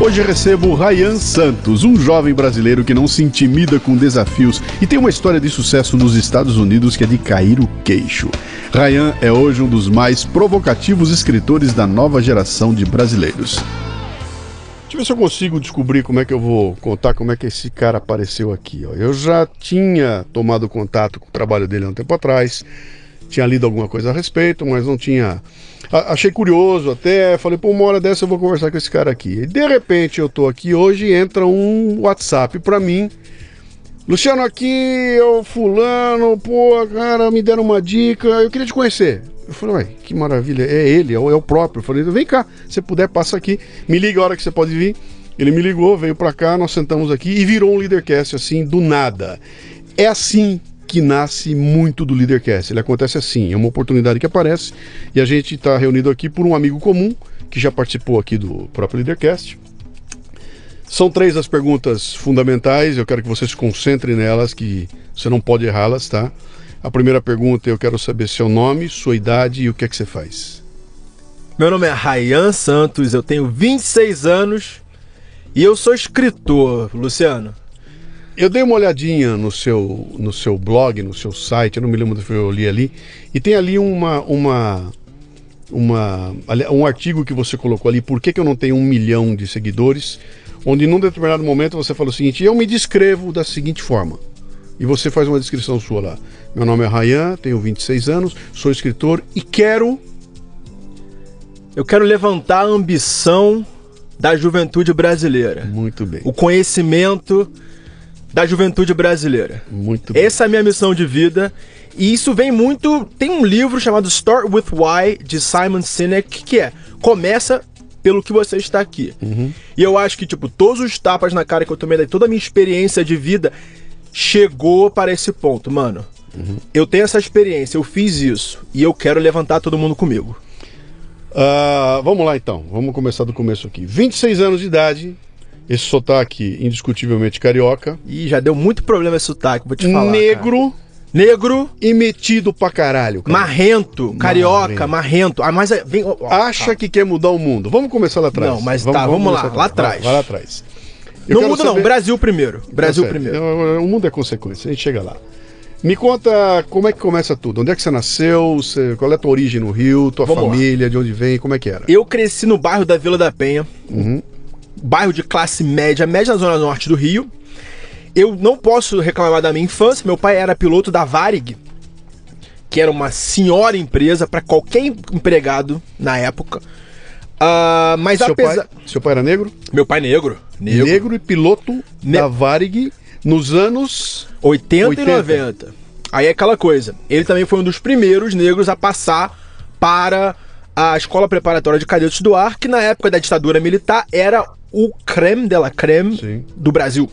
Hoje recebo Ryan Santos, um jovem brasileiro que não se intimida com desafios e tem uma história de sucesso nos Estados Unidos que é de cair o queixo. Ryan é hoje um dos mais provocativos escritores da nova geração de brasileiros. Deixa eu ver se eu consigo descobrir como é que eu vou contar como é que esse cara apareceu aqui. Ó. Eu já tinha tomado contato com o trabalho dele há um tempo atrás, tinha lido alguma coisa a respeito, mas não tinha achei curioso até, falei, pô, uma hora dessa eu vou conversar com esse cara aqui. E de repente eu tô aqui hoje entra um WhatsApp para mim. Luciano, aqui é o fulano, pô, cara, me deram uma dica, eu queria te conhecer. Eu falei, ué, que maravilha, é ele, é o, é o próprio. Eu falei, vem cá, se puder, passa aqui, me liga a hora que você pode vir. Ele me ligou, veio pra cá, nós sentamos aqui e virou um Leadercast assim, do nada. É assim que nasce muito do Leadercast. Ele acontece assim, é uma oportunidade que aparece e a gente está reunido aqui por um amigo comum que já participou aqui do próprio Leadercast. São três as perguntas fundamentais, eu quero que você se concentre nelas, que você não pode errá-las, tá? A primeira pergunta eu quero saber seu nome, sua idade e o que é que você faz. Meu nome é Rayan Santos, eu tenho 26 anos e eu sou escritor, Luciano. Eu dei uma olhadinha no seu, no seu blog, no seu site, eu não me lembro do que eu li ali, e tem ali uma, uma, uma, um artigo que você colocou ali, por que, que eu não tenho um milhão de seguidores, onde num determinado momento você falou o seguinte, eu me descrevo da seguinte forma, e você faz uma descrição sua lá. Meu nome é Rayan, tenho 26 anos, sou escritor e quero... Eu quero levantar a ambição da juventude brasileira. Muito bem. O conhecimento da juventude brasileira. Muito bem. Essa é a minha missão de vida. E isso vem muito. Tem um livro chamado Start with Why, de Simon Sinek, que é Começa pelo que você está aqui. Uhum. E eu acho que, tipo, todos os tapas na cara que eu tomei, toda a minha experiência de vida chegou para esse ponto, mano. Uhum. Eu tenho essa experiência, eu fiz isso e eu quero levantar todo mundo comigo. Uh, vamos lá então, vamos começar do começo aqui. 26 anos de idade, esse sotaque indiscutivelmente carioca. Ih, já deu muito problema esse sotaque, vou te falar. Negro. Cara. Negro. E metido pra caralho. Cara. Marrento. Carioca, marrento. Ah, mas é, vem. Oh, Acha que quer mudar o mundo. Vamos começar lá atrás. Não, mas vamos, tá, vamos, vamos lá, lá atrás. Vai, lá atrás. Eu não muda, saber... não. Brasil primeiro. Brasil tá primeiro. O mundo é consequência, a gente chega lá. Me conta como é que começa tudo. Onde é que você nasceu? Você, qual é a tua origem no Rio? Tua Vamos família? Lá. De onde vem? Como é que era? Eu cresci no bairro da Vila da Penha. Uhum bairro de classe média, média na zona norte do Rio. Eu não posso reclamar da minha infância. Meu pai era piloto da Varig, que era uma senhora empresa para qualquer empregado na época. Uh, mas seu apesar... pai, seu pai era negro? Meu pai negro. Negro, negro e piloto ne... da Varig nos anos 80, 80 e 90. Aí é aquela coisa. Ele também foi um dos primeiros negros a passar para a Escola Preparatória de Cadetes do Ar, que na época da ditadura militar era o creme de la creme Sim. do Brasil.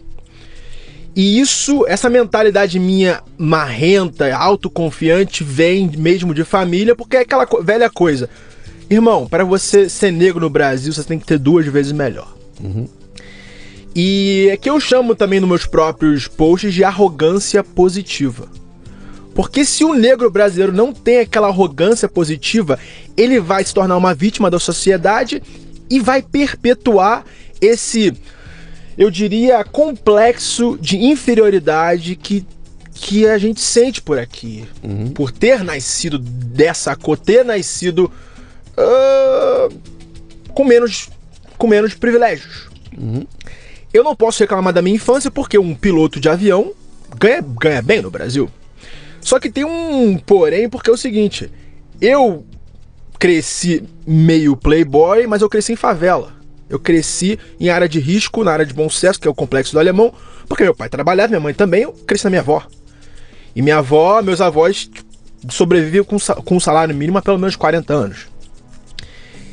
E isso, essa mentalidade minha marrenta, autoconfiante, vem mesmo de família, porque é aquela velha coisa. Irmão, para você ser negro no Brasil, você tem que ter duas vezes melhor. Uhum. E é que eu chamo também nos meus próprios posts de arrogância positiva. Porque se o negro brasileiro não tem aquela arrogância positiva, ele vai se tornar uma vítima da sociedade e vai perpetuar esse, eu diria, complexo de inferioridade que, que a gente sente por aqui. Por ter nascido dessa cor, ter nascido ah, com, menos, com menos privilégios. Eu não posso reclamar da minha infância porque um piloto de avião ganha, ganha bem no Brasil. Só que tem um porém, porque é o seguinte: eu cresci meio playboy, mas eu cresci em favela. Eu cresci em área de risco, na área de bom sucesso, que é o complexo do alemão, porque meu pai trabalhava, minha mãe também, eu cresci na minha avó. E minha avó, meus avós sobreviviam com, com um salário mínimo há pelo menos 40 anos.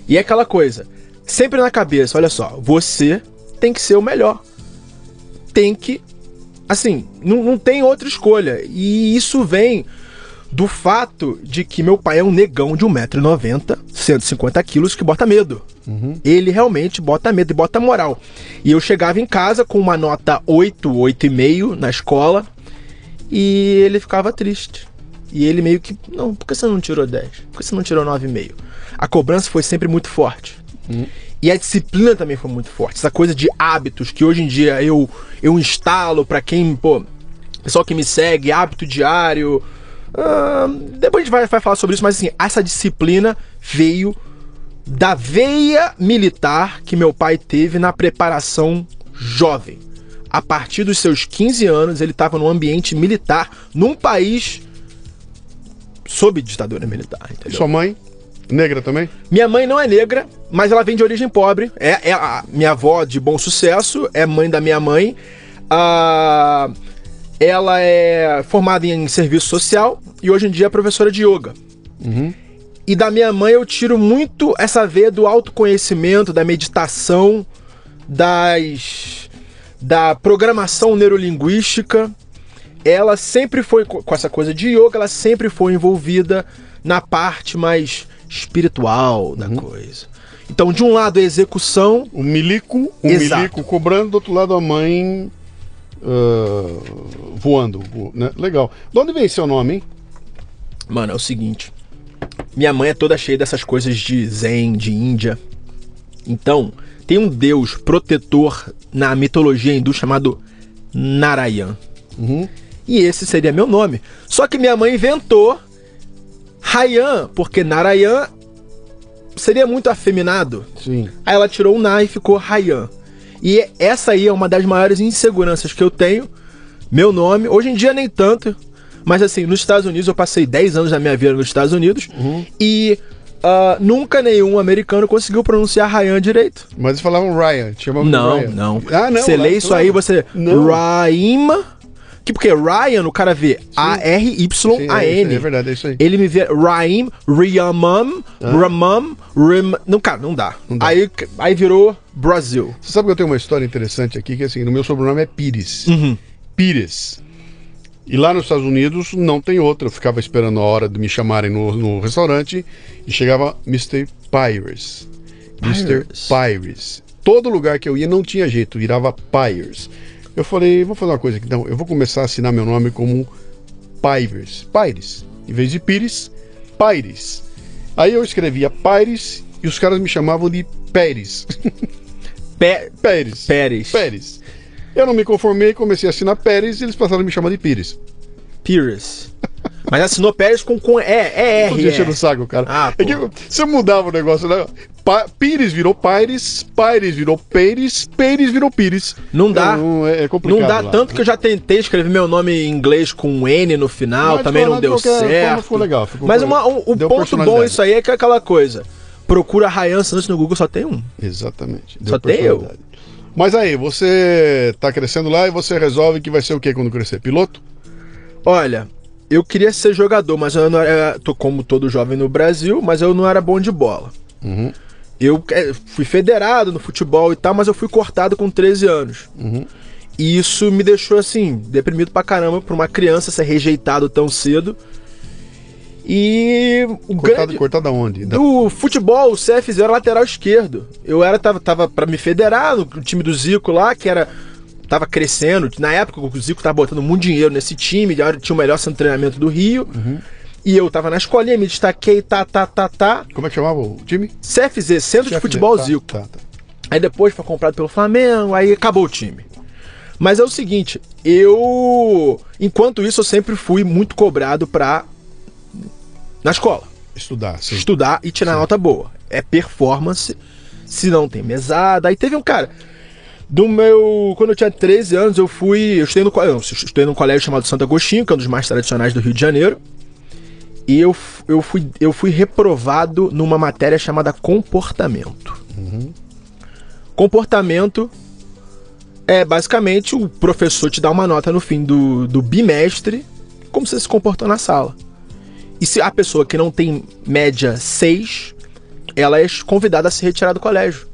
E é aquela coisa, sempre na cabeça, olha só, você tem que ser o melhor. Tem que. Assim, não, não tem outra escolha. E isso vem do fato de que meu pai é um negão de 1,90m, 150kg, que bota medo. Ele realmente bota medo e bota moral. E eu chegava em casa com uma nota 8, 8,5 na escola, e ele ficava triste. E ele meio que, não, por que você não tirou 10? Por que você não tirou 9,5? A cobrança foi sempre muito forte. E a disciplina também foi muito forte. Essa coisa de hábitos que hoje em dia eu, eu instalo pra quem, pô, pessoal que me segue, hábito diário. Depois a gente vai, vai falar sobre isso, mas assim, essa disciplina veio da veia militar que meu pai teve na preparação jovem. A partir dos seus 15 anos, ele estava num ambiente militar, num país sob ditadura militar, entendeu? sua mãe? Negra também? Minha mãe não é negra, mas ela vem de origem pobre. É, é a minha avó de bom sucesso, é mãe da minha mãe. Ah, ela é formada em serviço social e hoje em dia é professora de yoga. E da minha mãe eu tiro muito essa veia do autoconhecimento, da meditação, das da programação neurolinguística. Ela sempre foi co- com essa coisa de yoga, ela sempre foi envolvida na parte mais espiritual da coisa. Então, de um lado a execução, O milico, o Exato. milico cobrando, do outro lado a mãe ah, voando. vo- né? Legal. De onde vem seu nome, hein? Mano, é o seguinte. Minha mãe é toda cheia dessas coisas de Zen, de Índia. Então, tem um deus protetor na mitologia hindu chamado Narayan. E esse seria meu nome. Só que minha mãe inventou Rayan, porque Narayan seria muito afeminado. Sim. Aí ela tirou o Na e ficou Rayan. E essa aí é uma das maiores inseguranças que eu tenho. Meu nome, hoje em dia nem tanto, mas assim, nos Estados Unidos eu passei 10 anos da minha vida nos Estados Unidos e ah, nunca nenhum americano conseguiu pronunciar Rayan direito. Mas eles falavam Ryan, chamavam Não, Ryan. não. Ah, não. Você lê isso aí, você. Não. Raima. Que porque Ryan, o cara vê é, A-R-Y-A-N. aí, é verdade, é isso aí. Ele me vê Raim, Riamam, Ramam, Rim. Não, cara, não dá. Não dá. Aí, aí virou Brasil. Você sabe que eu tenho uma história interessante aqui, que assim, no meu sobrenome é Pires. Uhum. Pires. E lá nos Estados Unidos não tem outra. Eu ficava esperando a hora de me chamarem no, no restaurante e chegava Mr. Pires. Mr. Pires. Pires. Todo lugar que eu ia não tinha jeito, virava Pires. Eu falei, vou fazer uma coisa aqui, então, eu vou começar a assinar meu nome como Pires. Pires. Em vez de Pires, Pires. Aí eu escrevia Pires e os caras me chamavam de Pérez. Pé, Pérez. Pérez. Pérez. Eu não me conformei, comecei a assinar Pérez e eles passaram a me chamar de Pires. Pires. Mas assinou Pérez com, com é, é Tô R. deixando o é. saco, cara. Ah, é que você mudava o negócio, né? Pa Pires virou Pires, Pires virou Pérez, Pérez virou Pires. Não dá. Então, é, é complicado. Não dá lá. tanto que eu já tentei escrever meu nome em inglês com um N no final, Mas também não deu certo. ficou legal, ficou Mas uma- um- o deu ponto bom isso aí é que é aquela coisa. Procura Ryan Santos no Google, só tem um. Exatamente. Só tem eu. Mas aí, você tá crescendo lá e você resolve que vai ser o que quando crescer? Piloto? Olha, eu queria ser jogador, mas eu não era. Tô como todo jovem no Brasil, mas eu não era bom de bola. Uhum. Eu é, fui federado no futebol e tal, mas eu fui cortado com 13 anos. Uhum. E isso me deixou assim, deprimido pra caramba pra uma criança ser rejeitado tão cedo. E o Cortado, grande cortado aonde? Do futebol, o CF era lateral esquerdo. Eu era tava, tava para me federar no time do Zico lá, que era tava crescendo. Na época o Zico tava botando muito dinheiro nesse time, tinha o melhor treinamento do Rio. E eu tava na escolinha, me destaquei, tá, tá, tá, tá. Como é que chamava o time? CFZ, Centro de CFZ, Futebol tá, Zico. Tá, tá. Aí depois foi comprado pelo Flamengo, aí acabou o time. Mas é o seguinte, eu. Enquanto isso, eu sempre fui muito cobrado pra. Na escola. Estudar, sim. Estudar e tirar nota boa. É performance, se não tem mesada. Aí teve um cara. Do meu. Quando eu tinha 13 anos, eu fui. Eu estudei no, eu estudei num colégio chamado Santo Agostinho, que é um dos mais tradicionais do Rio de Janeiro. E eu, eu, fui, eu fui reprovado numa matéria chamada comportamento. Comportamento é basicamente o professor te dá uma nota no fim do, do bimestre, como você se comportou na sala. E se a pessoa que não tem média 6, ela é convidada a se retirar do colégio.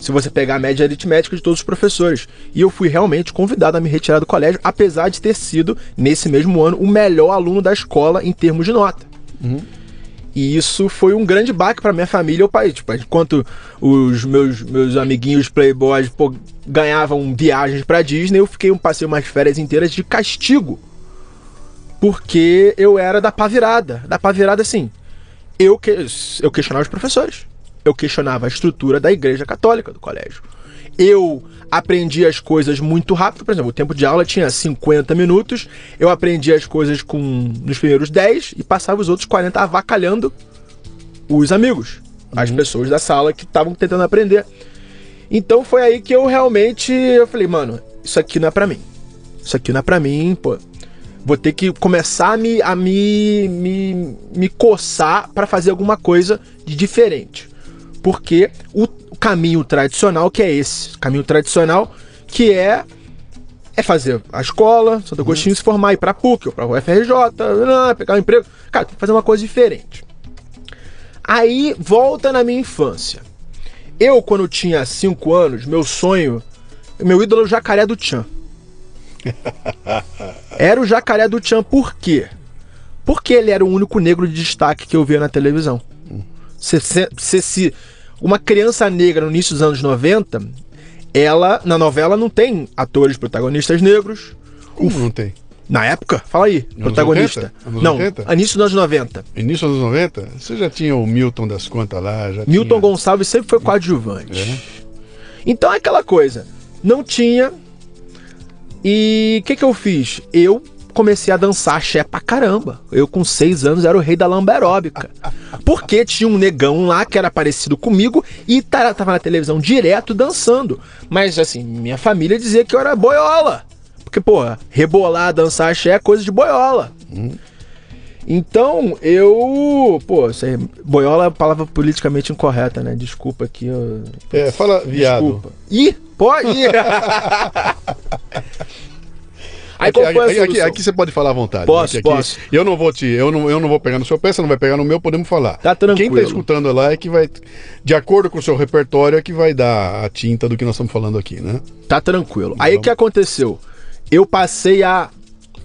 Se você pegar a média aritmética de todos os professores. E eu fui realmente convidado a me retirar do colégio, apesar de ter sido, nesse mesmo ano, o melhor aluno da escola em termos de nota. E isso foi um grande baque para minha família e o país. Tipo, enquanto os meus, meus amiguinhos playboys pô, ganhavam viagens para Disney, eu fiquei um passei umas férias inteiras de castigo. Porque eu era da pá virada. Da pá virada, assim. Eu, que, eu questionava os professores. Eu questionava a estrutura da igreja católica do colégio. Eu aprendi as coisas muito rápido. Por exemplo, o tempo de aula tinha 50 minutos. Eu aprendi as coisas com nos primeiros 10 e passava os outros 40 avacalhando os amigos, as pessoas da sala que estavam tentando aprender. Então foi aí que eu realmente eu falei, mano, isso aqui não é pra mim. Isso aqui não é pra mim, pô. Vou ter que começar a me, a me, me, me coçar pra fazer alguma coisa de diferente. Porque o, caminho tradicional que é esse, caminho tradicional que é é fazer a escola, Santo Agostinho se formar, ir pra PUC ou pra UFRJ, pegar um emprego. Cara, tem que fazer uma coisa diferente. Aí volta na minha infância. Eu, quando tinha 5 anos, meu sonho, meu ídolo é o jacaré do Tchan. Era o jacaré do Tchan por quê? Porque ele era o único negro de destaque que eu via na televisão. Se, se, se, se uma criança negra no início dos anos 90, ela, na novela, não tem atores protagonistas negros. Como não tem? Na época, fala aí, Anos protagonista. 80? Anos não, 80? início dos anos 90. Início dos anos 90, você já tinha o Milton das Contas lá, já Milton tinha... Gonçalves sempre foi coadjuvante. É. Então é aquela coisa. Não tinha. E o que, que eu fiz? Eu comecei a dançar axé pra caramba. Eu, com seis anos, era o rei da lamberóbica. Porque tinha um negão lá que era parecido comigo e ta- tava na televisão direto dançando. Mas, assim, minha família dizia que eu era boiola. Porque, pô, rebolar, dançar axé é coisa de boiola. Então, eu. Pô, isso aí, boiola é a palavra politicamente incorreta, né? Desculpa aqui. Eu... É, fala viado. Desculpa. Ih, pode ir. Aí Aqui, aqui, aqui, você pode falar à vontade. Posso, Aqui- posso. Eu não vou te, eu não, eu não vou pegar no seu pé, você não vai pegar no meu, podemos falar. Tá tranquilo. Quem tá escutando lá é que vai, de acordo com o seu repertório, é que vai dar a tinta do que nós estamos falando aqui, né? Tá tranquilo. Aí o que aconteceu? Eu passei a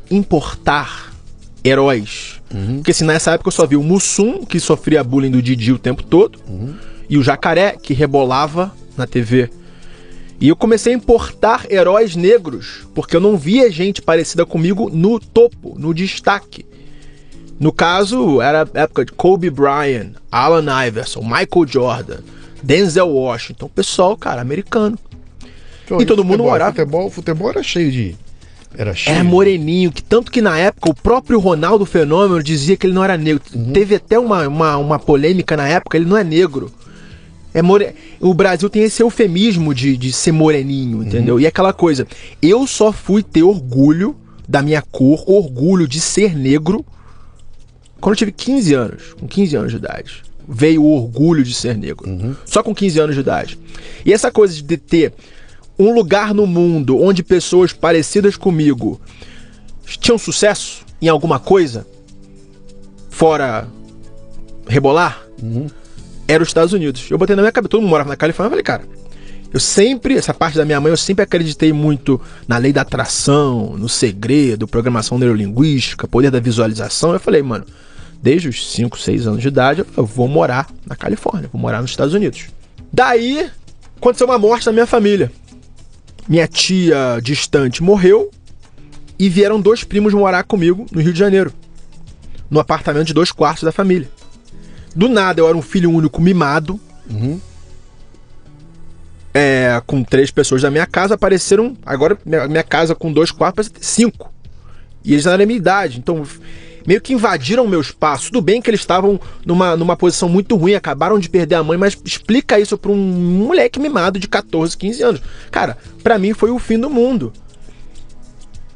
importar heróis. Porque assim, nessa época eu só vi o Mussum, que sofria bullying do Didi o tempo todo, e o Jacaré, que rebolava na TV. E eu comecei a importar heróis negros, porque eu não via gente parecida comigo no topo, no destaque. No caso, era a época de Kobe Bryant, Allen Iverson, Michael Jordan, Denzel Washington, pessoal, cara, americano. Então, E todo mundo futebol, morava- Futebol, futebol era cheio de. Era cheio. Era moreninho, que tanto que na época o próprio Ronaldo Fenômeno dizia que ele não era negro. Teve até uma, uma, uma polêmica na época, ele não é negro. É more... O Brasil tem esse eufemismo de, de ser moreninho, entendeu? E aquela coisa, eu só fui ter orgulho da minha cor, orgulho de ser negro, quando eu tive 15 anos, com 15 anos de idade. Veio o orgulho de ser negro. Só com 15 anos de idade. E essa coisa de ter um lugar no mundo onde pessoas parecidas comigo tinham sucesso em alguma coisa, fora rebolar, era os Estados Unidos. Eu botei na minha cabeça, todo mundo morava na Califórnia, eu falei, cara, eu sempre, essa parte da minha mãe, eu sempre acreditei muito na lei da atração, no segredo, programação neurolinguística, poder da visualização. Eu falei, mano, desde os 5, 6 anos de idade, eu vou morar na Califórnia, vou morar nos Estados Unidos. Daí, aconteceu uma morte na minha família. Minha tia distante morreu e vieram dois primos morar comigo no Rio de Janeiro. no apartamento de dois quartos da família. Do nada, eu era um filho único mimado. É, com três pessoas da minha casa, apareceram. Agora, minha, minha casa com dois quartos, cinco. E eles eram da minha idade. Então, meio que invadiram o meu espaço. Tudo bem que eles estavam numa, numa posição muito ruim, acabaram de perder a mãe, mas explica isso pra um moleque mimado de 14, 15 anos. Cara, pra mim foi o fim do mundo.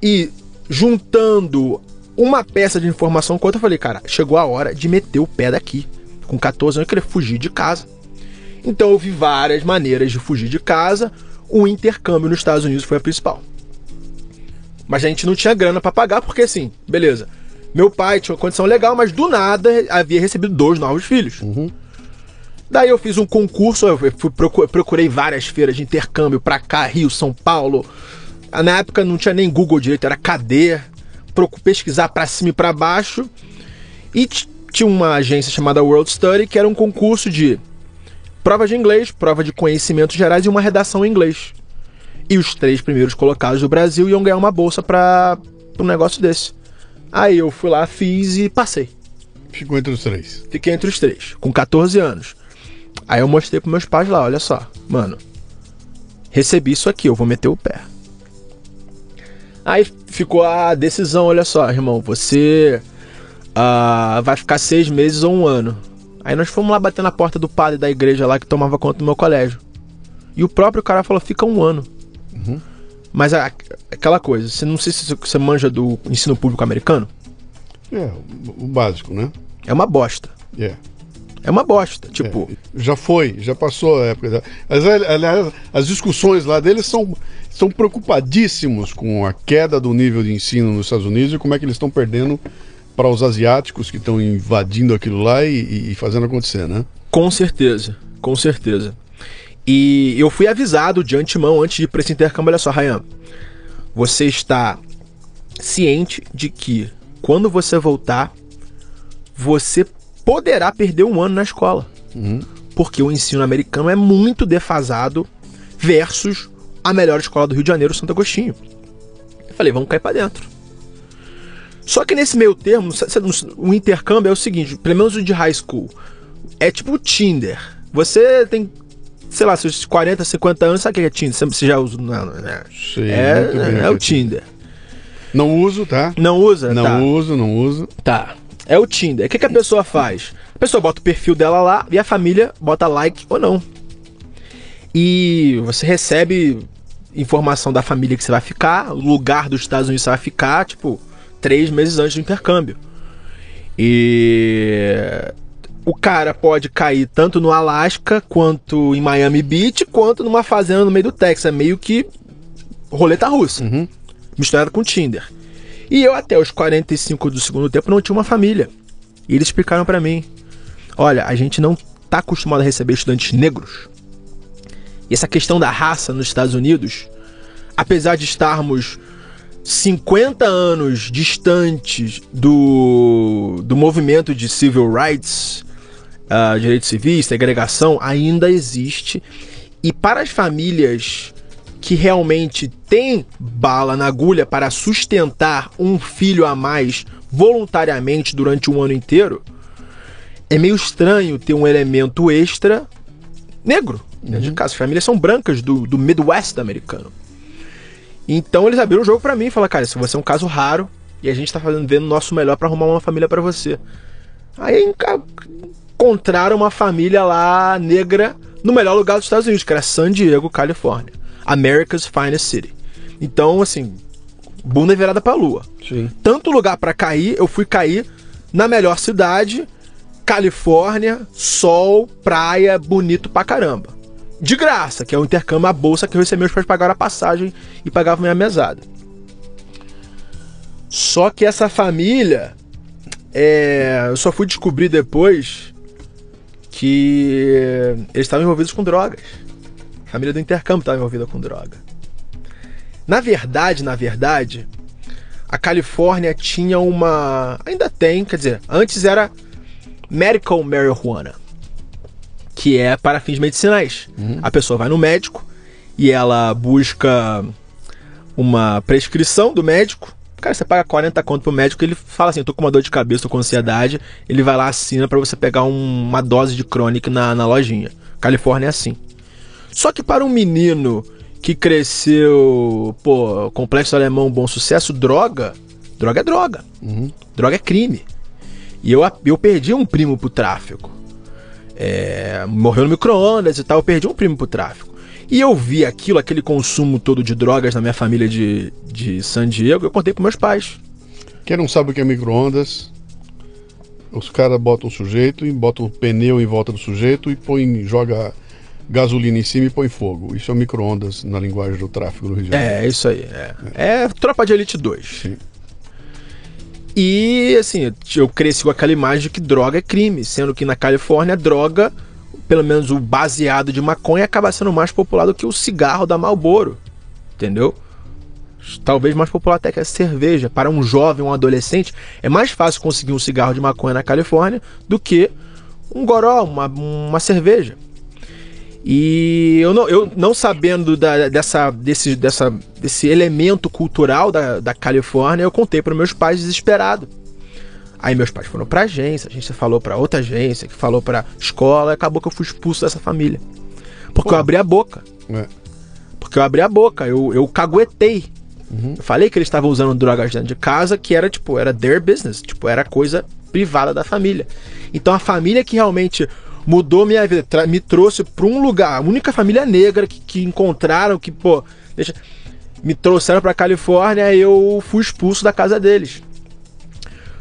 E juntando uma peça de informação com outra, eu falei, cara, chegou a hora de meter o pé daqui. Com 14 anos, eu queria fugir de casa. Então eu vi várias maneiras de fugir de casa. O intercâmbio nos Estados Unidos foi a principal. Mas a gente não tinha grana pra pagar, porque assim, beleza. Meu pai tinha uma condição legal, mas do nada havia recebido dois novos filhos. Daí eu fiz um concurso, eu fui procu- procurei várias feiras de intercâmbio pra cá, Rio, São Paulo. Na época não tinha nem Google direito, era KD. Pesquisar pra cima e pra baixo. E tinha uma agência chamada World Study, que era um concurso de prova de inglês, prova de conhecimentos gerais e uma redação em inglês. E os três primeiros colocados do Brasil iam ganhar uma bolsa para um negócio desse. Aí eu fui lá, fiz e passei. Ficou entre os três. Fiquei entre os três, com 14 anos. Aí eu mostrei pros meus pais lá, olha só, mano, recebi isso aqui, eu vou meter o pé. Aí ficou a decisão, olha só, irmão, você ah, vai ficar seis meses ou um ano. Aí nós fomos lá bater na porta do padre da igreja lá que tomava conta do meu colégio. E o próprio cara falou, fica um ano. Mas a- aquela coisa, você não sei se você manja do ensino público americano, É, o, básico, né? é uma bosta. É. É uma bosta. Tipo, Já foi, já passou a época. da- aliás, as discussões lá deles são, são preocupadíssimos com a queda do nível de ensino nos Estados Unidos e como é que eles estão perdendo para os asiáticos que estão invadindo aquilo lá e, e- fazendo acontecer, né? Com certeza, com certeza. E eu fui avisado de antemão antes de ir para esse intercâmbio. Olha só, Ryan, você está ciente de que quando você voltar, você poderá perder um ano na escola. Porque o ensino americano é muito defasado versus a melhor escola do Rio de Janeiro, Santo Agostinho. Eu falei, vamos cair para dentro. Só que nesse meio termo, o intercâmbio é o seguinte, pelo menos o de high school, é tipo o Tinder. Você tem, sei lá, seus 40, 50 anos, sabe o que é Tinder? Você- já usa? Não, não, né? Sei é, muito bem é, o é Tinder. Não uso, tá? Não usa? Não tá. uso, não uso. Tá. É o Tinder. O que, que a pessoa faz? A pessoa bota o perfil dela lá e a família bota like ou não. E você recebe informação da família que você vai ficar, o lugar dos Estados Unidos que você vai ficar, tipo, três meses antes do intercâmbio. E o cara pode cair tanto no Alasca, quanto em Miami Beach, quanto numa fazenda no meio do Texas. É meio que roleta russa. Misturado com Tinder. E eu, até os 45 do segundo tempo, não tinha uma família. E eles explicaram pra mim: olha, a gente não tá acostumado a receber estudantes negros. E essa questão da raça nos Estados Unidos, apesar de estarmos 50 anos distantes do, do movimento de civil rights, ah, direitos civis, segregação, ainda existe. E para as famílias que realmente têm bala na agulha para sustentar um filho a mais voluntariamente durante um ano inteiro, é meio estranho ter um elemento extra negro dentro de casa. As famílias são brancas do, do Midwest americano. Então eles abriram o jogo pra mim e falaram, cara, se você é um caso raro e a gente tá fazendo vendo o nosso melhor pra arrumar uma família pra você. Aí encontraram uma família lá negra no melhor lugar dos Estados Unidos, que era San Diego, Califórnia. America's Finest City. Então, assim, bunda virada pra lua. Sim. Tanto lugar pra cair, eu fui cair na melhor cidade, Califórnia, sol, praia, bonito pra caramba. De graça, que é o intercâmbio, a bolsa que eu recebi, meus pais pagaram a passagem e pagavam minha mesada. Só que essa família, é, eu só fui descobrir depois que eles estavam envolvidos com drogas. A família do intercâmbio estava envolvida com droga. Na verdade, na verdade, a Califórnia tinha uma. Ainda tem, quer dizer, antes era medical marijuana, que é para fins medicinais. A pessoa vai no médico e ela busca uma prescrição do médico Cara, você paga 40 conto pro médico, ele fala assim, eu tô com uma dor de cabeça, tô com ansiedade, ele vai lá, assina para você pegar um, uma dose de crônica na, na lojinha. Califórnia é assim. Só que para um menino que cresceu, pô, complexo alemão, bom sucesso, droga, droga é droga. Uhum. Droga é crime. E eu, eu perdi um primo pro tráfico. É, morreu no micro-ondas e tal, eu perdi um primo pro tráfico. E eu vi aquilo, aquele consumo todo de drogas na minha família de, de San Diego, eu contei pros meus pais. Quem não sabe o que é micro-ondas, os caras botam o sujeito e botam o pneu em volta do sujeito e põe, joga gasolina em cima e põe fogo. Isso é micro-ondas na linguagem do tráfico do Rio de Janeiro. É, isso aí. É, é Tropa de Elite 2. Sim. E assim, eu cresci com aquela imagem de que droga é crime, sendo que na Califórnia droga, pelo menos o baseado de maconha, acaba sendo mais popular do que o cigarro da Marlboro. Entendeu? Talvez mais popular até que a cerveja. Para um jovem, um adolescente, é mais fácil conseguir um cigarro de maconha na Califórnia do que um goró, uma, uma cerveja. E eu não, eu não sabendo da, dessa, desse, dessa, desse elemento cultural da, da Califórnia, eu contei para meus pais desesperado. Aí meus pais foram pra agência, a agência falou para outra agência, que falou pra escola, acabou que eu fui expulso dessa família. Porque Pô. eu abri a boca. É. Porque eu abri a boca, eu, eu caguetei. Uhum. Eu falei que eles estavam usando drogas dentro de casa, que era tipo, era their business, tipo, era coisa privada da família. Então a família que realmente mudou minha vida, me trouxe para um lugar, a única família negra que, que encontraram, que, pô, deixa, me trouxeram pra Califórnia, eu fui expulso da casa deles.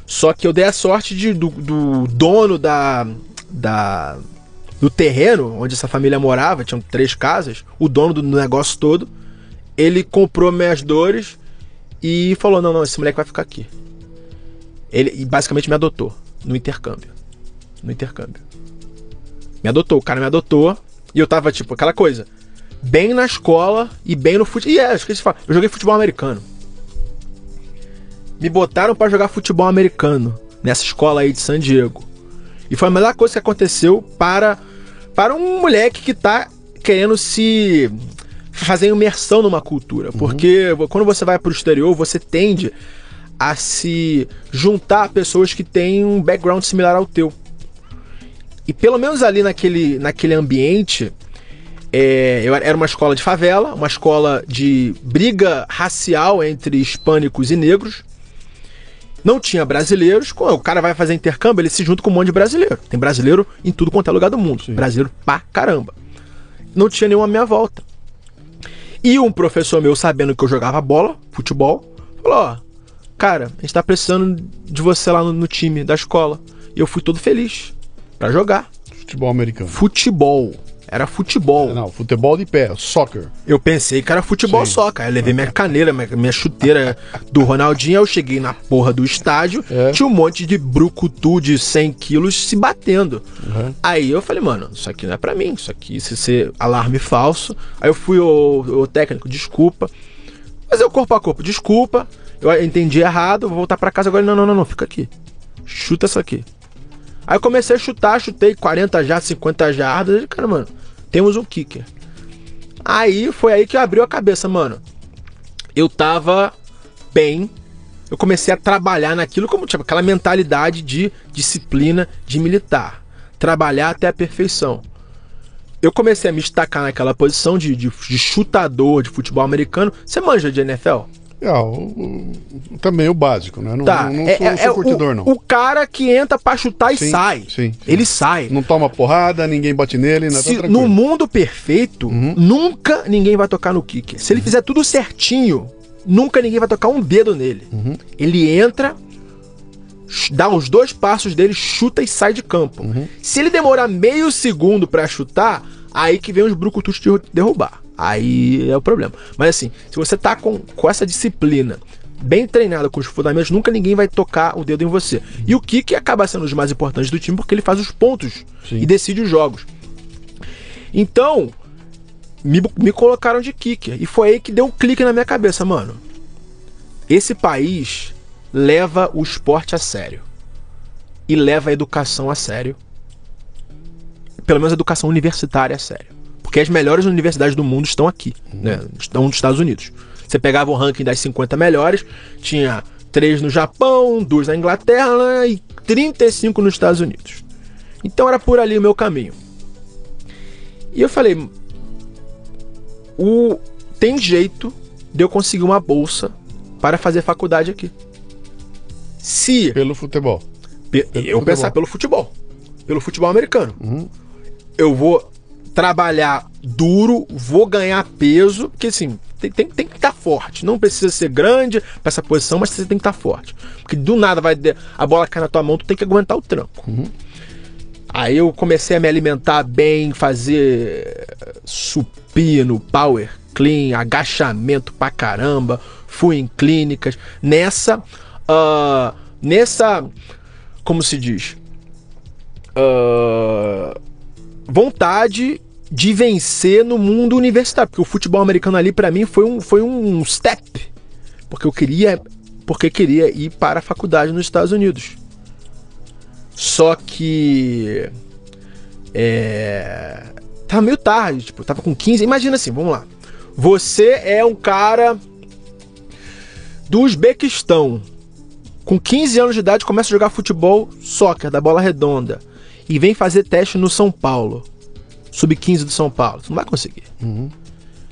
Só que eu dei a sorte de, do, do dono da, da, do terreno onde essa família morava, tinham três casas, o dono do negócio todo, ele comprou minhas dores e falou: não, não, esse moleque vai ficar aqui. Ele e basicamente me adotou no intercâmbio. No intercâmbio. Me adotou, o cara me adotou e eu tava tipo aquela coisa, bem na escola e bem no futebol. E é, esqueci de falar, eu joguei futebol americano. Me botaram pra jogar futebol americano nessa escola aí de San Diego. E foi a melhor coisa que aconteceu para para um moleque que tá querendo se fazer imersão numa cultura, porque quando você vai pro exterior, você tende a se juntar a pessoas que têm um background similar ao teu. E pelo menos ali naquele, naquele ambiente, é, eu era uma escola de favela, uma escola de briga racial entre hispânicos e negros. Não tinha brasileiros. O cara vai fazer intercâmbio, ele se junta com um monte de brasileiro. Tem brasileiro em tudo quanto é lugar do mundo. Sim. Brasileiro pra caramba. Não tinha nenhum à minha volta. E um professor meu, sabendo que eu jogava bola, futebol, falou: Ó, cara, a gente tá precisando de você lá no, no time da escola. E eu fui todo feliz pra jogar. Futebol americano. Futebol. Era futebol. Não, futebol de pé, soccer. Eu pensei que era futebol Sim. só, cara. Eu levei minha caneira, minha, minha chuteira do Ronaldinho. aí Eu cheguei na porra do estádio, É. tinha um monte de brucutu de 100 quilos se batendo. Uhum. Aí eu falei, mano, isso aqui não é pra mim. Isso aqui, se ser alarme falso. Aí eu fui o, o técnico, desculpa. Mas eu corpo a corpo, desculpa. Eu entendi errado, vou voltar pra casa agora. Não, não, não, não, fica aqui. Chuta essa aqui. Aí eu comecei a chutar, chutei 40 jardas, 50 jardas. Cara, mano, temos um kicker. Aí foi aí que abriu a cabeça, mano. Eu tava bem. Eu comecei a trabalhar naquilo como tipo, aquela mentalidade de disciplina de militar. Trabalhar até a perfeição. Eu comecei a me destacar naquela posição de, de, de chutador de futebol americano. Você manja de NFL? É, o- o- também o básico, né? Não, Tá. não, não é, sou, é- sou é curtidor, o, não. o cara que entra pra chutar e Sim, sai. sim, sim. Ele sai. Não toma porrada, ninguém bate nele, né? Tá Se tranquilo. no mundo perfeito, Uhum. nunca ninguém vai tocar no kicker. Se ele fizer tudo certinho, nunca ninguém vai tocar um dedo nele. Uhum. Ele entra, dá os dois passos dele, chuta e sai de campo. Uhum. Se ele demorar meio segundo pra chutar, aí que vem os brucutus te derrubar. Aí é o problema. Mas assim, se você tá com, com essa disciplina bem treinado com os fundamentos, nunca ninguém vai tocar o dedo em você. E o kick acaba sendo os mais importantes do time porque ele faz os pontos Sim. e decide os jogos. Então, me, me colocaram de kicker. E foi aí que deu um clique na minha cabeça, mano. Esse país leva o esporte a sério. E leva a educação a sério. Pelo menos a educação universitária a sério. Porque as melhores universidades do mundo estão aqui, né? Estão nos Estados Unidos. Você pegava o ranking das 50 melhores, tinha três no Japão, duas na Inglaterra e 35 nos Estados Unidos. Então era por ali o meu caminho. E eu falei, o tem jeito de eu conseguir uma bolsa para fazer faculdade aqui. Se Pelo futebol. Pe- Pelo eu futebol. pensar pelo futebol. Pelo futebol americano. Uhum. Eu vou trabalhar duro, vou ganhar peso, porque assim, tem, tem, tem que estar forte. Não precisa ser grande pra essa posição, mas você tem que estar forte. Porque do nada vai a bola cai na tua mão, tu tem que aguentar o tranco. Aí eu comecei a me alimentar bem, fazer supino, power clean, agachamento pra caramba, fui em clínicas. Nessa, ah, nessa, como se diz, Ah, vontade de vencer no mundo universitário, porque o futebol americano ali pra mim foi um, foi um step, porque eu queria, porque queria ir para a faculdade nos Estados Unidos. Só que é, tava meio tarde, tipo, tava com 15. Imagina assim, vamos lá. Você é um cara do Uzbequistão. Com 15 anos de idade, começa a jogar futebol, soccer, da bola redonda. E vem fazer teste no São Paulo. Sub-15 do São Paulo. Você não vai conseguir.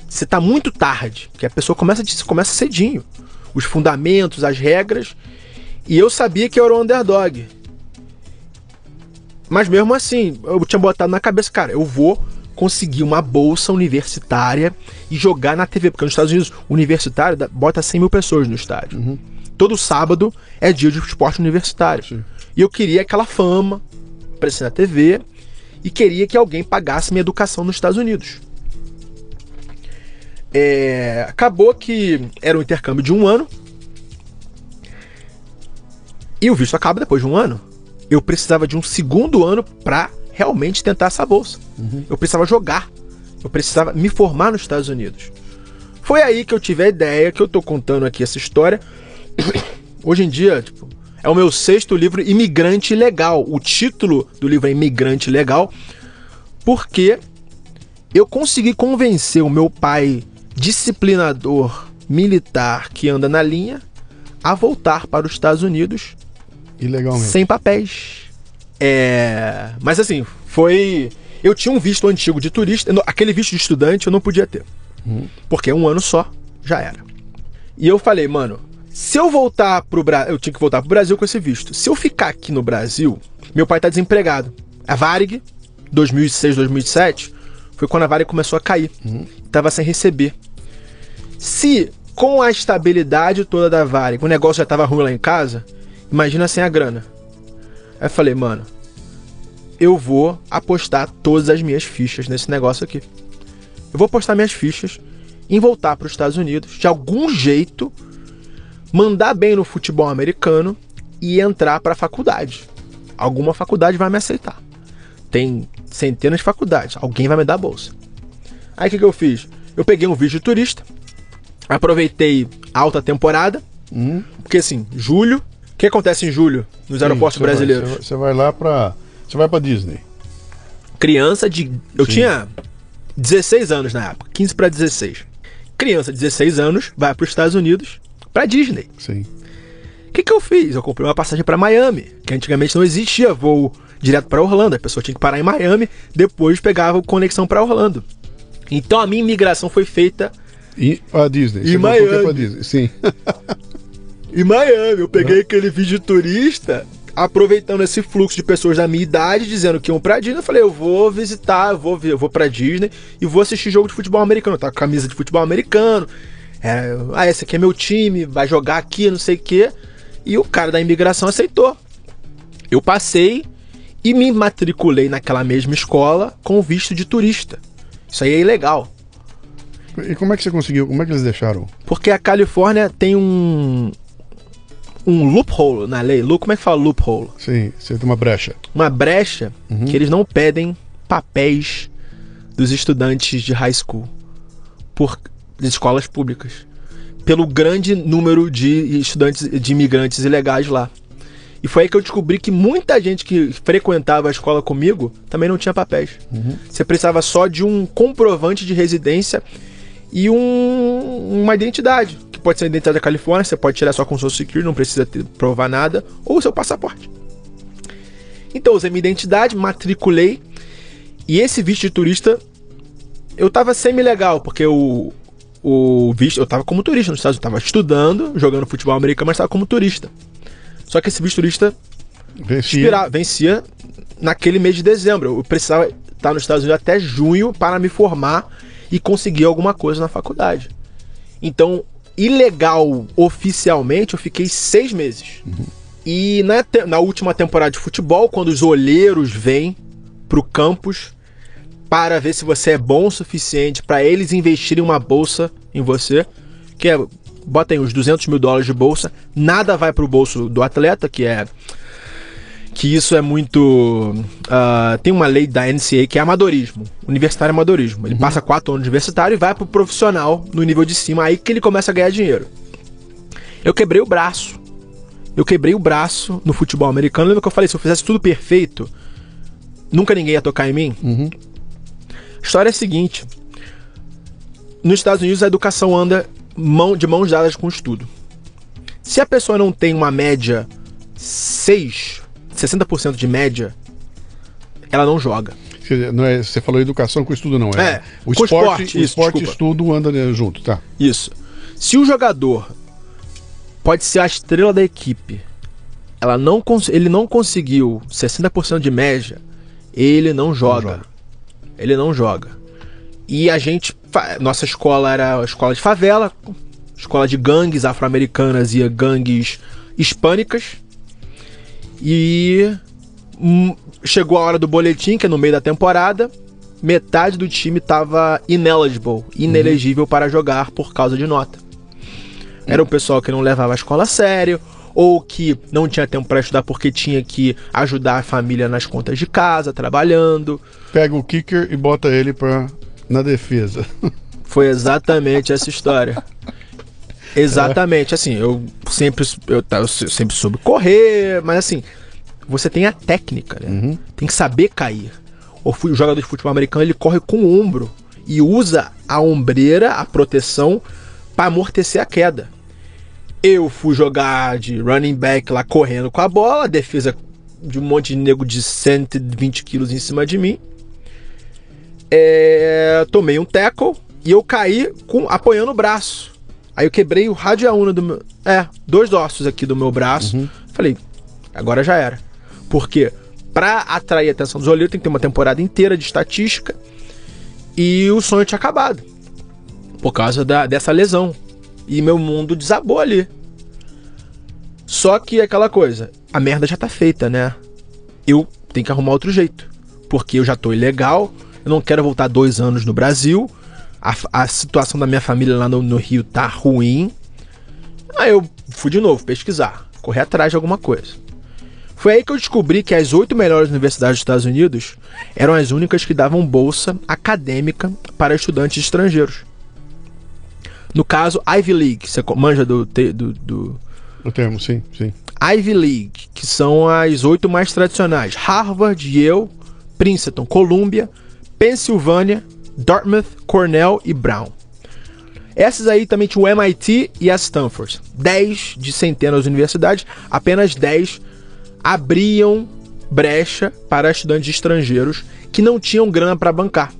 Você tá muito tarde, porque a pessoa começa, começa cedinho. Os fundamentos, as regras. E eu sabia que eu era o underdog. Mas mesmo assim, eu tinha botado na cabeça, cara, eu vou conseguir uma bolsa universitária e jogar na TV. Porque nos Estados Unidos, universitário bota 100 mil pessoas no estádio. Todo sábado é dia de esporte universitário. Sim. E eu queria aquela fama, aparecer na TV, e queria que alguém pagasse minha educação nos Estados Unidos. É, acabou que era um intercâmbio de um ano. E o visto acaba depois de um ano. Eu precisava de um segundo ano pra realmente tentar essa bolsa. Eu precisava jogar. Eu precisava me formar nos Estados Unidos. Foi aí que eu tive a ideia, que eu tô contando aqui essa história. Hoje em dia, tipo, é o meu sexto livro Imigrante Legal. O título do livro é Imigrante Legal, porque eu consegui convencer o meu pai, disciplinador militar que anda na linha, a voltar para os Estados Unidos Ilegalmente. sem papéis. É. Mas assim, foi. Eu tinha um visto antigo de turista. Aquele visto de estudante eu não podia ter. Porque é um ano só, já era. E eu falei, mano, se eu voltar pro Brasil. Eu tinha que voltar pro Brasil com esse visto. Se eu ficar aqui no Brasil, meu pai tá desempregado. A Varig, 2006, 2007, foi quando a Varig começou a cair. Tava sem receber. Se com a estabilidade toda da Varig, o negócio já tava ruim lá em casa, imagina sem a grana. Aí eu falei, mano, eu vou apostar todas as minhas fichas nesse negócio aqui. Eu vou apostar minhas fichas em voltar para os Estados Unidos, de algum jeito, mandar bem no futebol americano e entrar para a faculdade. Alguma faculdade vai me aceitar. Tem centenas de faculdades, alguém vai me dar bolsa. Aí o que, que eu fiz? Eu peguei um vídeo de turista, aproveitei alta temporada, Hum. porque assim, julho. O que acontece em julho nos aeroportos Sim, você vai- brasileiros? Você vai, você vai lá pra. Você vai pra Disney. criança de. Eu Sim. tinha 16 anos na época, 15 para 16. Criança de 16 anos vai para os Estados Unidos, para Disney. Sim. O que, que eu fiz? Eu comprei uma passagem para Miami, que antigamente não existia voo direto para Orlando. A pessoa tinha que parar em Miami, depois pegava conexão para Orlando. Então a minha imigração foi feita E a Disney. E Miami. Disney. Sim. em Miami. Eu peguei aquele vídeo de turista, aproveitando esse fluxo de pessoas da minha idade, dizendo que iam pra Disney. Eu falei, eu vou visitar, eu vou, eu vou pra Disney e vou assistir jogo de futebol americano. Eu tava com camisa de futebol americano. É, ah, esse aqui é meu time, vai jogar aqui, não sei o quê. E o cara da imigração aceitou. Eu passei e me matriculei naquela mesma escola com visto de turista. Isso aí é ilegal. E como é que você conseguiu? Como é que eles deixaram? Porque a Califórnia tem um. Um loophole na lei. Como é que fala loophole? Sim, você tem uma brecha. Uma brecha que eles não pedem papéis dos estudantes de high school por escolas públicas. Pelo grande número de estudantes, de imigrantes ilegais lá. E foi aí que eu descobri que muita gente que frequentava a escola comigo também não tinha papéis. Você precisava só de um comprovante de residência e um, uma identidade, que pode ser a identidade da Califórnia, você pode tirar só com o Social Security, não precisa ter, provar nada, ou o seu passaporte. Então, usei minha identidade, matriculei, e esse visto de turista, eu tava semi-legal, porque o, o visto, eu tava como turista nos Estados Unidos, eu tava estudando, jogando futebol americano, mas tava como turista. Só que esse visto turista Vencia. expira- vencia naquele mês de dezembro. Eu precisava estar nos Estados Unidos até junho para me formar e conseguir alguma coisa na faculdade. Então, ilegal oficialmente, eu fiquei seis meses. E na, na última temporada de futebol, quando os olheiros vêm pro campus para ver se você é bom o suficiente para eles investirem uma bolsa em você, que é, bota aí uns 200 mil dólares de bolsa, nada vai pro bolso do atleta, que é que isso é muito. ah, tem uma lei da NCA que é amadorismo, universitário é amadorismo. Ele passa quatro anos de universitário e vai pro profissional no nível de cima, aí que ele começa a ganhar dinheiro. Eu quebrei o braço. Eu quebrei o braço no futebol americano. Lembra que eu falei, se eu fizesse tudo perfeito, nunca ninguém ia tocar em mim? Uhum. A história é a seguinte: nos Estados Unidos a educação anda mão, de mãos dadas com o estudo. Se a pessoa não tem uma média 6, 60% de média, ela não joga. Não é, você falou educação com estudo, não. É, É, o esporte, esporte, o isso, esporte e desculpa. estudo andam né, junto, tá? Isso. Se o jogador pode ser a estrela da equipe, ela não ele não conseguiu 60% de média, ele não joga. joga. Ele não joga. E a gente. Nossa escola era a escola de favela, escola de gangues afro-americanas e gangues hispânicas. E hum, chegou a hora do boletim, que é no meio da temporada. Metade do time tava ineligible, inelegível para jogar por causa de nota. Era o pessoal que não levava a escola a sério, ou que não tinha tempo para estudar porque tinha que ajudar a família nas contas de casa, trabalhando. Pega o kicker e bota ele pra, na defesa. Foi exatamente essa história. Exatamente, assim, eu sempre, eu, eu se- sempre soube correr, mas assim, você tem a técnica, né? Tem que saber cair. O jogador de futebol americano ele corre com o ombro e usa a ombreira, a proteção, para amortecer a queda. Eu fui jogar de running back lá correndo com a bola, a defesa de um monte de nego de 120 quilos em cima de mim. É, tomei um tackle e eu caí com, apoiando o braço. Aí eu quebrei o radiaúna do meu. É, dois ossos aqui do meu braço. Falei, agora já era. Porque pra atrair a atenção dos olheiros tem que ter uma temporada inteira de estatística. E o sonho tinha acabado. Por causa da, dessa lesão. E meu mundo desabou ali. Só que aquela coisa, a merda já tá feita, né? Eu tenho que arrumar outro jeito. Porque eu já tô ilegal, eu não quero voltar dois anos no Brasil. A, a situação da minha família lá no, no Rio tá ruim. Aí eu fui de novo pesquisar, correr atrás de alguma coisa. Foi aí que eu descobri que as oito melhores universidades dos Estados Unidos eram as únicas que davam bolsa acadêmica para estudantes estrangeiros. No caso, Ivy League, você manja do, te- do, do O termo, sim, sim. Ivy League, que são as oito mais tradicionais: Harvard, Yale, Princeton, Columbia, Pensilvânia, Dartmouth, Cornell e Brown. Essas aí também tinham o MIT e a Stanford. 10 de centenas de universidades, apenas 10 abriam brecha para estudantes estrangeiros que não tinham grana para bancar.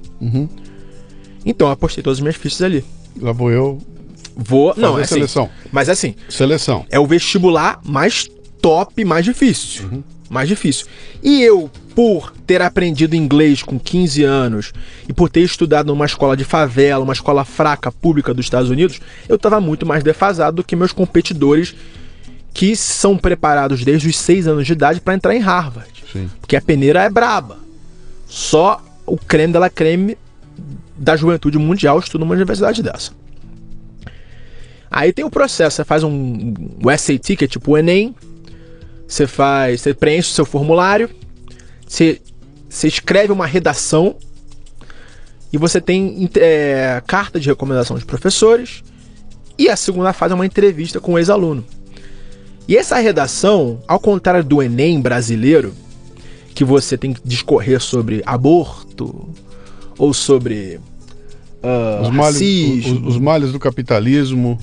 Então eu apostei todas as minhas fichas ali. Lá vou eu. Vou. Não, é assim. seleção. Mas assim, Seleção. é o vestibular mais top, mais difícil. Mais difícil. E eu, por ter aprendido inglês com 15 anos e por ter estudado numa escola de favela, uma escola fraca pública dos Estados Unidos, eu estava muito mais defasado do que meus competidores que são preparados desde os 6 anos de idade para entrar em Harvard. Sim. Porque a peneira é braba. Só o creme dela creme da juventude mundial estuda numa universidade dessa. Aí tem o processo, você faz um, o SAT, que é tipo o Enem, você faz, você preenche o seu formulário, você, você escreve uma redação e você tem é, carta de recomendação de professores e a segunda fase é uma entrevista com o ex-aluno. E essa redação, ao contrário do Enem brasileiro, que você tem que discorrer sobre aborto ou sobre uh, Os males, racismo. os, os males do capitalismo.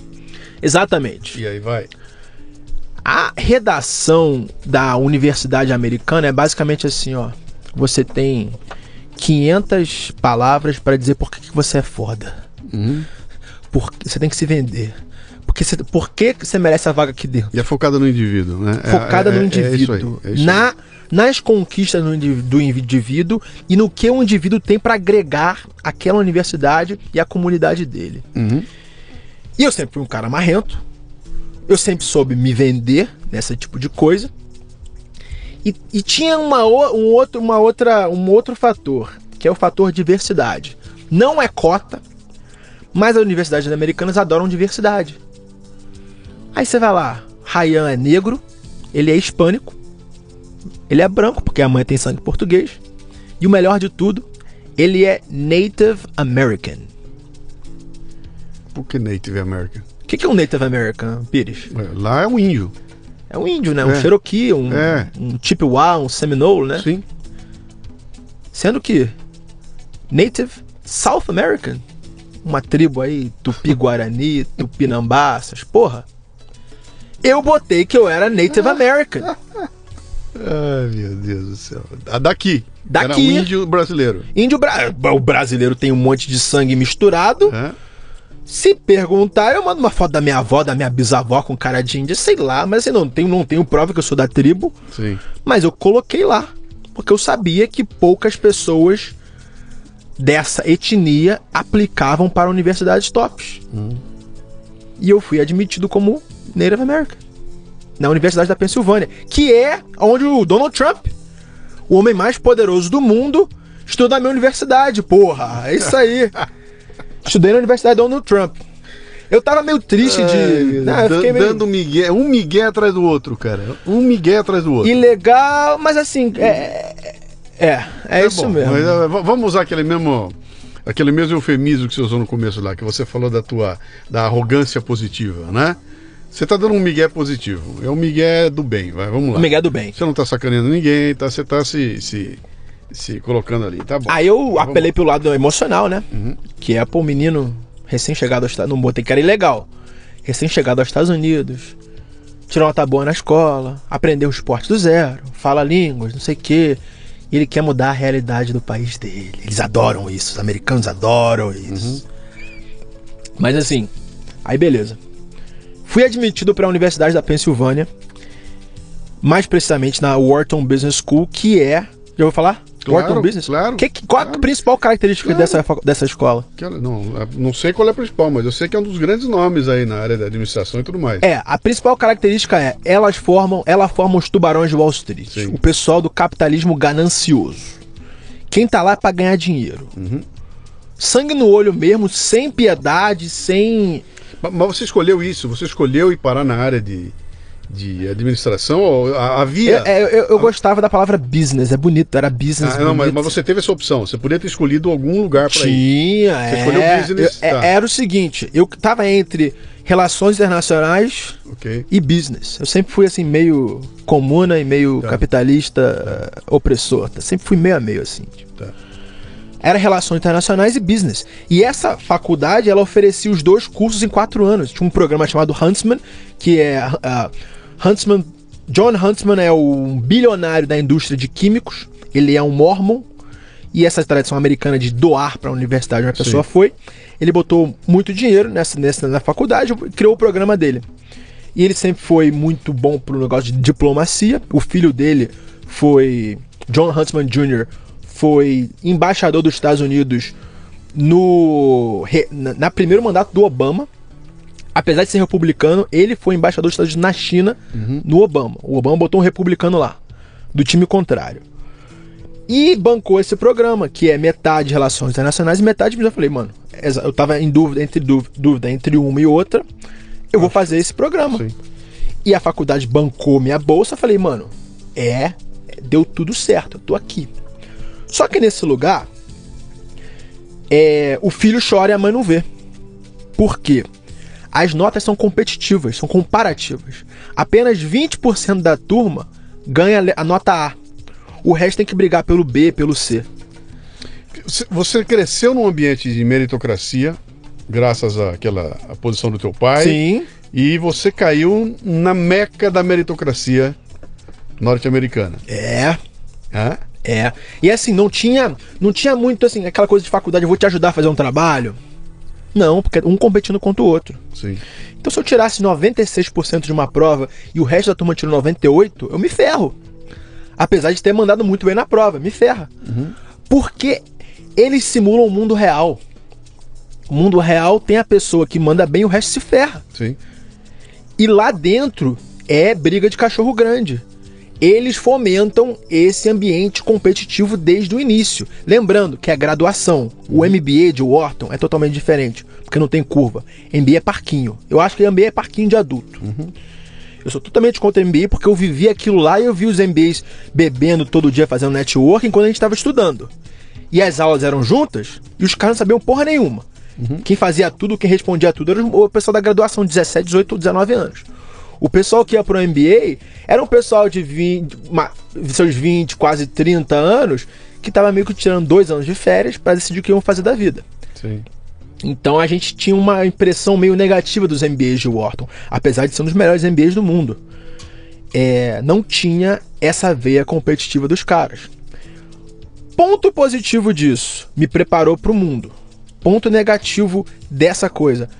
Exatamente. E aí vai. A redação da universidade americana é basicamente assim, ó. Você tem 500 palavras para dizer por que, que você é foda. Uhum. Por, você tem que se vender. Porque você, por que que você merece a vaga aqui dentro? E é focada no indivíduo, né? É- Focada é- no é- indivíduo. É isso aí, é na. Nas conquistas do indiví- do indivíduo e no que o indivíduo tem para agregar àquela universidade e à comunidade dele. Uhum. E eu sempre fui um cara marrento. Eu sempre soube me vender nesse tipo de coisa. E, e tinha uma, um outro, uma outra, um outro fator, que é o fator diversidade. Não é cota, mas as universidades americanas adoram diversidade. Aí você vai lá, Ryan é negro, ele é hispânico, ele é branco, porque a mãe tem sangue português. E o melhor de tudo, ele é Native American. Por que Native American? O que, que é um Native American, Pires? Lá é um índio. É um índio, né? Um É. Cherokee, um, É. um Chippewa, um Seminole, né? Sim. Sendo que Native South American, uma tribo aí, Tupi-Guarani, Tupinambá, essas porra. Eu botei que eu era Native American. Ai, meu Deus do céu. Ah, Daqui. Daqui. Era um índio brasileiro. Índio bra... O brasileiro tem um monte de sangue misturado. É? Se perguntar, eu mando uma foto da minha avó, da minha bisavó com cara de índia, sei lá, mas assim, não tenho, não tenho prova que eu sou da tribo. Sim. Mas eu coloquei lá, porque eu sabia que poucas pessoas dessa etnia aplicavam para universidades tops. E eu fui admitido como Native American na Universidade da Pensilvânia, que é onde o Donald Trump, o homem mais poderoso do mundo, estuda na minha universidade, porra. É isso aí. Estudei na Universidade do Donald Trump. Eu tava meio triste de. Não, eu fiquei meio... Dando migué, um migué atrás do outro, cara. Um migué atrás do outro. Ilegal, mas assim, é. É, é Tá isso bom, mesmo. mas, v- vamos usar aquele mesmo aquele mesmo eufemismo que você usou no começo lá, que você falou da tua da arrogância positiva, né? Você tá dando um migué positivo. É um migué do bem, vai, vamos lá. O Miguel do Bem. Você não tá sacaneando ninguém, tá, você tá se, se, se colocando ali, tá bom. Aí eu Vamos apelei pro lado emocional, né? Uhum. Que é, pô, o menino recém-chegado aos Estados Não botei era ilegal. Recém-chegado aos Estados Unidos. Tirou uma boa na escola. Aprendeu o esporte do zero. Fala línguas, não sei o quê. E ele quer mudar a realidade do país dele. Eles adoram isso. Os americanos adoram isso. Mas assim, aí beleza. Fui admitido para a Universidade da Pensilvânia. Mais precisamente na Wharton Business School, que é. Já vou falar? Claro, Wharton Business? claro, Que, qual a claro. principal característica Claro. dessa, dessa escola? Não, a- não sei qual é a principal, mas eu sei que é um dos grandes nomes aí na área da administração e tudo mais. É, a principal característica é, elas formam, ela forma os tubarões de Wall Street. Sim. O pessoal do capitalismo ganancioso. Quem tá lá é pra ganhar dinheiro. Uhum. Sangue no olho mesmo, sem piedade, sem. Ma- Mas você escolheu isso? Você escolheu ir parar na área de, de administração? Ou havia. Eu, eu- eu- eu gostava da palavra business, é bonito, era business. Ah, não, mas, mas você teve essa opção. Você podia ter escolhido algum lugar para ir. Tinha, Você é. escolheu business, Eu- é- tá. Era o seguinte, eu tava entre relações internacionais Ok. e business. Eu sempre fui assim, meio comuna e meio Tá. capitalista eh, opressor. tá? Sempre fui meio a meio, assim. tipo. Tá. Era relações internacionais e business. E essa faculdade, ela oferecia os dois cursos em quatro anos. Tinha um programa chamado Huntsman, que é. ah, Huntsman. John Huntsman é um bilionário da indústria de químicos. Ele é um mormon. E essa tradição americana de doar para a universidade onde a pessoa Sim. foi. Ele botou muito dinheiro nessa, nessa na faculdade e criou o programa dele. E ele sempre foi muito bom pro negócio de diplomacia. O filho dele foi. John Huntsman Jr. foi embaixador dos Estados Unidos no. na, na primeiro mandato do Obama. Apesar de ser republicano, ele foi embaixador dos Estados Unidos na China no Obama. O Obama botou um republicano lá, do time contrário. E bancou esse programa, que é metade relações internacionais e metade. Eu falei, mano, eu tava em dúvida entre, dúvida, entre uma e outra. Eu vou fazer esse programa. Sim. E a faculdade bancou minha bolsa. Falei, mano, é, deu tudo certo, eu tô aqui. Só que nesse lugar, é, o filho chora e a mãe não vê. Por quê? As notas são competitivas, são comparativas. Apenas 20% da turma ganha a nota A. O resto tem que brigar pelo B, pelo C. Você cresceu num ambiente de meritocracia, graças àquela à posição do teu pai. Sim. E você caiu na meca da meritocracia norte-americana. É. Hã? É. E assim, não tinha, não tinha muito assim, aquela coisa de faculdade, eu vou te ajudar a fazer um trabalho. Não, porque um competindo contra o outro. Sim. Então se eu tirasse 96% de uma prova e o resto da turma tirou 98, eu me ferro. Apesar de ter mandado muito bem na prova, me ferra. Porque eles simulam o mundo real. O mundo real tem a pessoa que manda bem e o resto se ferra. Sim. E lá dentro é briga de cachorro grande. Eles fomentam esse ambiente competitivo desde o início. Lembrando que a graduação, o MBA de Wharton é totalmente diferente, porque não tem curva. MBA é parquinho. Eu acho que MBA é parquinho de adulto. Eu sou totalmente contra MBA porque eu vivi aquilo lá e eu vi os MBAs bebendo todo dia fazendo networking quando a gente estava estudando. E as aulas eram juntas e os caras não sabiam porra nenhuma. Quem fazia tudo, quem respondia tudo era o pessoal da graduação, 17, 18, 19 anos. O pessoal que ia pro MBA era um pessoal de 20, ma- seus 20, quase 30 anos, que tava meio que tirando dois anos de férias para decidir o que iam fazer da vida. Sim. Então a gente tinha uma impressão meio negativa dos MBAs de Wharton, apesar de ser um dos melhores MBAs do mundo. É, não tinha essa veia competitiva dos caras. Ponto positivo disso, me preparou para o mundo. Ponto negativo dessa coisa,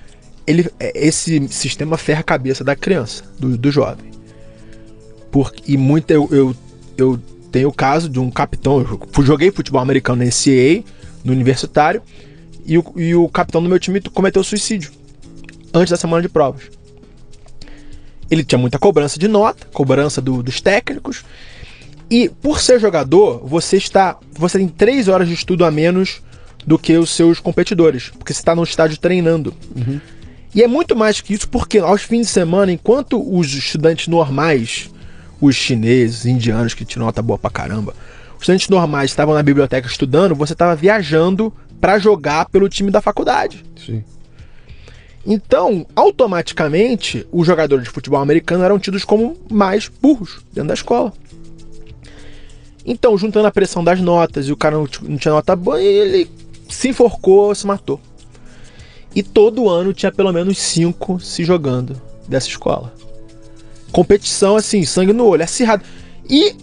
ele, é, esse sistema ferra a cabeça da criança, do, do jovem. Porque, e muito eu, eu, eu tenho o caso de um capitão, eu joguei futebol americano na NCAA, no universitário, e o, e o capitão do meu time cometeu suicídio antes da semana de provas. Ele tinha muita cobrança de nota, cobrança do- dos técnicos. E por ser jogador, você está. Você tem três horas de estudo a menos do que os seus competidores. Porque você está no estádio treinando. E é muito mais que isso, porque aos fins de semana, enquanto os estudantes normais, os chineses, indianos que tiram nota boa pra caramba, os estudantes normais estavam na biblioteca estudando, você estava viajando pra jogar pelo time da faculdade. Sim. Então, automaticamente, os jogadores de futebol americano eram tidos como mais burros dentro da escola. Então, juntando a pressão das notas e o cara não tinha nota boa, ele se enforcou, se matou. E todo ano tinha pelo menos cinco se jogando dessa escola. Competição assim, sangue no olho, acirrado. E,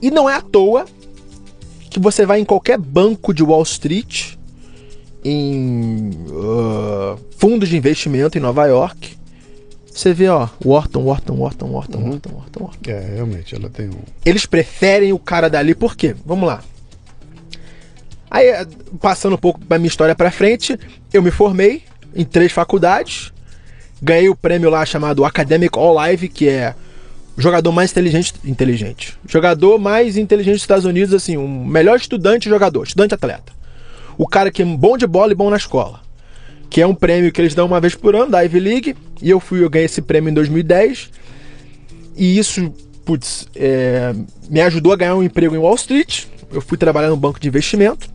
e não é à toa que você vai em qualquer banco de Wall Street, em ah, fundos de investimento em Nova York, você vê, ó, Wharton, Wharton, Wharton, Wharton, Wharton, Wharton, Wharton. É, realmente, ela tem um. Eles preferem o cara dali, por quê? Vamos lá. Aí, passando um pouco da minha história pra frente, eu me formei em três faculdades, ganhei o prêmio lá chamado Academic All Live, que é o jogador mais inteligente, inteligente, jogador mais inteligente dos Estados Unidos, assim, o melhor estudante jogador, estudante atleta. O cara que é bom de bola e bom na escola. Que é um prêmio que eles dão uma vez por ano, da Ivy League, e eu fui, eu ganhei esse prêmio em 2010. E isso, putz, é, me ajudou a ganhar um emprego em Wall Street. Eu fui trabalhar no banco de investimento,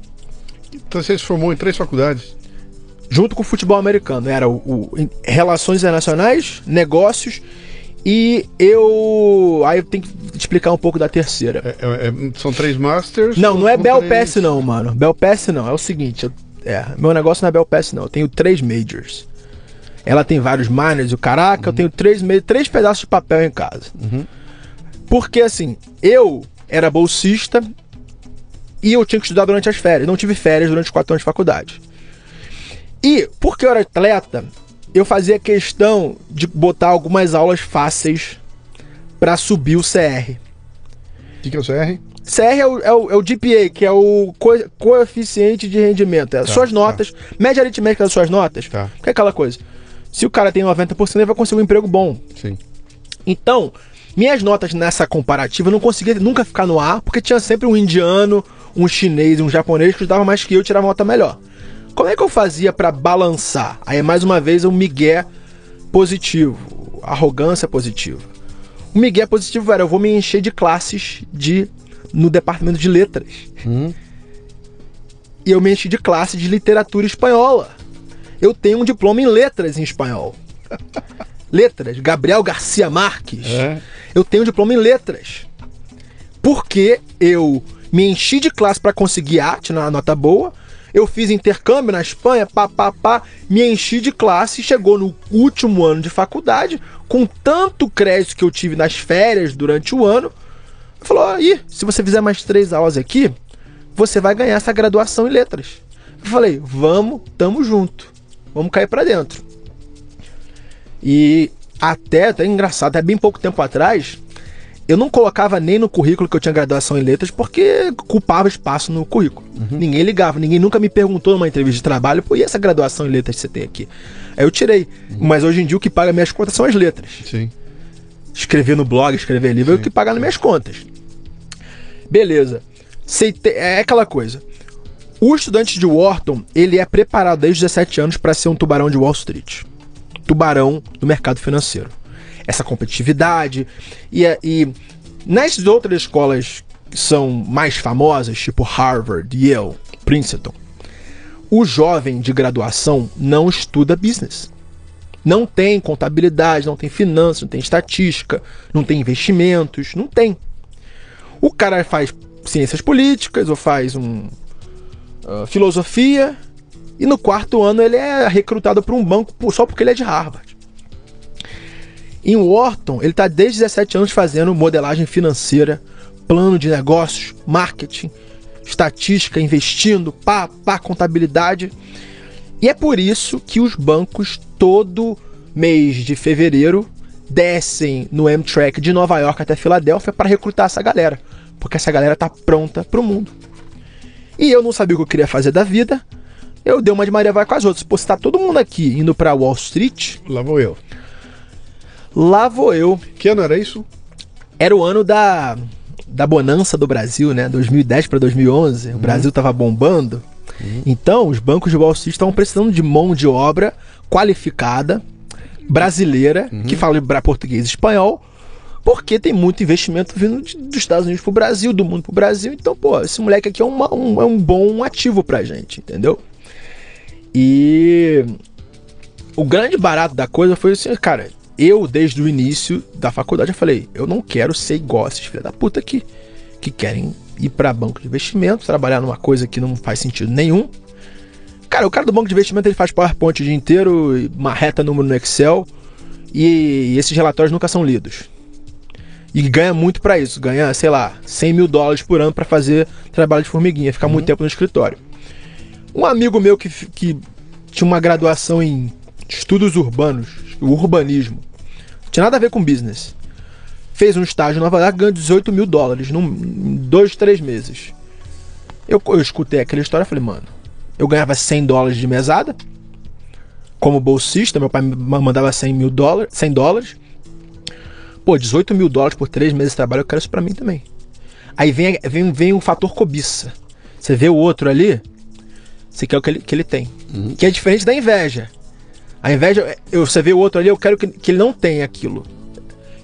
Então você se formou em três faculdades. Junto com o futebol americano. Era o, o- Relações Internacionais, Negócios, e eu. Aí eu tenho que explicar um pouco da terceira. É- é- é- são três Masters. Não, não é Bell três- Pass não, mano. Bell Pass não. É o seguinte, eu- é, meu negócio não é Bell Pass não. Eu tenho três majors. Ela tem vários minors, e o caraca, eu tenho três, três pedaços de papel em casa. Porque assim, eu era bolsista e eu tinha que estudar durante as férias. Não tive férias durante os quatro anos de faculdade. E porque eu era atleta, eu fazia questão de botar algumas aulas fáceis pra subir o CR. O que, que é o CR? CR é o, é o, é o GPA, que é o co- coeficiente de rendimento. É as suas tá. notas, média aritmética das suas notas. Tá. Que é aquela coisa. Se o cara tem 90%, ele vai conseguir um emprego bom. Sim. Então, minhas notas nessa comparativa eu não conseguia nunca ficar no ar, porque tinha sempre um indiano, um chinês, um japonês que estudava mais que eu e tirava nota melhor. Como é que eu fazia pra balançar? Aí, mais uma vez, o migué positivo, arrogância positiva. O migué positivo era, eu vou me encher de classes de no departamento de letras. E eu me enchi de classe de literatura espanhola. Eu tenho um diploma em letras em espanhol. Letras, Gabriel Garcia Marques. É. Eu tenho um diploma em letras. Porque eu me enchi de classe para conseguir arte na nota boa, Eu fiz intercâmbio na Espanha, pá, pá, pá, me enchi de classe e chegou no último ano de faculdade, com tanto crédito que eu tive nas férias durante o ano, falou: aí, se você fizer mais três aulas aqui, você vai ganhar essa graduação em letras. Eu falei: vamos, tamo junto, vamos cair para dentro. E até, até engraçado, até bem pouco tempo atrás, eu não colocava nem no currículo que eu tinha graduação em letras porque culpava espaço no currículo. Uhum. Ninguém ligava, ninguém nunca me perguntou numa entrevista de trabalho, pô, e essa graduação em letras que você tem aqui? Aí eu tirei. Uhum. Mas hoje em dia o que paga minhas contas são as letras. Sim. Escrever no blog, escrever livro Sim. é o que paga nas minhas contas. Beleza. É aquela coisa. O estudante de Wharton, ele é preparado desde os 17 anos para ser um tubarão de Wall Street. Tubarão do mercado financeiro essa competitividade. E, e nas outras escolas que são mais famosas, tipo Harvard, Yale, Princeton, o jovem de graduação não estuda business. Não tem contabilidade, não tem finanças, não tem estatística, não tem investimentos, não tem. O cara faz ciências políticas ou faz um uh, filosofia e no quarto ano ele é recrutado para um banco só porque ele é de Harvard. Em Wharton, ele está desde 17 anos fazendo modelagem financeira, plano de negócios, marketing, estatística, investindo, pá, pá, contabilidade. E é por isso que os bancos, todo mês de fevereiro, descem no Amtrak de Nova York até Filadélfia para recrutar essa galera. Porque essa galera tá pronta para o mundo. E eu não sabia o que eu queria fazer da vida. Eu dei uma de Maria vai com as outras. Pô, se tá todo mundo aqui indo para Wall Street. Lá vou eu. Lá vou eu. Que ano era isso? Era o ano da, da bonança do Brasil, né? 2010 para 2011. Uhum. O Brasil tava bombando. Uhum. Então, os bancos de Wall Street estavam precisando de mão de obra qualificada, brasileira, uhum. que fala português e espanhol, porque tem muito investimento vindo de, dos Estados Unidos pro Brasil, do mundo pro Brasil. Então, pô, esse moleque aqui é, uma, um, é um bom ativo pra gente, entendeu? E o grande barato da coisa foi assim, cara, eu, desde o início da faculdade, eu falei, eu não quero ser igual a esses filhos da puta aqui, que querem ir para banco de investimento, trabalhar numa coisa que não faz sentido nenhum. Cara, o cara do banco de investimento ele faz PowerPoint o dia inteiro, marreta número no Excel, e esses relatórios nunca são lidos. E ganha muito para isso, ganha, sei lá, 100 mil dólares por ano para fazer trabalho de formiguinha, ficar uhum. muito tempo no escritório. Um amigo meu que, que tinha uma graduação em estudos urbanos, o urbanismo. Não tinha nada a ver com business. Fez um estágio em Nova York, ganhou 18 mil dólares num, em dois, três meses. Eu, eu escutei aquela história e falei, mano, eu ganhava 100 dólares de mesada, como bolsista, meu pai me mandava 100 mil dólares, 100 dólares. Pô, 18 mil dólares por três meses de trabalho, eu quero isso pra mim também. Aí vem, vem, vem o fator cobiça. Você vê o outro ali, você quer o que ele, que ele tem. Uhum. Que é diferente da inveja. A inveja, você vê o outro ali, eu quero que, que ele não tenha aquilo.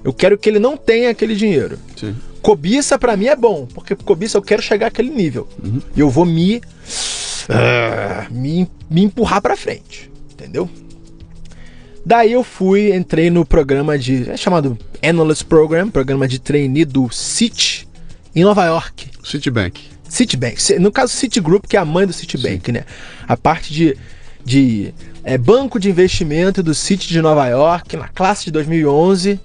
Eu quero que ele não tenha aquele dinheiro. Sim. Cobiça para mim é bom, porque cobiça eu quero chegar àquele nível. Uhum. E eu vou me, uh, me, me empurrar para frente, entendeu? Daí eu fui, entrei no programa de. É chamado Analyst Program, programa de trainee do Citi, em Nova York. Citibank. Citibank. No caso, Citigroup, que é a mãe do Citibank, Sim. né? A parte de, de é, banco de investimento do City de Nova York, na classe de 2011.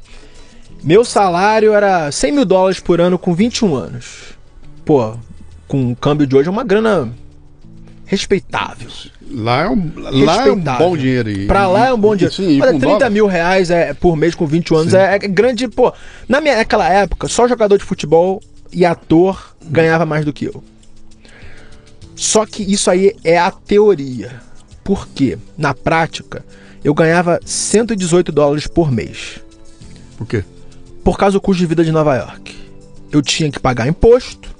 Meu salário era 100 mil dólares por ano com 21 anos. Pô, com o câmbio de hoje é uma grana respeitável. Lá é um, lá é um bom dinheiro. E, pra lá é um bom dinheiro. Sim, Olha, 30 dólar. mil reais é, por mês com 21 anos é, é, grande. Pô, na minha naquela época, só jogador de futebol e ator ganhava mais do que eu. Só que isso aí é a teoria. Porque, na prática, eu ganhava 118 dólares por mês. Por quê? Por causa do custo de vida de Nova York. Eu tinha que pagar imposto.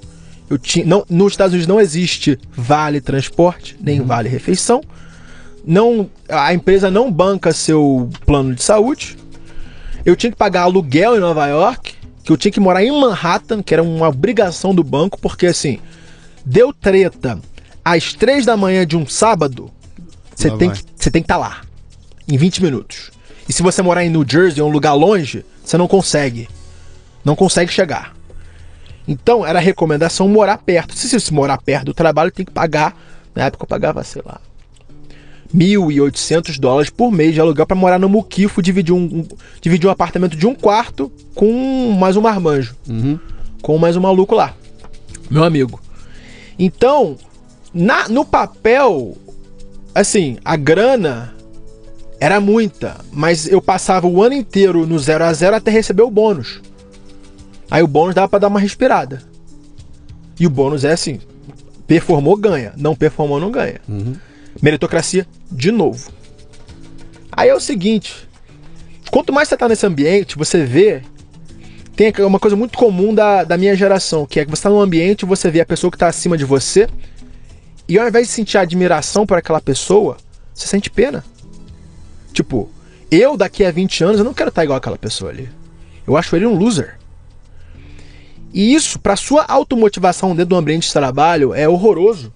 Eu tinha, não, nos Estados Unidos não existe vale transporte, nem uhum. vale refeição. Não, a empresa não banca seu plano de saúde. Eu tinha que pagar aluguel em Nova York, que eu tinha que morar em Manhattan, que era uma obrigação do banco, porque assim, deu treta às três da manhã de um sábado, você tem, que, você tem que estar tá lá. Em 20 minutos. E se você morar em New Jersey, um lugar longe, você não consegue. Não consegue chegar. Então, era a recomendação morar perto. Se você morar perto do trabalho, tem que pagar Na época eu pagava, sei lá, 1.800 dólares por mês de aluguel para morar no Muquifo, dividir um, um, dividir um apartamento de um quarto com mais um marmanjo. Uhum. Com mais um maluco lá. Meu amigo. Então, na, no papel, assim, a grana era muita, mas eu passava o ano inteiro no 0 a 0 até receber o bônus. Aí o bônus dava para dar uma respirada. E o bônus é assim: performou, ganha. Não performou, não ganha. Uhum. Meritocracia de novo. Aí é o seguinte: quanto mais você tá nesse ambiente, você vê. Tem uma coisa muito comum da, da minha geração, que é que você tá num ambiente, você vê a pessoa que tá acima de você, e ao invés de sentir admiração por aquela pessoa, você sente pena. Tipo, eu daqui a 20 anos eu não quero estar igual aquela pessoa ali. Eu acho ele um loser. E isso, para sua automotivação dentro do ambiente de trabalho, é horroroso.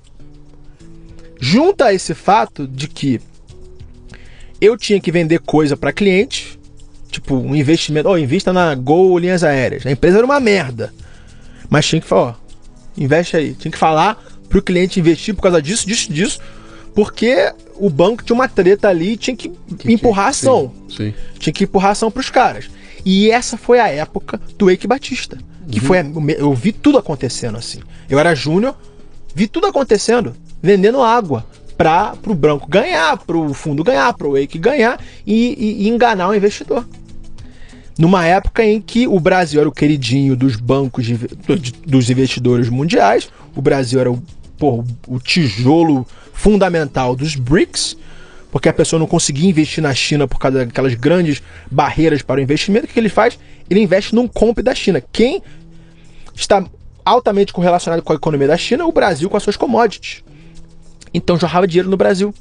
Junta a esse fato de que eu tinha que vender coisa para cliente, tipo um investimento, ó, oh, invista na Gol Linhas Aéreas. A empresa era uma merda. Mas tinha que falar, ó, investe aí. Tinha que falar pro cliente investir por causa disso, disso, disso, porque o banco tinha uma treta ali e tinha que, que empurrar a ação. Sim, sim. Tinha que empurrar a ação pros caras. E essa foi a época do Eike Batista. Que uhum. foi. Eu vi tudo acontecendo assim. Eu era júnior, vi tudo acontecendo, vendendo água para o branco ganhar, para o fundo ganhar, para o Wake ganhar e, e, e, enganar o investidor. Numa época em que o Brasil era o queridinho dos bancos, de, dos investidores mundiais, o Brasil era o, porra, o tijolo fundamental dos BRICS, porque a pessoa não conseguia investir na China por causa daquelas grandes barreiras para o investimento. O que ele faz? Ele investe num comp da China. Quem está altamente correlacionado com a economia da China, o Brasil com as suas commodities. Então jorrava dinheiro no Brasil.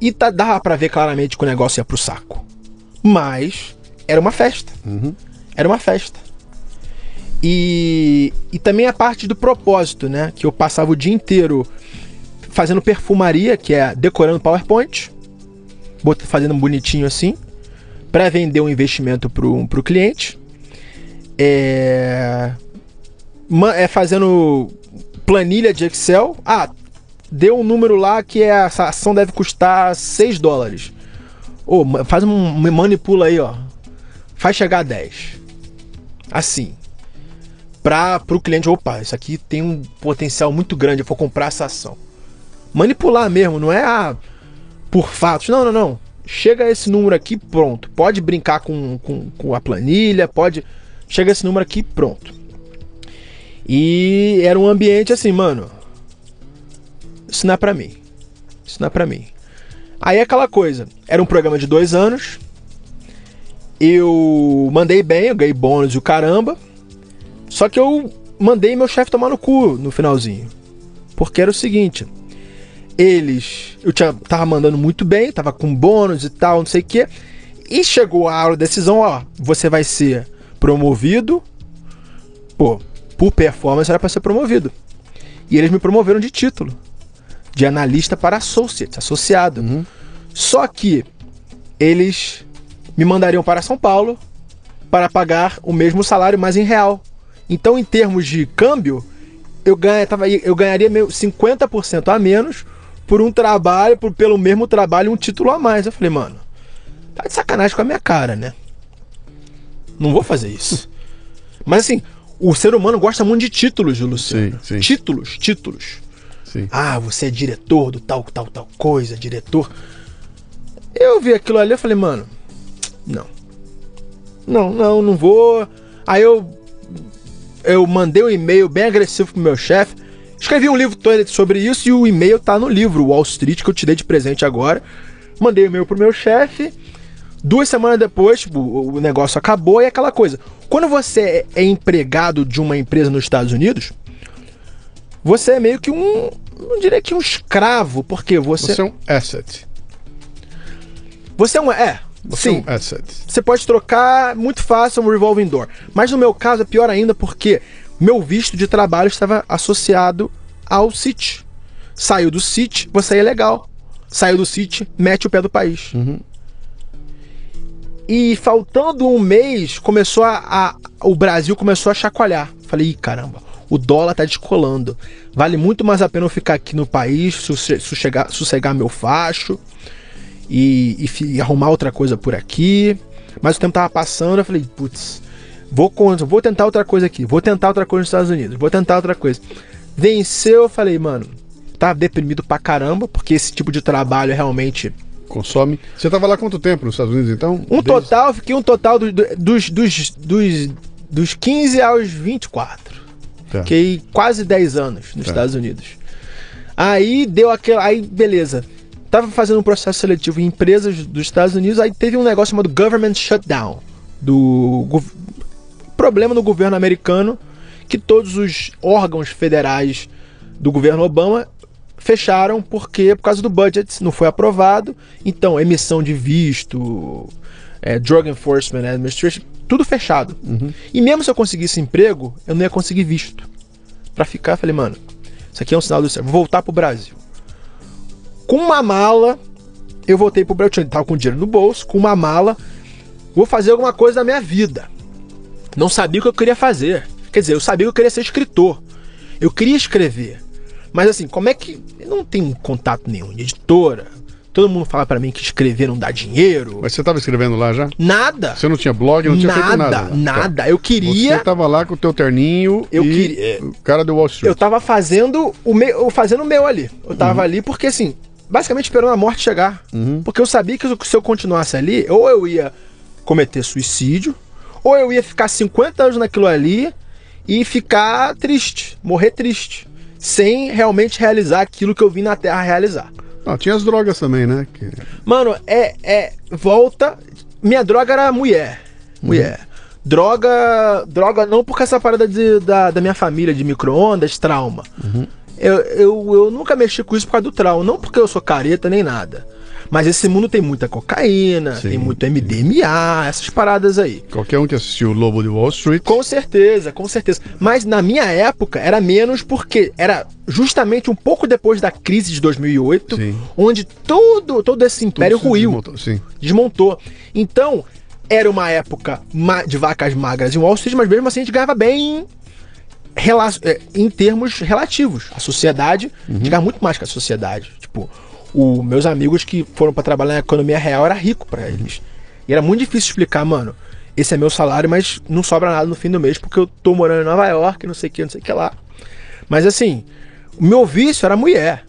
E tá, dava para ver claramente que o negócio ia pro saco. Mas era uma festa. Uhum. Era uma festa. E, e também a parte do propósito, né? Que eu passava o dia inteiro fazendo perfumaria, que é decorando PowerPoint, fazendo bonitinho assim, para vender um investimento pro, pro cliente é, é fazendo planilha de Excel. Ah, deu um número lá que é, essa ação deve custar 6 dólares. Oh, faz um. manipula aí, ó. Faz chegar a 10. Assim. Para o cliente, opa, isso aqui tem um potencial muito grande, eu vou comprar essa ação. Manipular mesmo, não é ah, por fatos. Não, não, não. Chega a esse número aqui, pronto. Pode brincar com, com, com a planilha, pode chega esse número aqui, pronto. E era um ambiente assim, mano. Isso não é pra mim. Isso não é pra mim. Aí é aquela coisa, era um programa de dois anos. Eu mandei bem, eu ganhei bônus e o caramba. Só que eu mandei meu chefe tomar no cu no finalzinho. Porque era o seguinte. Eles. Eu tinha, tava mandando muito bem, tava com bônus e tal, não sei o quê. E chegou a hora da decisão, ó. Você vai ser promovido. Pô, por performance era para ser promovido. E eles me promoveram de título. De analista para associate, associado. Uhum. Só que eles me mandariam para São Paulo para pagar o mesmo salário, mas em real. Então, em termos de câmbio, eu, ganha, tava, eu ganharia 50% a menos por um trabalho, por, pelo mesmo trabalho, um título a mais. Eu falei, mano, tá de sacanagem com a minha cara, né? Não vou fazer isso. Mas assim, o ser humano gosta muito de títulos, Luciano. Sim, sim. Títulos, títulos. Sim. Ah, você é diretor do tal, tal, tal coisa, diretor. Eu vi aquilo ali e falei, mano, não. Não, não, não vou. Aí eu eu mandei um e-mail bem agressivo pro meu chefe. Escrevi um livro sobre isso e o e-mail tá no livro Wall Street que eu te dei de presente agora. Mandei um e-mail pro meu chefe Duas semanas depois, tipo, o negócio acabou e é aquela coisa. Quando você é empregado de uma empresa nos Estados Unidos, você é meio que um. Não diria que um escravo, porque você. Você é um asset. Você é um. É. Você sim. é um asset. Você pode trocar muito fácil um revolving door. Mas no meu caso é pior ainda porque meu visto de trabalho estava associado ao CIT. Saiu do CIT, você é legal. Saiu do CIT, mete o pé do país. Uhum. E faltando um mês, começou a, a, o Brasil começou a chacoalhar. Falei, caramba, O dólar tá descolando. Vale muito mais a pena eu ficar aqui no país, sosse- sossegar, sossegar meu facho e, e e arrumar outra coisa por aqui. Mas o tempo tava passando, eu falei, putz, vou, vou tentar outra coisa aqui, vou tentar outra coisa nos Estados Unidos, vou tentar outra coisa. Venceu, eu falei, mano, tava deprimido pra caramba, porque esse tipo de trabalho realmente. Consome. Você tava lá quanto tempo nos Estados Unidos, então? Um Desde- total, fiquei um total do- do- dos, dos, dos, dos 15 aos 24. Tá. Fiquei quase 10 anos nos Tá. Estados Unidos. Aí deu aquela. Aí, beleza. Tava fazendo um processo seletivo em empresas dos Estados Unidos, aí teve um negócio chamado Government Shutdown. Do problema no governo americano que todos os órgãos federais do governo Obama fecharam porque por causa do budget não foi aprovado. Então, emissão de visto, é, Drug Enforcement Administration, tudo fechado. E mesmo se eu conseguisse emprego, eu não ia conseguir visto. Pra ficar, falei, mano, isso aqui é um sinal do céu. Vou voltar pro Brasil. Com uma mala, eu voltei pro Brasil. Tava com dinheiro no bolso, com uma mala. Vou fazer alguma coisa da minha vida. Não sabia o que eu queria fazer. Quer dizer, eu sabia que eu queria ser escritor. Eu queria escrever. Mas assim, como é que. Eu não tenho contato nenhum de editora. Todo mundo fala pra mim que escrever não dá dinheiro. Mas você tava escrevendo lá já? Nada. Você não tinha blog, não tinha feito nada. nada, nada. Eu queria. Você tava lá com o teu terninho Eu e queria- o cara do Wall Street. Eu tava fazendo o meu, fazendo o meu ali. Eu tava ali porque assim, basicamente esperando a morte chegar. Porque eu sabia que se eu continuasse ali, ou eu ia cometer suicídio, ou eu ia ficar 50 anos naquilo ali e ficar triste, morrer triste, sem realmente realizar aquilo que eu vim na Terra realizar. Não, tinha as drogas também, né? Que- Mano, é, é. Volta. Minha droga era mulher. Mulher. Droga. Droga não porque essa parada de- da, da minha família, de micro-ondas, trauma. Eu, eu, eu nunca mexi com isso por causa do trauma. Não porque eu sou careta nem nada. Mas esse mundo tem muita cocaína, Sim, tem muito MDMA, essas paradas aí. Qualquer um que assistiu o Lobo de Wall Street. Com certeza, com certeza. Mas na minha época era menos porque era justamente um pouco depois da crise de 2008, Sim. onde todo, todo esse tudo império se ruiu desmontou. Sim. desmontou. Então, era uma época de vacas magras em Wall Street, mas mesmo assim a gente ganhava bem em termos relativos. A sociedade, gente ganhava muito mais que a sociedade. Tipo, os meus amigos que foram pra trabalhar na economia real era rico pra eles. E era muito difícil explicar, mano, esse é meu salário, mas não sobra nada no fim do mês porque eu tô morando em Nova York, não sei o que, não sei o que lá. Mas assim, o meu vício era mulher.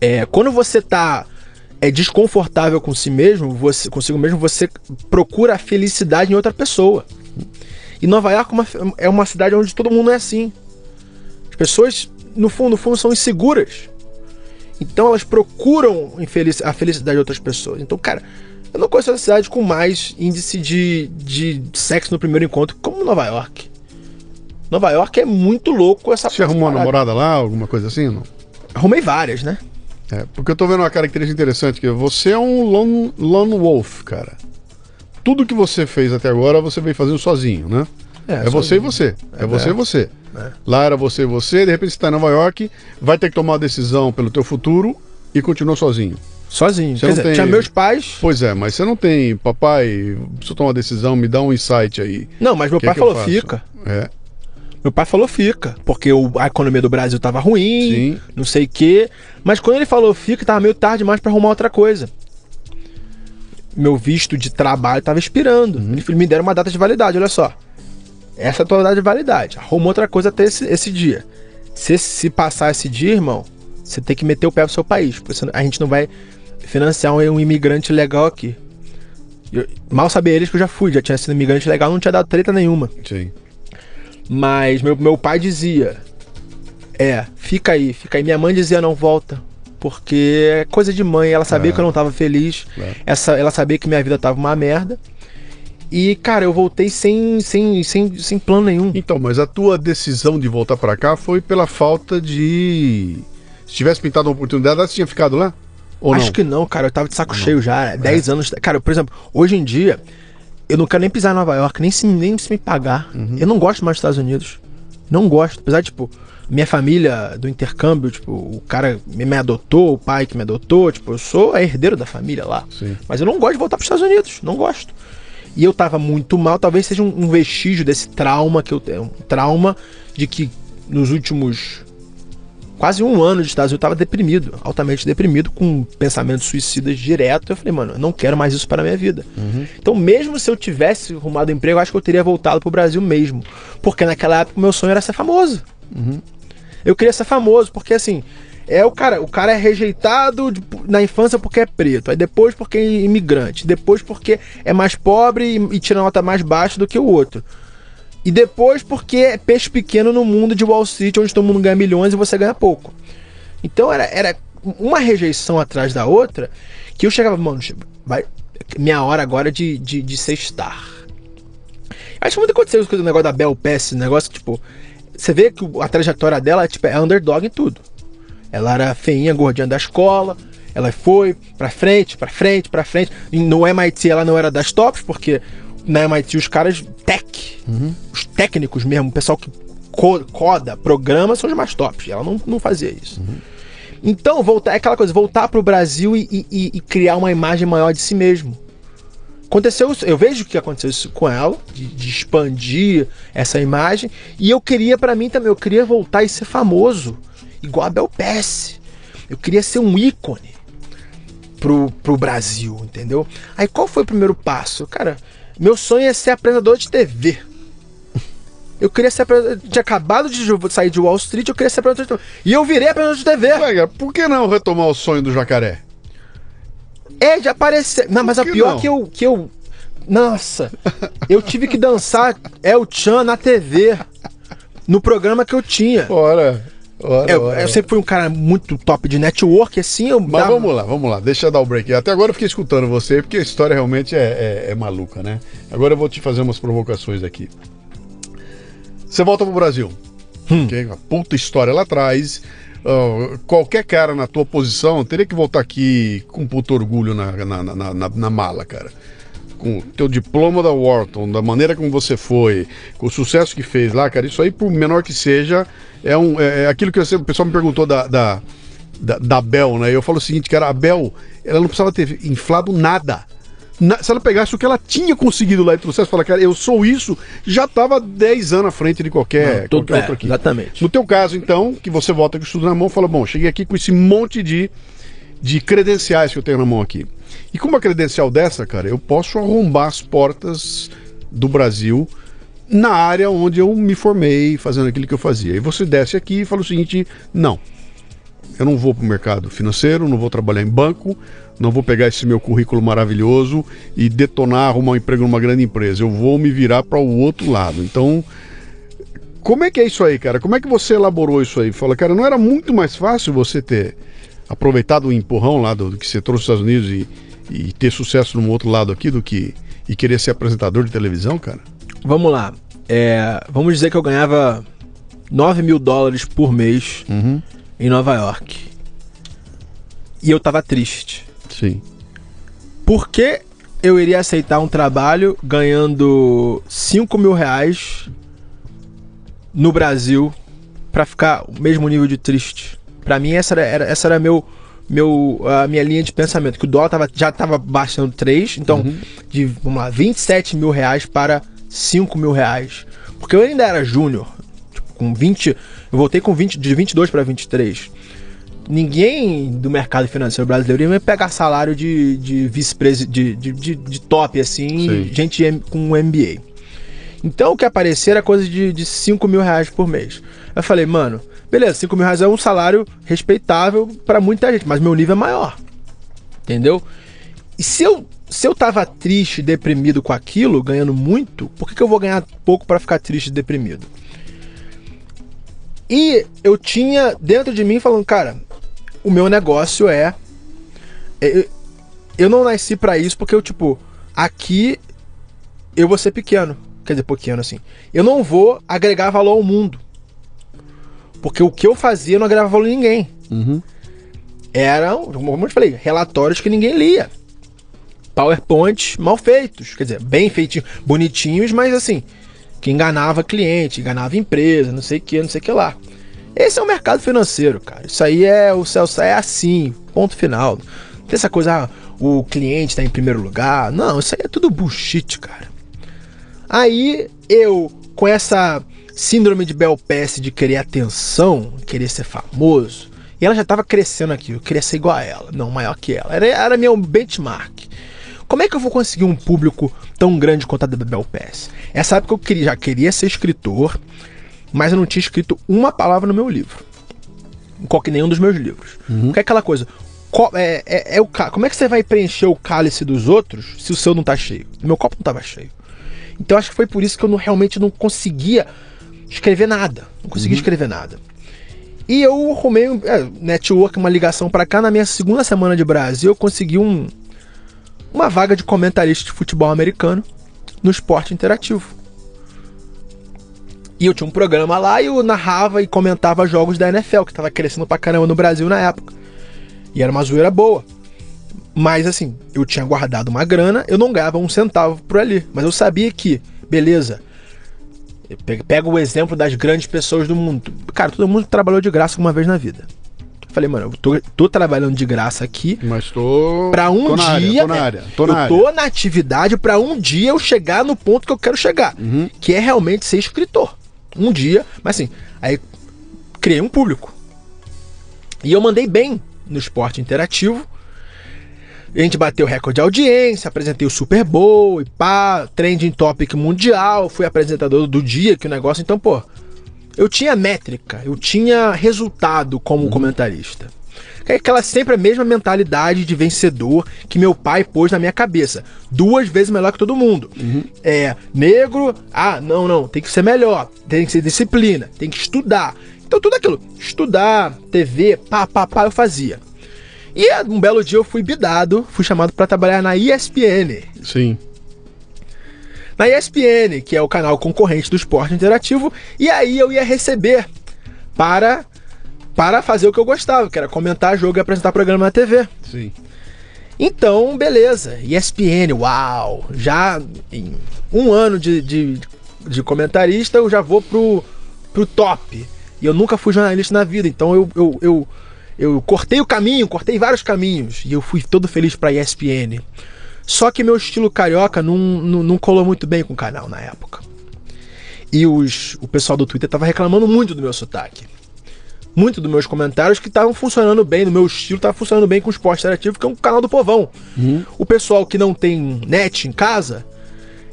É, quando você tá é desconfortável com si mesmo, você consigo mesmo, você procura a felicidade em outra pessoa. E Nova York é uma, é uma cidade onde todo mundo é assim. As pessoas, no fundo, no fundo, são inseguras. Então elas procuram a felicidade de outras pessoas. Então, cara, eu não conheço uma cidade com mais índice de, de sexo no primeiro encontro como Nova York. Nova York é muito louco essa Você arrumou uma parada. namorada lá, alguma coisa assim? Não? Arrumei várias, né? É, porque eu tô vendo uma característica interessante, que você é um lone, lone wolf, cara. Tudo que você fez até agora, você veio fazendo sozinho, né? É, você e você. É, você e você. É. Lá era você e você, de repente você tá em Nova York, vai ter que tomar uma decisão pelo teu futuro e continua sozinho. Sozinho. Você Quer não dizer, tem- tinha meus pais. Pois é, mas você não tem, papai, preciso tomar uma decisão, me dá um insight aí. Não, mas meu que pai é falou, fica. É, Meu pai falou, fica. Porque o- a economia do Brasil tava ruim, Sim. não sei o quê. Mas quando ele falou, fica, tava meio tarde demais pra arrumar outra coisa. Meu visto de trabalho tava expirando. Uhum. Ele falou, me deram uma data de validade, olha só. Essa é a tua data de validade. Arruma outra coisa até esse, esse dia. Se, se passar esse dia, irmão, você tem que meter o pé pro seu país. Porque a gente não vai financiar um, um imigrante legal aqui. Eu- mal sabia eles que eu já fui, já tinha sido imigrante legal, não tinha dado treta nenhuma. sim. Mas meu, meu pai dizia: É, fica aí, fica aí. Minha mãe dizia: Não volta. Porque é coisa de mãe. Ela sabia É. que eu não tava feliz. É. Essa, ela sabia que minha vida tava uma merda. E, cara, eu voltei sem, sem, sem, sem plano nenhum. Então, mas a tua decisão de voltar pra cá foi pela falta de. Se tivesse pintado uma oportunidade, você tinha ficado lá? Ou Acho não? que não, cara. Eu tava de saco cheio já. 10 anos. Cara, por exemplo, hoje em dia, eu não quero nem pisar em Nova York, nem se, nem se me pagar. Uhum. Eu não gosto mais dos Estados Unidos. Não gosto. Apesar de, tipo, minha família do intercâmbio, tipo, o cara me adotou, o pai que me adotou, tipo, eu sou herdeiro da família lá. Sim. Mas eu não gosto de voltar pros Estados Unidos. Não gosto. E eu tava muito mal, talvez seja um, um vestígio desse trauma que eu tenho. Um trauma de que nos últimos quase um ano de Estados Unidos eu tava deprimido, altamente deprimido, com pensamentos suicidas direto. Eu falei, mano, eu não quero mais isso para minha vida. Uhum. Então, mesmo se eu tivesse arrumado emprego, eu acho que eu teria voltado pro Brasil mesmo. Porque naquela época o meu sonho era ser famoso. Eu queria ser famoso, porque assim, é o cara, o cara é rejeitado de- na infância porque é preto, aí depois porque é imigrante, depois porque é mais pobre e, e tira nota mais baixa do que o outro. E depois porque é peixe pequeno no mundo de Wall Street, onde todo mundo ganha milhões e você ganha pouco. Então era, era uma rejeição atrás da outra que eu chegava, mano, vai, minha hora agora de, de, de ser star. Acho que muito aconteceu com o negócio da Bel Pass, negócio, tipo, você vê que a trajetória dela tipo, é underdog em tudo. Ela era feinha, gordinha da escola, ela foi pra frente, pra frente, pra frente. E no MIT ela não era das tops, porque na MIT os caras tech, os técnicos mesmo, o pessoal que co- coda, programa, são os mais tops. Ela não, não fazia isso. Então, voltar, é aquela coisa, voltar pro Brasil e- e- e criar uma imagem maior de si mesmo. Aconteceu eu vejo que aconteceu isso com ela, de, de expandir essa imagem, e eu queria pra mim também, eu queria voltar e ser famoso, igual a Bel Pass. Eu queria ser um ícone pro, pro Brasil, entendeu? Aí qual foi o primeiro passo? Cara, meu sonho é ser apresentador de TV. Eu queria ser apresentador, tinha acabado de sair de Wall Street, eu queria ser apresentador de TV. E eu virei apresentador de TV. Ué, por que não retomar o sonho do jacaré? É, de aparecer. Não, mas a pior não? que eu, que eu. Nossa, eu tive que dançar El Chan na TV. No programa que eu tinha. Ora, ora, Eu, ora. eu sempre fui um cara muito top de network, assim. Eu Mas dava- vamos lá, vamos lá, deixa eu dar o break. Até agora eu fiquei escutando você, porque a história realmente é, é- é maluca, né? Agora eu vou te fazer umas provocações aqui. Você volta pro Brasil. ok? Uma puta história lá atrás. Qualquer cara na tua posição teria que voltar aqui com puto orgulho na, na, na, na- na mala, cara. Com o teu diploma da Wharton, da maneira como você foi, com o sucesso que fez lá, cara, isso aí, por menor que seja, é, um, é, é aquilo que sempre- o pessoal me perguntou da, da, da, da Bel, né? Eu falo o seguinte, cara, a Bel, ela não precisava ter inflado nada. Na- se ela pegasse o que ela tinha conseguido lá e trouxesse, fala, cara, eu sou isso, já tava 10 anos à frente de qualquer, Não, qualquer é, outro aqui. exatamente. No teu caso, então, que você volta com o estudo na mão, fala, bom, cheguei aqui com esse monte de, de credenciais que eu tenho na mão aqui. E com uma credencial dessa, cara, eu posso arrombar as portas do Brasil na área onde eu me formei fazendo aquilo que eu fazia. E você desce aqui e fala o seguinte: não, eu não vou para o mercado financeiro, não vou trabalhar em banco, não vou pegar esse meu currículo maravilhoso e detonar, arrumar um emprego numa grande empresa. Eu vou me virar para o outro lado. Então, como é que é isso aí, cara? Como é que você elaborou isso aí? Fala, cara, não era muito mais fácil você ter aproveitado o empurrão lá do, do que você trouxe dos Estados Unidos e, e ter sucesso no outro lado aqui do que e querer ser apresentador de televisão, cara? Vamos lá. É, vamos dizer que eu ganhava 9 mil dólares por mês Uhum. em Nova York. E eu tava triste. Sim. Por que eu iria aceitar um trabalho ganhando 5 mil reais no Brasil pra ficar o mesmo nível de triste? Pra mim, essa era, essa era meu, meu, a minha linha de pensamento. Que o dólar tava, já tava baixando 3, então, de, vamos lá, 27 mil reais para 5 mil reais. Porque eu ainda era júnior. Tipo, com 20. Eu voltei com 20, de 22 para 23 ninguém do mercado financeiro brasileiro ia me pegar salário de, de vice-presidente, de, de, de, de top, assim, Sim. gente com um MBA. Então o que aparecer era coisa de, de 5 mil reais por mês. Eu falei, mano, beleza, 5 mil reais é um salário respeitável pra muita gente, mas meu nível é maior. Entendeu? E se eu, se eu tava triste, deprimido com aquilo, ganhando muito, por que, que eu vou ganhar pouco pra ficar triste e deprimido? E eu tinha dentro de mim falando, cara, o meu negócio é. Eu, eu não nasci pra isso porque eu, tipo, aqui eu vou ser pequeno. Quer dizer, pequeno assim. Eu não vou agregar valor ao mundo. Porque o que eu fazia não agregava valor a ninguém. Uhum. Eram, como eu te falei, relatórios que ninguém lia. PowerPoints mal feitos. Quer dizer, bem feitinhos, bonitinhos, mas assim, que enganava cliente, enganava empresa, não sei o que, não sei o que lá. Esse é o mercado financeiro, cara. Isso aí é o Celso é assim, ponto final. Não Tem essa coisa, ah, o cliente tá em primeiro lugar. Não, isso aí é tudo bullshit, cara. Aí eu, com essa síndrome de Bel de querer atenção, querer ser famoso, e ela já tava crescendo aqui, eu queria ser igual a ela, não maior que ela. Era, era meu benchmark. Como é que eu vou conseguir um público tão grande quanto a da Bel Pass? Essa época eu queria, já queria ser escritor, mas eu não tinha escrito uma palavra no meu livro. Qualquer nenhum dos meus livros. Uhum. Que é aquela coisa. é, é, é, o, como é que você vai preencher o cálice dos outros se o seu não tá cheio? Meu copo não tava cheio. Então acho que foi por isso que eu não, realmente não conseguia escrever nada. Não conseguia uhum. escrever nada. E eu arrumei um é, network, uma ligação para cá. Na minha segunda semana de Brasil, eu consegui um, uma vaga de comentarista de futebol americano no esporte interativo. E eu tinha um programa lá e eu narrava e comentava jogos da NFL, que tava crescendo pra caramba no Brasil na época. E era uma zoeira boa. Mas assim, eu tinha guardado uma grana, eu não ganhava um centavo por ali. Mas eu sabia que, beleza. Pega o exemplo das grandes pessoas do mundo. Cara, todo mundo trabalhou de graça uma vez na vida. Falei, mano, eu tô, tô trabalhando de graça aqui. Mas tô. Pra um tô dia. Área, tô na área. Tô na eu área. tô na atividade pra um dia eu chegar no ponto que eu quero chegar. Uhum. Que é realmente ser escritor. Um dia. Mas assim, aí criei um público. E eu mandei bem no esporte interativo. A gente bateu recorde de audiência, apresentei o Super Bowl e pá, trending topic mundial, fui apresentador do dia, que o negócio, então, pô, eu tinha métrica, eu tinha resultado como uhum. comentarista. É aquela sempre a mesma mentalidade de vencedor que meu pai pôs na minha cabeça. Duas vezes melhor que todo mundo. Uhum. É, negro, ah, não, não, tem que ser melhor, tem que ser disciplina, tem que estudar. Então tudo aquilo, estudar, TV, pá, pá, pá, eu fazia. E um belo dia eu fui bidado, fui chamado para trabalhar na ESPN. Sim. Na ESPN, que é o canal concorrente do esporte interativo, e aí eu ia receber para para fazer o que eu gostava, que era comentar jogo e apresentar programa na TV. Sim. Então, beleza. ESPN, uau! Já em um ano de, de, de comentarista, eu já vou pro, pro top. E eu nunca fui jornalista na vida, então eu, eu, eu eu cortei o caminho, cortei vários caminhos e eu fui todo feliz pra ESPN. Só que meu estilo carioca não, não, não colou muito bem com o canal na época. E os, o pessoal do Twitter tava reclamando muito do meu sotaque. Muito dos meus comentários que estavam funcionando bem, no meu estilo, tava funcionando bem com o Esporte Interativo, que é um canal do povão. Uhum. O pessoal que não tem net em casa,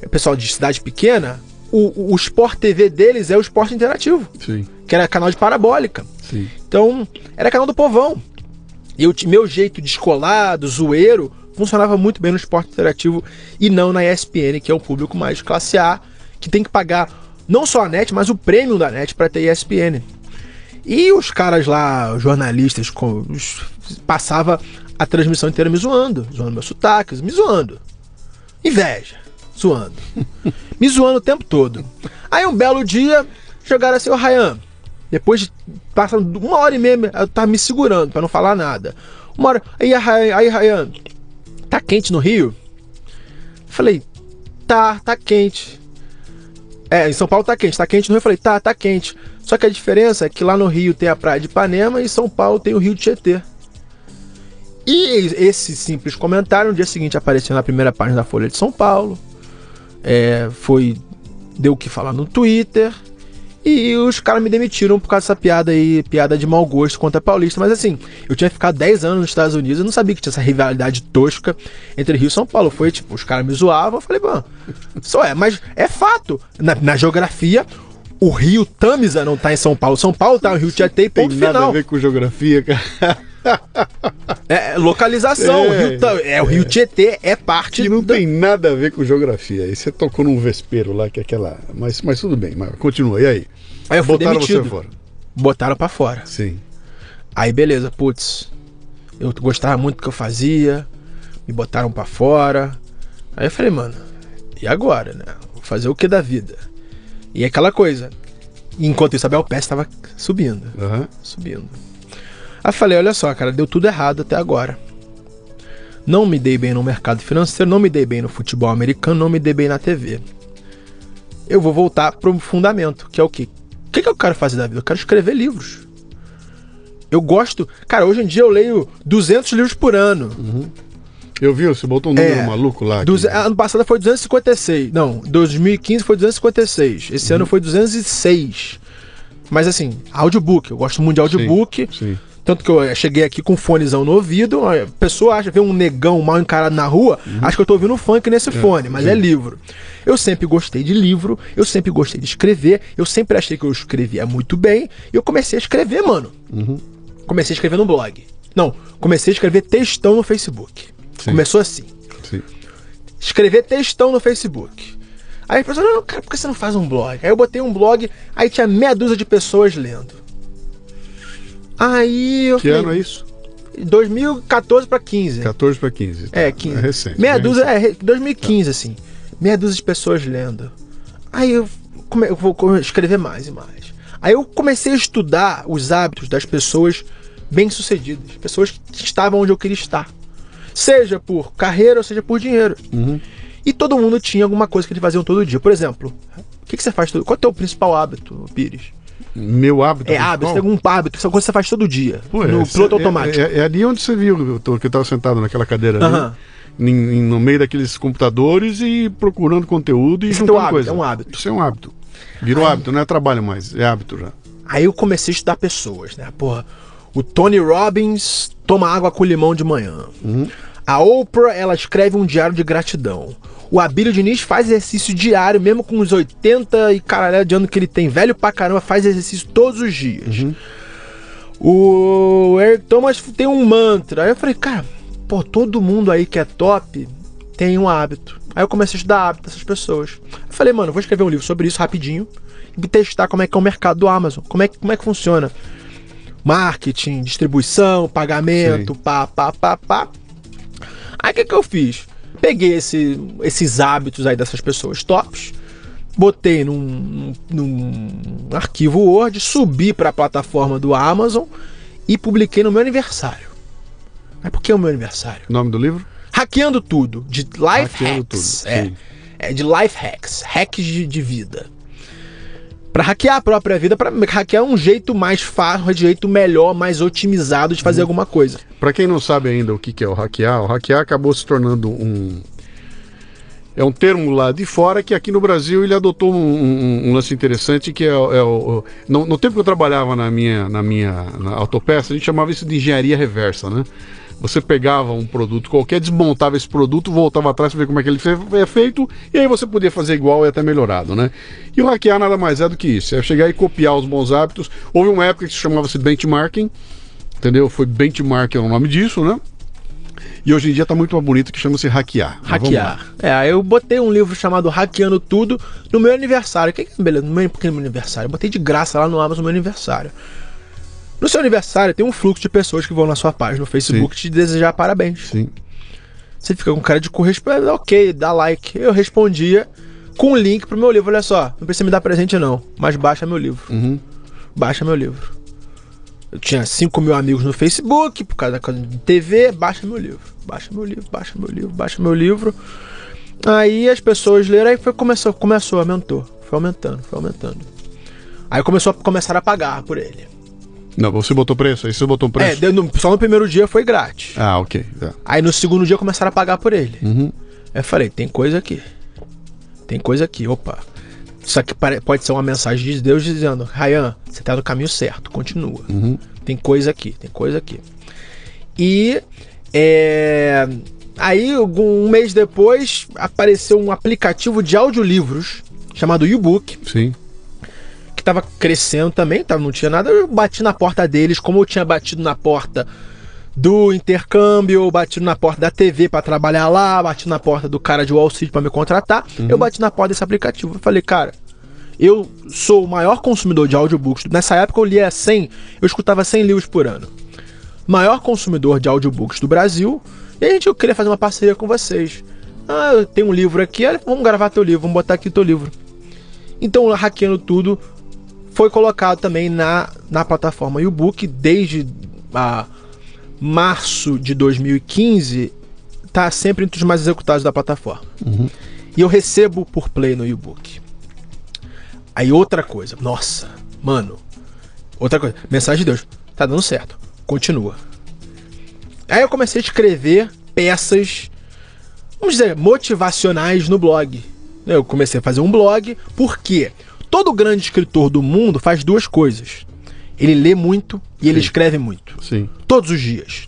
o pessoal de cidade pequena, o, o Sport TV deles é o Esporte Interativo. Sim. Que era canal de parabólica. Sim. Então, era canal do povão. E eu, meu jeito descolado, zoeiro, funcionava muito bem no esporte interativo e não na ESPN, que é o público mais classe A, que tem que pagar não só a net, mas o prêmio da net para ter ESPN. E os caras lá, jornalistas, os, passava a transmissão inteira me zoando, zoando meus sotaques, me zoando. Inveja, zoando. me zoando o tempo todo. Aí um belo dia, jogaram assim, o Ryan, depois de passando uma hora e meia, eu tava me segurando para não falar nada. Uma hora, aí, aí, aí Ryan, tá quente no Rio? Falei, tá, tá quente. É, em São Paulo tá quente, tá quente no Rio. Eu falei, tá, tá quente. Só que a diferença é que lá no Rio tem a praia de Ipanema e em São Paulo tem o Rio Tietê. E esse simples comentário, no dia seguinte apareceu na primeira página da Folha de São Paulo. É, foi. Deu o que falar no Twitter. E os caras me demitiram por causa dessa piada aí, piada de mau gosto contra a Paulista. Mas assim, eu tinha ficado 10 anos nos Estados Unidos e não sabia que tinha essa rivalidade tosca entre Rio e São Paulo. Foi tipo, os caras me zoavam, eu falei, mano, só é, mas é fato. Na, na geografia, o Rio Tamisa não tá em São Paulo. São Paulo tá no Rio Tietê e ponto Tem final. nada a ver com geografia, cara. É, localização. É, Rio, é, o Rio Tietê é parte. Que não tem nada a ver com geografia. Aí você tocou num vespeiro lá, que é aquela. Mas, mas tudo bem, mas continua. E aí? Aí eu fui Botaram demitido. você fora. Botaram pra fora. Sim. Aí beleza, putz. Eu gostava muito do que eu fazia. Me botaram pra fora. Aí eu falei, mano, e agora, né? Vou fazer o que da vida? E aquela coisa. Enquanto isso, a Bel Pérez estava subindo. Uhum. Subindo. Aí falei, olha só, cara, deu tudo errado até agora. Não me dei bem no mercado financeiro, não me dei bem no futebol americano, não me dei bem na TV. Eu vou voltar pro fundamento, que é o quê? O que, que eu quero fazer da vida? Eu quero escrever livros. Eu gosto. Cara, hoje em dia eu leio 200 livros por ano. Uhum. Eu vi, você botou um número É. maluco lá. Duze- Ano passado foi 256. Não, 2015 foi 256. Esse Uhum. ano foi 206. Mas assim, audiobook. Eu gosto muito de audiobook. Sim. Tanto que eu cheguei aqui com um fonezão no ouvido. A pessoa acha, vê um negão mal encarado na rua, acha que eu tô ouvindo funk nesse fone, mas é livro. Eu sempre gostei de livro, eu sempre gostei de escrever, eu sempre achei que eu escrevia muito bem, e eu comecei a escrever, mano. Comecei a escrever no blog. Não, comecei a escrever textão no Facebook. Sim. Começou assim Sim. escrever textão no Facebook. Aí a pessoa, não, cara, por que você não faz um blog? Aí eu botei um blog, aí tinha meia dúzia de pessoas lendo. Aí eu Que ano é isso? 2014 pra 15. 14 para 15. É, 15. É recente. Meia dúzia, recente. é, re- 2015, assim. Meia dúzia de pessoas lendo. Aí eu, come, eu vou escrever mais e mais. Aí eu comecei a estudar os hábitos das pessoas bem-sucedidas. Pessoas que estavam onde eu queria estar. Seja por carreira ou seja por dinheiro. Uhum. E todo mundo tinha alguma coisa que eles faziam todo dia. Por exemplo, o que, que você faz todo Qual é o teu principal hábito, Pires? Meu hábito. É hábito, você tem algum hábito, essa coisa que você faz todo dia. Pô, no é, piloto é- automático. É, é ali onde você viu eu tô- que eu tava sentado naquela cadeira ali, Aham. em- em- no meio daqueles computadores e procurando conteúdo e Esse é juntando hábito, coisa. é um hábito. Isso é um hábito. Virou hábito, não é trabalho mais, é hábito já. Aí eu comecei a estudar pessoas, né? Porra, o Tony Robbins toma água com limão de manhã. A Oprah, ela escreve um diário de gratidão. O Abílio Diniz faz exercício diário, mesmo com os 80 e caralho de ano que ele tem. Velho pra caramba, faz exercício todos os dias. O Eric Thomas tem um mantra. Aí eu falei, cara, pô, todo mundo aí que é top tem um hábito. Aí eu comecei a estudar hábito dessas pessoas. Eu falei, mano, eu vou escrever um livro sobre isso rapidinho e testar como é que é o mercado do Amazon, como é, como é que funciona. Marketing, distribuição, pagamento, Sim. pá, pá, pá, pá. Aí o que, que eu fiz? Peguei esse- esses hábitos aí dessas pessoas tops, botei num, num arquivo Word, subi para a plataforma do Amazon e publiquei no meu aniversário. Mas por que o meu aniversário? Nome do livro? Hackeando tudo, de life Hackeando hacks. tudo, é, é de life hacks, hacks de, de vida. Pra hackear a própria vida, pra hackear um jeito mais fácil, um jeito melhor, mais otimizado de fazer Uhum. alguma coisa. Pra quem não sabe ainda o que que é o hackear, o hackear acabou se tornando um. É um termo lá de fora que aqui no Brasil ele adotou um, um- um lance interessante que é, é o. o- no, no tempo que eu trabalhava na minha, na minha na autopeça, a gente chamava isso de engenharia reversa, né? Você pegava um produto qualquer, desmontava esse produto, voltava atrás para ver como é que ele é feito, e aí você podia fazer igual e até melhorado, né? E o hackear nada mais é do que isso, é chegar e copiar os bons hábitos. Houve uma época que se chamava-se benchmarking, entendeu? Foi benchmark é o nome disso, né? E hoje em dia tá muito mais bonito que chama-se hackear. Hackear. É, eu botei um livro chamado Hackeando Tudo no meu aniversário. Que que beleza, no meu, porque no meu aniversário. Eu botei de graça lá no Amazon no meu aniversário. No seu aniversário tem um fluxo de pessoas que vão na sua página no Facebook te desejar parabéns. Sim. Você fica com cara de corresponder, ok, dá like. Eu respondia com um link pro meu livro. Olha só, não precisa me dar presente não, mas baixa meu livro. Uhum. Baixa meu livro. Eu tinha 5 mil amigos no Facebook, por causa da de TV, baixa meu livro. Baixa meu livro, baixa meu livro, baixa meu livro. Aí as pessoas leram, aí foi, começou, começou, aumentou. Foi aumentando, foi aumentando. Aí começou a começar a pagar por ele. Não, você botou preço? Aí você botou um É, preço? deu no- só no primeiro dia foi grátis. Ah, ok. Tá. Aí no segundo dia começaram a pagar por ele. Uhum. Aí eu falei, tem coisa aqui. Tem coisa aqui, opa. Isso aqui pode ser uma mensagem de Deus dizendo, Ryan, você tá no caminho certo, continua. Uhum. Tem coisa aqui, tem coisa aqui. E é, aí, um mês depois, apareceu um aplicativo de audiolivros chamado YouBook, Sim. Que estava crescendo também, tava, não tinha nada. Eu bati na porta deles, como eu tinha batido na porta do intercâmbio, bati na porta da TV para trabalhar lá, bati na porta do cara de Wall Street para me contratar. Eu bati na porta desse aplicativo. Eu falei, cara, eu sou o maior consumidor de audiobooks. Nessa época eu lia 100, eu escutava 100 livros por ano. Maior consumidor de audiobooks do Brasil. E a gente eu queria fazer uma parceria com vocês. Ah, eu tenho um livro aqui, vamos gravar teu livro, vamos botar aqui teu livro. Então, hackeando tudo, foi colocado também na, na plataforma YouBook desde a março de 2015, tá sempre entre os mais executados da plataforma. E eu recebo por play no YouBook. Aí outra coisa, nossa, mano, outra coisa, mensagem de Deus, tá dando certo, continua. Aí eu comecei a escrever peças vamos dizer, motivacionais no blog. Eu comecei a fazer um blog porque todo grande escritor do mundo faz duas coisas. Ele lê muito e ele Sim. escreve muito. Sim. Todos os dias.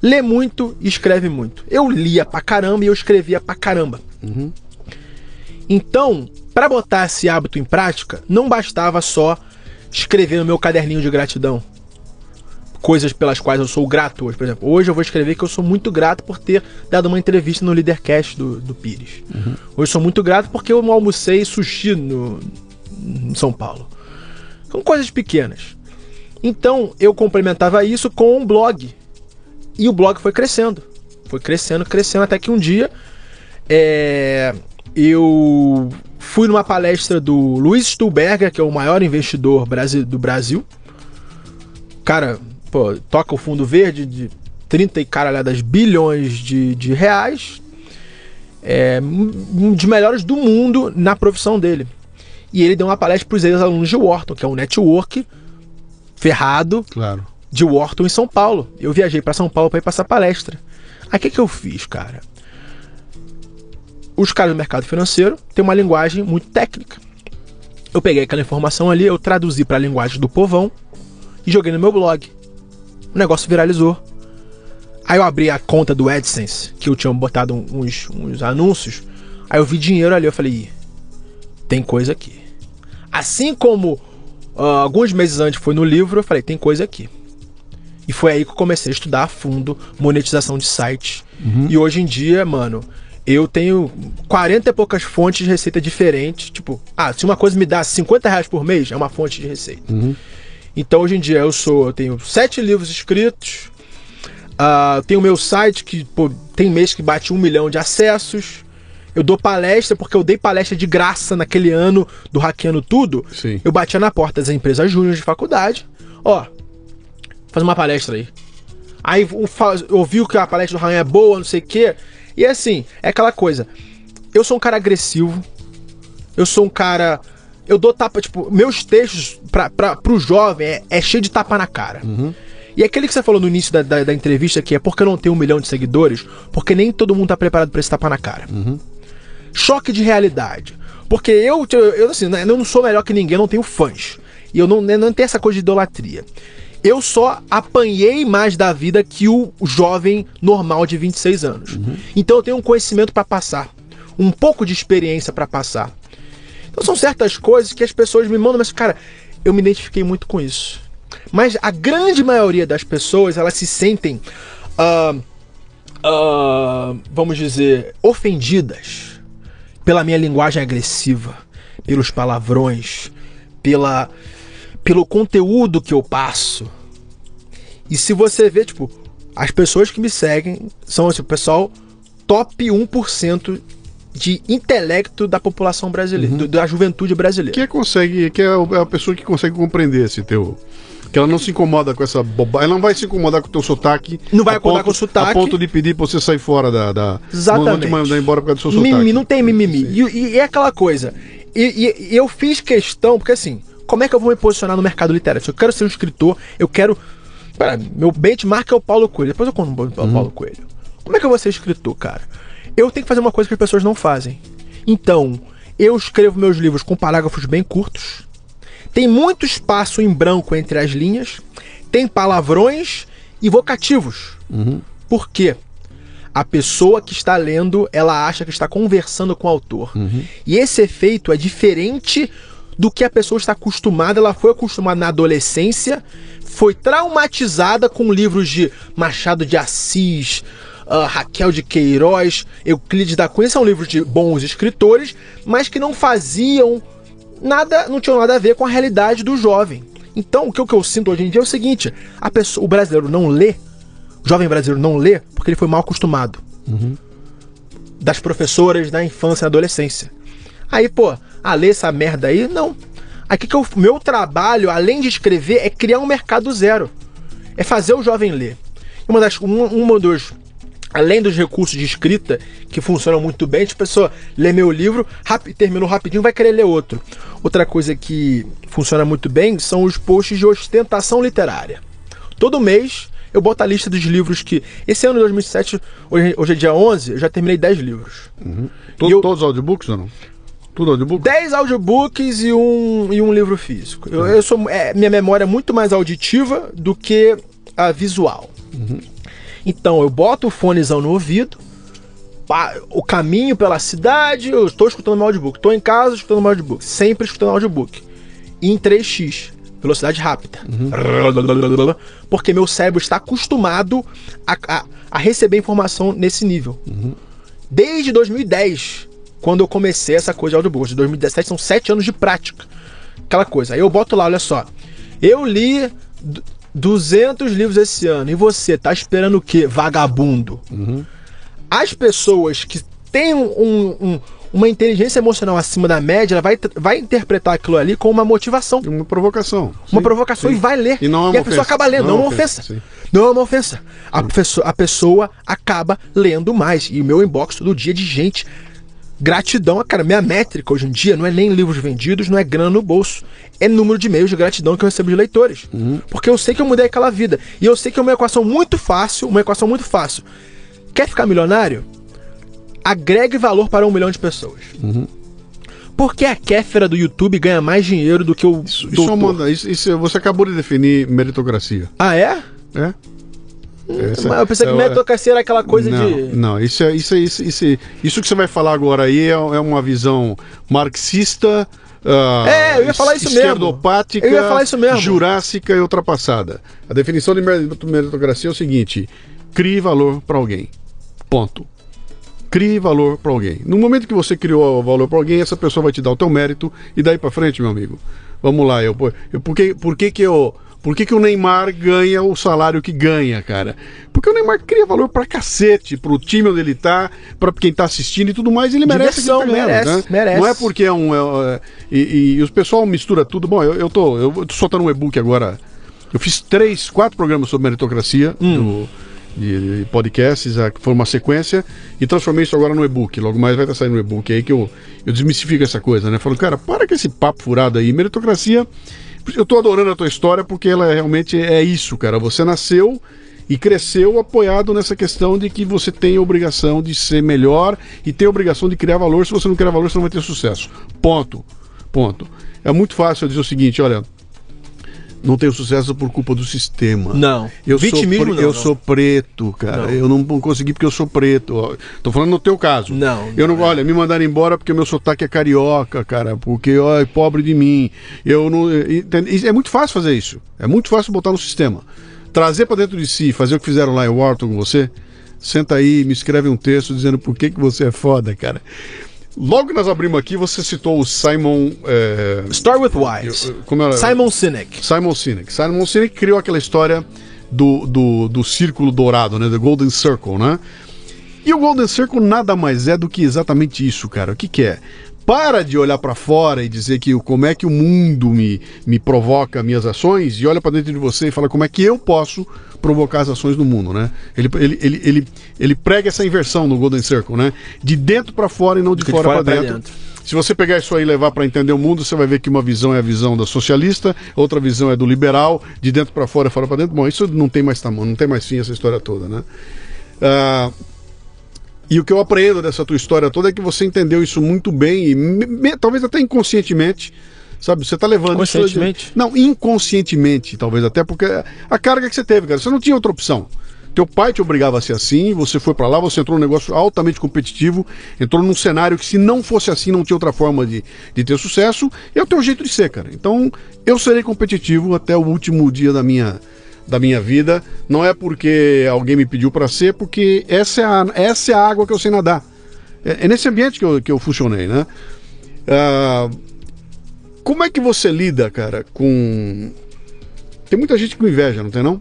Lê muito e escreve muito. Eu lia pra caramba e eu escrevia pra caramba. Então, pra botar esse hábito em prática, não bastava só escrever no meu caderninho de gratidão. Coisas pelas quais eu sou grato hoje. Por exemplo, hoje eu vou escrever que eu sou muito grato por ter dado uma entrevista no Leadercast do, do Pires. Hoje eu sou muito grato porque eu almocei sushi no, em São Paulo. São coisas pequenas. Então, eu complementava isso com um blog. E o blog foi crescendo. Foi crescendo, crescendo, até que um dia é, eu fui numa palestra do Luiz Stuhlberger, que é o maior investidor do Brasil. Cara, pô, toca o fundo verde de 30 e caralhadas bilhões de, de reais. É, um dos melhores do mundo na profissão dele. E ele deu uma palestra para os ex-alunos de Wharton, que é um network ferrado Claro. de Wharton em São Paulo. Eu viajei para São Paulo para ir passar palestra. Aí o que, que eu fiz, cara? Os caras do mercado financeiro têm uma linguagem muito técnica. Eu peguei aquela informação ali, eu traduzi para a linguagem do povão e joguei no meu blog. O negócio viralizou. Aí eu abri a conta do AdSense, que eu tinha botado uns, uns anúncios. Aí eu vi dinheiro ali, eu falei, "Ih, tem coisa aqui. Assim como ah, alguns meses antes foi no livro, eu falei, tem coisa aqui. E foi aí que eu comecei a estudar a fundo monetização de sites. E hoje em dia, mano, eu tenho 40 e poucas fontes de receita diferentes. Tipo, ah, se uma coisa me dá 50 reais por mês, é uma fonte de receita. Então hoje em dia eu sou, eu tenho sete livros escritos. ah, tenho meu site que pô, tem mês que bate um milhão de acessos. Eu dou palestra porque eu dei palestra de graça naquele ano do Hackeando Tudo. Sim. Eu batia na porta das empresas júnior de faculdade. Ó, faz uma palestra aí. Aí ouviu que a palestra do Ryan é boa, não sei o quê. E assim, é aquela coisa. Eu sou um cara agressivo. Eu sou um cara. Eu dou tapa, tipo, meus textos pra, pra, pro jovem é, é cheio de tapa na cara. E aquele que você falou no início da, da, da entrevista, que é porque eu não tenho um milhão de seguidores, porque nem todo mundo tá preparado pra esse tapa na cara. Choque de realidade. Porque eu, eu, eu, assim, né, eu não sou melhor que ninguém, eu não tenho fãs. E eu não, né, não tenho essa coisa de idolatria. Eu só apanhei mais da vida que o jovem normal de 26 anos. Então eu tenho um conhecimento pra passar. Um pouco de experiência pra passar. Então são certas coisas que as pessoas me mandam, mas, cara, eu me identifiquei muito com isso. Mas a grande maioria das pessoas, elas se sentem, ah, ah, vamos dizer, ofendidas pela minha linguagem agressiva, pelos palavrões, pela, pelo conteúdo que eu passo. E se você vê, tipo, as pessoas que me seguem são assim, o pessoal top 1% de intelecto da população brasileira, do- da juventude brasileira. Que consegue, que é é a pessoa que consegue compreender esse teu. Que ela não se incomoda com essa bobagem. Ela não vai se incomodar com o teu sotaque. Não vai incomodar ponto- com o sotaque. A ponto de pedir pra você sair fora da. da Exatamente. Não, mandar embora por causa do seu sotaque. Mimimi, não tem mimimi. E, e- é aquela coisa. E, e- eu fiz questão, porque assim, como é que eu vou me posicionar no mercado literário? Se eu quero ser um escritor, eu quero. Pera, meu benchmark é o Paulo Coelho. Depois eu conto o Paulo Coelho. Como é que eu vou ser escritor, cara? Eu tenho que fazer uma coisa que as pessoas não fazem. Então, eu escrevo meus livros com parágrafos bem curtos. Tem muito espaço em branco entre as linhas. Tem palavrões e vocativos. Por quê? A pessoa que está lendo, ela acha que está conversando com o autor. E esse efeito é diferente do que a pessoa está acostumada. Ela foi acostumada na adolescência, foi traumatizada com livros de Machado de Assis, ah, Raquel de Queiroz, Euclides da Cunha. São livros de bons escritores, mas que não faziam nada, não tinham nada a ver com a realidade do jovem. Então, o que eu, o que eu sinto hoje em dia é o seguinte: a pessoa, o brasileiro não lê, o jovem brasileiro não lê porque ele foi mal acostumado. Das professoras da infância e adolescência. Aí, pô, a ler essa merda aí, não. Aí que eu, meu trabalho, além de escrever, é criar um mercado zero. É fazer o jovem ler. E Uma das, um, uma dos, além dos recursos de escrita, que funcionam muito bem, a pessoa lê meu livro, rapi, terminou rapidinho, vai querer ler outro. Outra coisa que funciona muito bem são os posts de ostentação literária. Todo mês Eu boto a lista dos livros que. Esse ano, 2007, hoje, hoje é dia 11, eu já terminei 10 livros. To- eu- Todos os audiobooks ou não? Tudo audiobook? 10 audiobooks e um, e um livro físico. Eu, eu sou, é, minha memória é muito mais auditiva do que a visual. Então, eu boto o fonezão no ouvido, o caminho pela cidade, eu estou escutando meu audiobook. Estou em casa escutando meu audiobook. Sempre escutando audiobook. E em 3x, velocidade rápida. Porque meu cérebro está acostumado a, a, a receber informação nesse nível. Desde 2010, quando eu comecei essa coisa de audiobook. De 2017 são 7 anos de prática. Aquela coisa. Aí eu boto lá, olha só. Eu li 200 livros esse ano. E você, tá esperando o quê? Vagabundo. As pessoas que têm um- um- um- uma inteligência emocional acima da média, ela vai, vai interpretar aquilo ali como uma motivação. Uma provocação. Uma Sim, provocação sim. e vai ler. E não é uma a pessoa ofensa. acaba lendo, não, é uma ofensa. sim. Não é uma ofensa. A pessoa, a pessoa acaba lendo mais. E o meu inbox todo dia de gente. Gratidão, cara, minha métrica hoje em dia não é nem livros vendidos, não é grana no bolso. É número de e-mails de gratidão que eu recebo de leitores. Porque eu sei que eu mudei aquela vida. E eu sei que é uma equação muito fácil, uma equação muito fácil. Quer ficar milionário? Agregue valor para um milhão de pessoas. Por que a Kéfera do YouTube ganha mais dinheiro do que o Isso, isso é doutor? uma- isso- isso- você acabou de definir meritocracia. Ah, é? É? Essa- eu pensei que é- meritocracia era aquela coisa não, de. Não, isso, é, isso, é, isso, isso, isso que você vai falar agora aí é, é uma visão marxista. ah, É, eu ia falar isso mesmo. esquerdopática, Eu ia falar isso mesmo. jurássica e ultrapassada. A definição de merit- meritocracia é o seguinte: crie valor para alguém. Ponto. Crie valor para alguém. No momento que você criou valor para alguém, essa pessoa vai te dar o teu mérito e daí para frente, meu amigo. Vamos lá, eu, eu por que, por que que eu por que, que o Neymar ganha o salário que ganha, cara? Porque o Neymar cria valor pra cacete, pro time onde ele tá, pra quem tá assistindo e tudo mais, ele merece Diversão, que tá merece, né? merece. Não é porque é um. é, é, e, e os pessoal mistura tudo. Bom, eu, eu tô. Eu tô soltando um e-book agora. Eu fiz três, quatro programas sobre meritocracia Hum. do, de, de podcasts, a- foi uma sequência, e transformei isso agora no e-book. Logo mais vai estar saindo no e-book aí que eu, eu desmistifico essa coisa, né? Falo, cara, para com esse papo furado aí. Meritocracia. Eu tô adorando a tua história porque ela realmente é isso, cara. Você nasceu e cresceu apoiado nessa questão de que você tem a obrigação de ser melhor e tem a obrigação de criar valor. Se você não criar valor, você não vai ter sucesso. Ponto. Ponto. É muito fácil eu dizer o seguinte, olha, não tenho sucesso por culpa do sistema. Não. Eu sou, Vitimismo pre- não, eu não. sou preto, cara. Não. Eu não consegui porque eu sou preto. Tô falando no teu caso. Não, Eu não, não é. olha, me mandaram embora porque meu sotaque é carioca, cara. Porque, ó, é pobre de mim. Eu não. entende? É muito fácil fazer isso. É muito fácil botar no sistema. Trazer pra dentro de si, fazer o que fizeram lá em Wharton com você. Senta aí, me escreve um texto dizendo por que, que você é foda, cara. Logo que nós abrimos aqui, você citou o Simon. é, Start with Wise. como era? Simon Sinek. Simon Sinek. Simon Sinek criou aquela história do, do, do círculo dourado, né? Do Golden Circle, né? E o Golden Circle nada mais é do que exatamente isso, cara. O que, que é? Para de olhar para fora e dizer que como é que o mundo me, me provoca minhas ações e olha para dentro de você e fala como é que eu posso provocar as ações no mundo, né? Ele, ele, ele, ele, ele prega essa inversão no Golden Circle, né? De dentro para fora e não de, De fora, fora para dentro. dentro. Se você pegar isso aí e levar para entender o mundo, você vai ver que uma visão é a visão da socialista, outra visão é do liberal, de dentro para fora, fora para dentro. Bom, isso não tem mais tamanho, não tem mais fim essa história toda, né? Ah, e o que eu aprendo dessa tua história toda é que você entendeu isso muito bem e me- me- talvez até inconscientemente, sabe? Você tá levando isso Conscientemente? não, inconscientemente, talvez até porque a carga que você teve, cara, você não tinha outra opção. Teu pai te obrigava a ser assim, você foi pra lá, você entrou num negócio altamente competitivo, entrou num cenário que se não fosse assim não tinha outra forma de, de ter sucesso, e é o teu jeito de ser, cara. Então, eu serei competitivo até o último dia da minha da minha vida, não é porque alguém me pediu pra ser, porque essa é a, essa é a água que eu sei nadar. É, é nesse ambiente que eu, que eu funcionei, né? Ah, como é que você lida, cara, com. Tem muita gente com inveja, não tem não?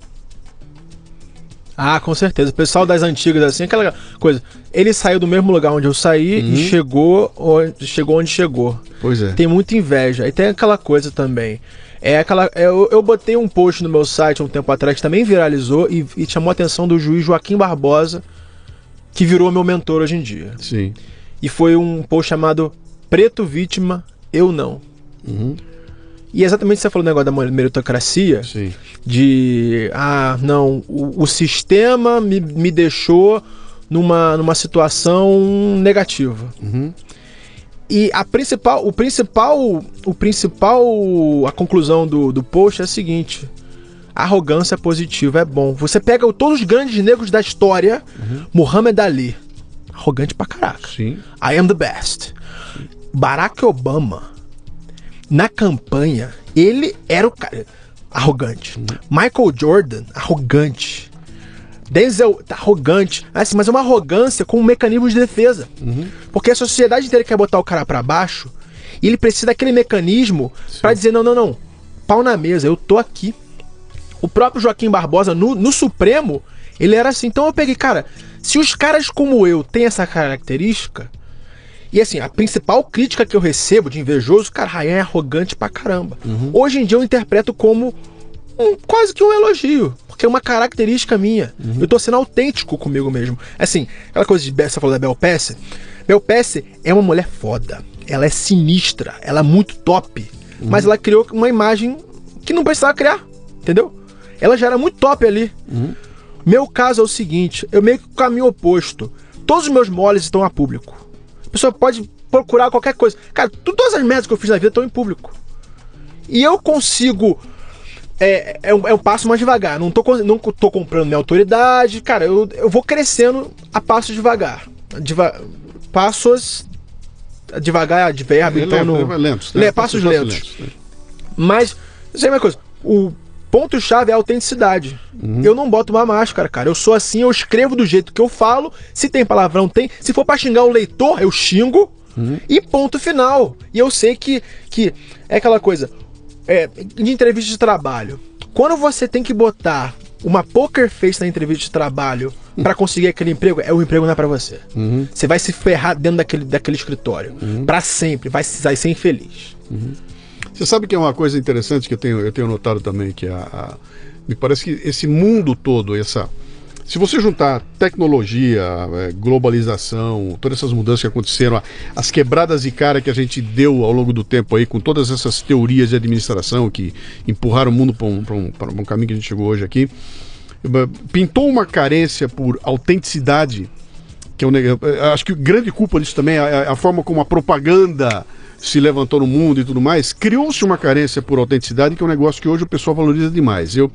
Ah, com certeza. O pessoal das antigas, assim, aquela coisa. Ele saiu do mesmo lugar onde eu saí Uhum. e chegou onde, chegou onde chegou. Pois é. Tem muita inveja. E tem aquela coisa também. É aquela. é, Eu, eu botei um post no meu site há um tempo atrás que também viralizou e, e chamou a atenção do juiz Joaquim Barbosa, que virou meu mentor hoje em dia. Sim. E foi um post chamado Preto Vítima, Eu Não. Uhum. E exatamente você falou do negócio da meritocracia. Sim. De, ah, não, o, o sistema me, me deixou numa, numa situação negativa. Uhum. E a principal, o principal, o principal, a conclusão do, do post é a seguinte: arrogância positiva é bom. Você pega todos os grandes negros da história, uhum. Muhammad Ali, arrogante pra caraca. Sim. I am the best. Barack Obama, na campanha, ele era o cara arrogante. Michael Jordan, arrogante. Denzel tá arrogante. Assim, mas é uma arrogância com um mecanismo de defesa. Uhum. Porque a sociedade inteira quer botar o cara para baixo e ele precisa daquele mecanismo para dizer: não, não, não, pau na mesa, eu tô aqui. O próprio Joaquim Barbosa, no, no Supremo, ele era assim. Então eu peguei, cara, se os caras como eu têm essa característica, e assim, a principal crítica que eu recebo de invejoso, cara, Ryan é arrogante pra caramba. Uhum. Hoje em dia eu interpreto como um, quase que um elogio porque é uma característica minha. Uhum. Eu tô sendo autêntico comigo mesmo. Assim, aquela coisa de você falou da Bel Pesce. Bel Pesce é uma mulher foda. Ela é sinistra, ela é muito top. Uhum. Mas ela criou uma imagem que não precisava criar, entendeu? Ela já era muito top ali. Uhum. Meu caso é o seguinte, eu meio que o caminho oposto. Todos os meus moles estão a público. A pessoa pode procurar qualquer coisa. Cara, todas as merdas que eu fiz na vida estão em público. E eu consigo é, é, um, é um passo mais devagar. Não tô, não tô comprando minha autoridade. Cara, eu, eu vou crescendo a passos devagar. Deva, passos. Devagar, de verbo, é então. Lento, no, lentos, né? Passos, passos lentos. lentos né? Mas, sei é uma coisa. O ponto-chave é a autenticidade. Uhum. Eu não boto uma máscara, cara. Eu sou assim, eu escrevo do jeito que eu falo. Se tem palavrão, tem. Se for pra xingar o leitor, eu xingo. Uhum. E ponto final. E eu sei que, que é aquela coisa é, de entrevista de trabalho. Quando você tem que botar uma poker face na entrevista de trabalho para conseguir aquele emprego, é o emprego não é para você. Uhum. Você vai se ferrar dentro daquele, daquele escritório. Uhum. para sempre. Vai, vai ser infeliz. Uhum. Você sabe que é uma coisa interessante que eu tenho, eu tenho notado também, que a, a me parece que esse mundo todo, essa se você juntar tecnologia, é, globalização, todas essas mudanças que aconteceram, as quebradas de cara que a gente deu ao longo do tempo aí, com todas essas teorias de administração que empurraram o mundo para um, um, um caminho que a gente chegou hoje aqui, pintou uma carência por autenticidade, que eu, acho que grande culpa disso também é a, a forma como a propaganda se levantou no mundo e tudo mais, criou-se uma carência por autenticidade, que é um negócio que hoje o pessoal valoriza demais. Eu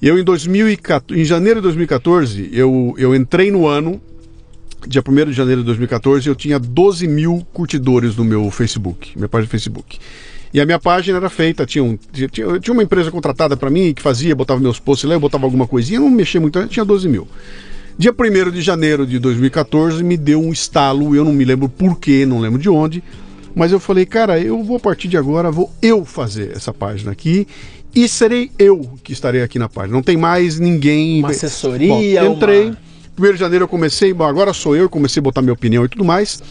eu, em, 2014, em janeiro de 2014, eu, eu entrei no ano, dia 1 de janeiro de 2014, eu tinha 12 mil curtidores no meu Facebook, minha página do Facebook. E a minha página era feita, tinha, um, tinha, tinha uma empresa contratada para mim que fazia, botava meus posts lá, eu botava alguma coisinha, não mexia muito, tinha 12 mil. Dia 1 de janeiro de 2014 me deu um estalo, eu não me lembro porquê, não lembro de onde, mas eu falei, cara, eu vou a partir de agora, vou eu fazer essa página aqui e serei eu que estarei aqui na página. Não tem mais ninguém. Uma assessoria. Bom, entrei. Uma... Primeiro de janeiro eu comecei, bom, agora sou eu, comecei a botar minha opinião e tudo mais.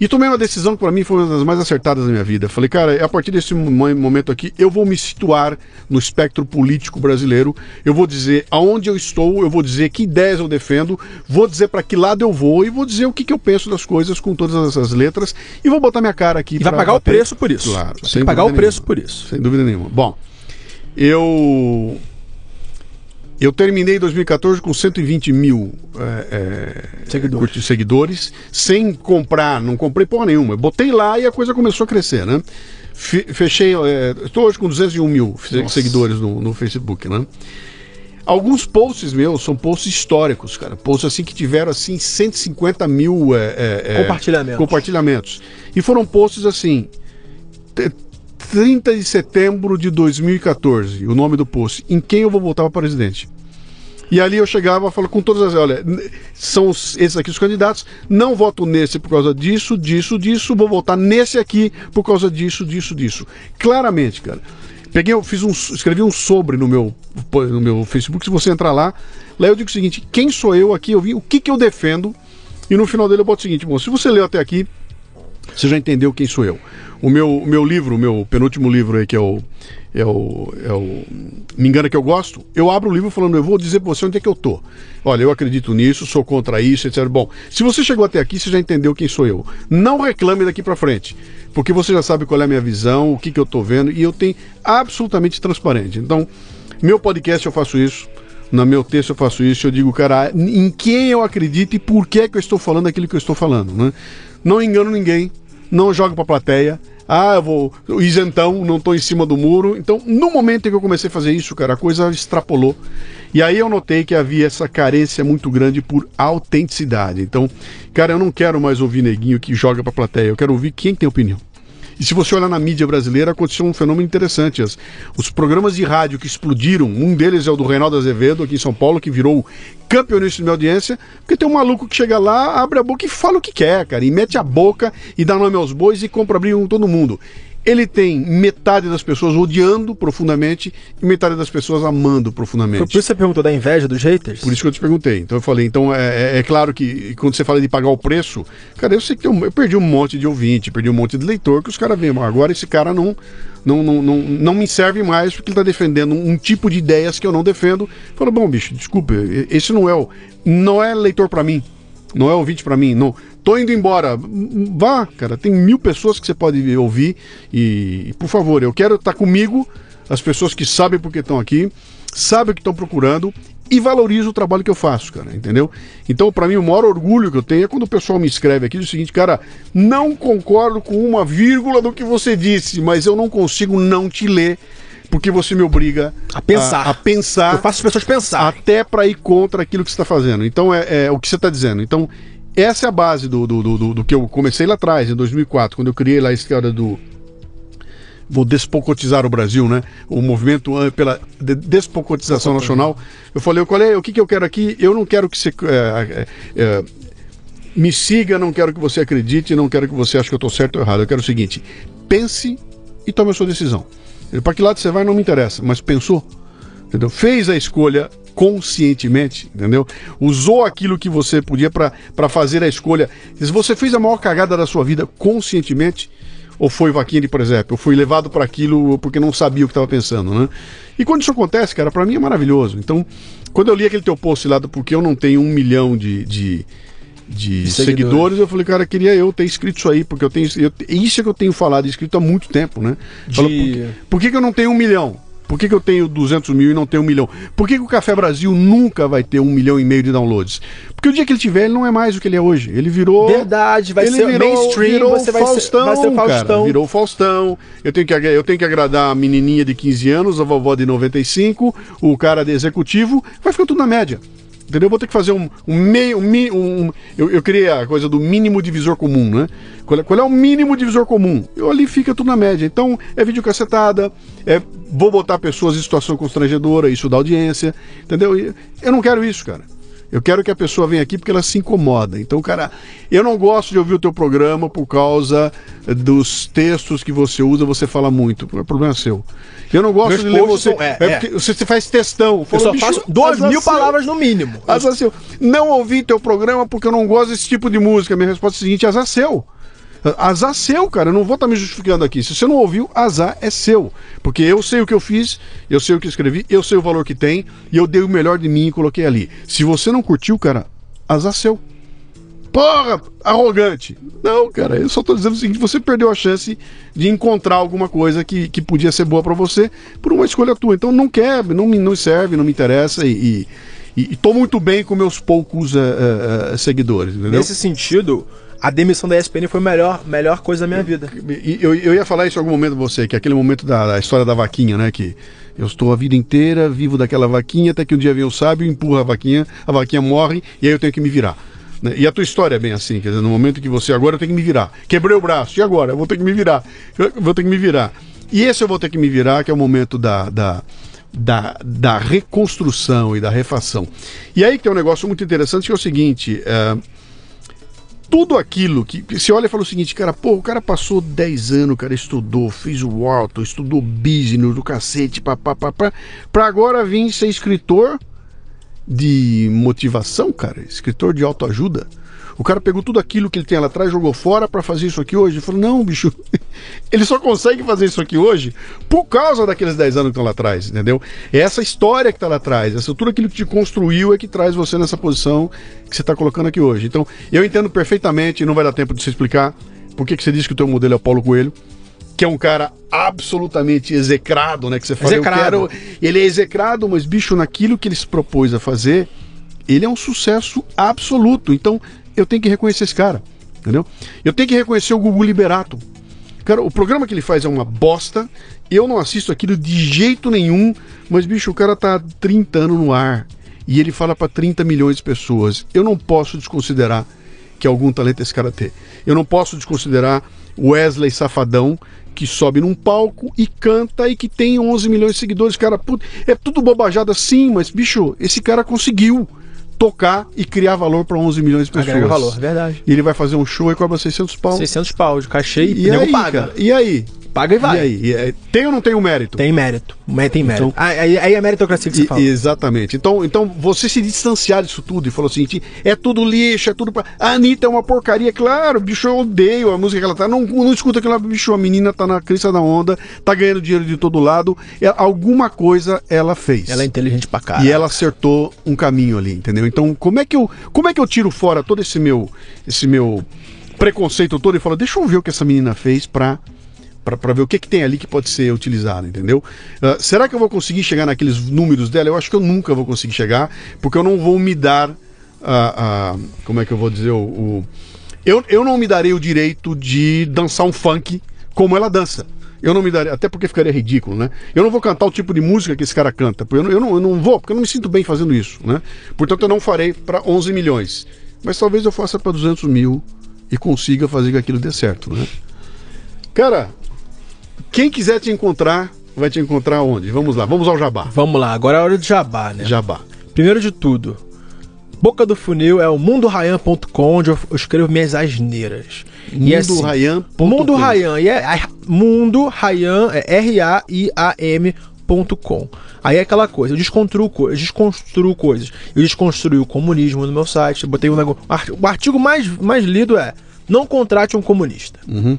E tomei uma decisão que para mim foi uma das mais acertadas da minha vida. Falei, cara, a partir desse momento aqui, eu vou me situar no espectro político brasileiro. Eu vou dizer aonde eu estou, eu vou dizer que ideias eu defendo, vou dizer para que lado eu vou e vou dizer o que, que eu penso das coisas com todas essas letras e vou botar minha cara aqui. E vai pagar bater. o preço por isso. Claro. Vai pagar o nenhuma. preço por isso. Sem dúvida nenhuma. Bom, eu eu terminei 2014 com 120 mil é, é, seguidores. seguidores, sem comprar, não comprei porra nenhuma. botei lá e a coisa começou a crescer, né? Fechei, é, estou hoje com 201 mil Nossa. seguidores no, no, Facebook, né? Alguns posts meus são posts históricos, cara. Posts assim que tiveram assim 150 mil é, é, é, compartilhamentos. compartilhamentos. E foram posts assim 30 de setembro de 2014, o nome do post, em quem eu vou votar para presidente. E ali eu chegava e falava com todas as. Olha, são esses aqui os candidatos, não voto nesse por causa disso, disso, disso, vou votar nesse aqui por causa disso, disso, disso. Claramente, cara. Peguei, eu fiz um, escrevi um sobre no meu, no meu Facebook, se você entrar lá, lá eu digo o seguinte: quem sou eu aqui? Eu vi o que, que eu defendo, e no final dele eu boto o seguinte: bom, se você leu até aqui, você já entendeu quem sou eu. O meu, o meu livro, o meu penúltimo livro aí, que é o, é o, é o Me Engana Que Eu Gosto, eu abro o livro falando, eu vou dizer pra você onde é que eu tô. Olha, eu acredito nisso, sou contra isso, etc. Bom, se você chegou até aqui, você já entendeu quem sou eu. Não reclame daqui para frente, porque você já sabe qual é a minha visão, o que, que eu tô vendo, e eu tenho absolutamente transparente. Então, meu podcast eu faço isso. No meu texto eu faço isso, eu digo, cara, em quem eu acredito e por que, que eu estou falando aquilo que eu estou falando. Né? Não engano ninguém, não jogo para plateia. Ah, eu vou isentão, não estou em cima do muro. Então, no momento em que eu comecei a fazer isso, cara, a coisa extrapolou. E aí eu notei que havia essa carência muito grande por autenticidade. Então, cara, eu não quero mais ouvir neguinho que joga para plateia. Eu quero ouvir quem tem opinião. E se você olhar na mídia brasileira, aconteceu um fenômeno interessante. As, os programas de rádio que explodiram, um deles é o do Reinaldo Azevedo, aqui em São Paulo, que virou campeonista de audiência, porque tem um maluco que chega lá, abre a boca e fala o que quer, cara, e mete a boca e dá nome aos bois e compra briga com todo mundo ele tem metade das pessoas odiando profundamente e metade das pessoas amando profundamente. Foi por isso que você perguntou da inveja dos haters? Por isso que eu te perguntei. Então eu falei, então é, é, é claro que quando você fala de pagar o preço, cara, eu sei que eu, eu, perdi um monte de ouvinte, perdi um monte de leitor que os caras veem, agora esse cara não, não, não, não, não me serve mais porque ele está defendendo um, tipo de ideias que eu não defendo. Falou, bom, bicho, desculpa, esse não é o, não é leitor para mim. Não é ouvinte para mim, não. Tô indo embora. Vá, cara. Tem mil pessoas que você pode ouvir. E, por favor, eu quero estar tá comigo, as pessoas que sabem porque estão aqui, sabem o que estão procurando e valorizam o trabalho que eu faço, cara, entendeu? Então, para mim, o maior orgulho que eu tenho é quando o pessoal me escreve aqui o seguinte, cara, não concordo com uma vírgula do que você disse, mas eu não consigo não te ler porque você me obriga a pensar. A, a pensar. Eu faço as pessoas pensar. Até para ir contra aquilo que você está fazendo. Então é, é, o que você está dizendo. Então essa é a base do, do, do, do, que eu comecei lá atrás, em 2004, quando eu criei lá a história do vou despocotizar o Brasil, né? O movimento ah, pela despocotização nacional. Eu falei, qual é, o que, que eu quero aqui? Eu não quero que você é, é, me siga, não quero que você acredite, não quero que você ache que eu estou certo ou errado. Eu quero o seguinte: pense e tome a sua decisão. Para que lado você vai não me interessa, mas pensou, entendeu? Fez a escolha conscientemente, entendeu? Usou aquilo que você podia para fazer a escolha. Se você fez a maior cagada da sua vida conscientemente, ou foi vaquinha de presépio, ou foi levado para aquilo porque não sabia o que estava pensando, né? E quando isso acontece, cara, para mim é maravilhoso. Então, quando eu li aquele teu post lá do porque eu não tenho um milhão de, de de, de seguidores. seguidores. eu falei, cara, queria eu ter escrito isso aí, porque eu tenho. Eu, isso é que eu tenho falado, escrito há muito tempo, né? De... Falo, por, que, por que, que eu não tenho um milhão? Por que, que, eu tenho 200 mil e não tenho um milhão? Por que, que, o Café Brasil nunca vai ter um milhão e meio de downloads? Porque o dia que ele tiver, ele não é mais o que ele é hoje. Ele virou. Verdade, vai ele ser virou, mainstream, virou você vai Faustão, ser, vai ser Faustão. Cara, virou Faustão. Eu tenho, que, eu tenho que agradar a menininha de 15 anos, a vovó de 95, o cara de executivo. Vai ficar tudo na média. Entendeu? Eu vou ter que fazer um, um meio. Um, um, eu, eu criei a coisa do mínimo divisor comum, né? Qual é, qual é o mínimo divisor comum? Eu ali fica tudo na média. Então, é vídeo cacetada, é, vou botar pessoas em situação constrangedora, isso dá audiência, entendeu? Eu não quero isso, cara. Eu quero que a pessoa venha aqui porque ela se incomoda. Então, cara, eu não gosto de ouvir o teu programa por causa dos textos que você usa, você fala muito. O problema é seu. Eu não gosto Meus de ler você. São, é, é, porque você faz textão. Eu só faço duas mil palavras no mínimo. Azar seu. Não ouvi teu programa porque eu não gosto desse tipo de música. Minha resposta é a seguinte: azar seu. Azar seu, cara. Eu não vou estar tá me justificando aqui. Se você não ouviu, azar é seu. Porque eu sei o que eu fiz, eu sei o que escrevi, eu sei o valor que tem e eu dei o melhor de mim e coloquei ali. Se você não curtiu, cara, azar seu. Porra, arrogante. Não, cara, eu só tô dizendo o seguinte: você perdeu a chance de encontrar alguma coisa que, que podia ser boa para você por uma escolha tua. Então não quer, não me não serve, não me interessa e, e, e tô muito bem com meus poucos uh, uh, seguidores, entendeu? Nesse sentido, a demissão da ESPN foi a melhor, melhor coisa da minha vida. Eu, eu, ia falar isso em algum momento você, que é aquele momento da, da, história da vaquinha, né? Que eu estou a vida inteira vivo daquela vaquinha, até que um dia vem o sábio, empurra a vaquinha, a vaquinha morre e aí eu tenho que me virar. Né? E a tua história é bem assim, quer dizer, no momento que você agora tenho que me virar. Quebrei o braço, e agora? Eu vou ter que me virar. Eu vou ter que me virar. E esse eu vou ter que me virar, que é o momento da, da, da, da reconstrução e da refação. E aí que tem um negócio muito interessante que é o seguinte. É, tudo aquilo que. Você olha e fala o seguinte, cara, pô, o cara passou 10 anos, cara estudou, fez o alto, estudou business do cacete, papapá, pra agora vir ser escritor de motivação, cara, escritor de autoajuda. O cara pegou tudo aquilo que ele tem lá atrás, jogou fora para fazer isso aqui hoje. Ele falou: não, bicho, ele só consegue fazer isso aqui hoje por causa daqueles 10 anos que estão lá atrás, entendeu? É essa história que está lá atrás, essa, tudo aquilo que te construiu é que traz você nessa posição que você está colocando aqui hoje. Então, eu entendo perfeitamente, não vai dar tempo de você explicar por que, que você diz que o teu modelo é o Paulo Coelho que é um cara absolutamente execrado, né? Que você fala, execrado. eu quero. Ele é execrado, mas, bicho, naquilo que ele se propôs a fazer, ele é um sucesso absoluto. Então, eu tenho que reconhecer esse cara, entendeu? Eu tenho que reconhecer o Gugu Liberato. Cara, o programa que ele faz é uma bosta. Eu não assisto aquilo de jeito nenhum, mas, bicho, o cara tá há 30 anos no ar e ele fala para 30 milhões de pessoas. Eu não posso desconsiderar que algum talento esse cara tem. Eu não posso desconsiderar Wesley Safadão, que sobe num palco e canta e que tem 11 milhões de seguidores. Cara, put... é tudo bobajada sim, mas bicho, esse cara conseguiu tocar e criar valor para 11 milhões de pessoas. Agrega valor, verdade. E ele vai fazer um show e cobra 600 pau. 600 pau de cachê e, e aí, paga. Cara, e aí? Paga e vai. E aí? E tem ou não tem o mérito? Tem mérito. Tem mérito. Então, aí, aí é a meritocracia que você fala. Exatamente. Então, então, você se distanciar disso tudo e falou assim: é tudo lixo, é tudo. Pra... A Anitta é uma porcaria. Claro, bicho, eu odeio a música que ela tá. Não, não escuta aquela bicho, a menina tá na crista da onda, tá ganhando dinheiro de todo lado. É, alguma coisa ela fez. Ela é inteligente pra caralho. E ela acertou um caminho ali, entendeu? Então, como é que eu, como é que eu tiro fora todo esse meu, esse meu preconceito todo e falo, deixa eu ver o que essa menina fez pra para ver o que, que tem ali que pode ser utilizado, entendeu? Uh, será que eu vou conseguir chegar naqueles números dela? Eu acho que eu nunca vou conseguir chegar, porque eu não vou me dar. Uh, uh, como é que eu vou dizer? O, o, eu, eu não me darei o direito de dançar um funk como ela dança. Eu não me darei, até porque ficaria ridículo, né? Eu não vou cantar o tipo de música que esse cara canta. Eu não, eu não, eu não vou, porque eu não me sinto bem fazendo isso, né? Portanto, eu não farei para 11 milhões. Mas talvez eu faça para 200 mil e consiga fazer que aquilo dê certo, né? Cara, quem quiser te encontrar, vai te encontrar onde? Vamos lá, vamos ao jabá. Vamos lá, agora é a hora de jabá, né? Jabá. Primeiro de tudo, Boca do Funil é o mundorayan.com, onde eu escrevo minhas asneiras. Mundorayan.com. Mundo Rayan. E é, é Mundo Rayan, é R-A-I-A-M.com. Aí é aquela coisa, eu desconstruo, eu desconstruo coisas. Eu desconstruí o comunismo no meu site, botei um negócio. O artigo mais, mais lido é Não contrate um comunista. Uhum.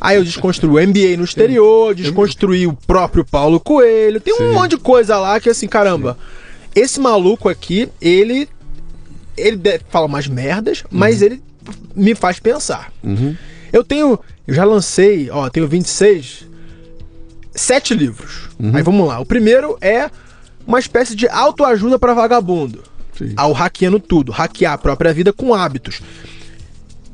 Aí eu desconstruí o MBA no exterior, desconstruí o próprio Paulo Coelho. Tem Sim. um monte de coisa lá que assim, caramba. Sim. Esse maluco aqui, ele ele fala umas merdas, mas uhum. ele me faz pensar. Uhum. Eu tenho, eu já lancei, ó, tenho 26 sete livros. Uhum. Aí vamos lá. O primeiro é uma espécie de autoajuda para vagabundo. Sim. Ao hackeando tudo, hackear a própria vida com hábitos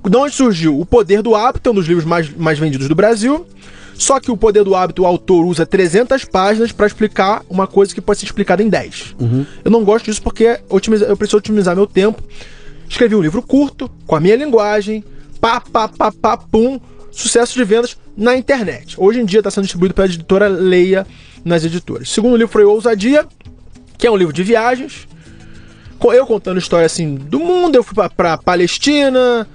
de onde surgiu? O Poder do Hábito, é um dos livros mais, mais vendidos do Brasil. Só que o Poder do Hábito, o autor usa 300 páginas para explicar uma coisa que pode ser explicada em 10. Uhum. Eu não gosto disso porque eu preciso otimizar meu tempo. Escrevi um livro curto, com a minha linguagem, pá, pá, pá, pá, pum, sucesso de vendas na internet. Hoje em dia está sendo distribuído pela editora Leia nas editoras. O segundo livro foi Ousadia, que é um livro de viagens. Eu contando história assim do mundo, eu fui para Palestina,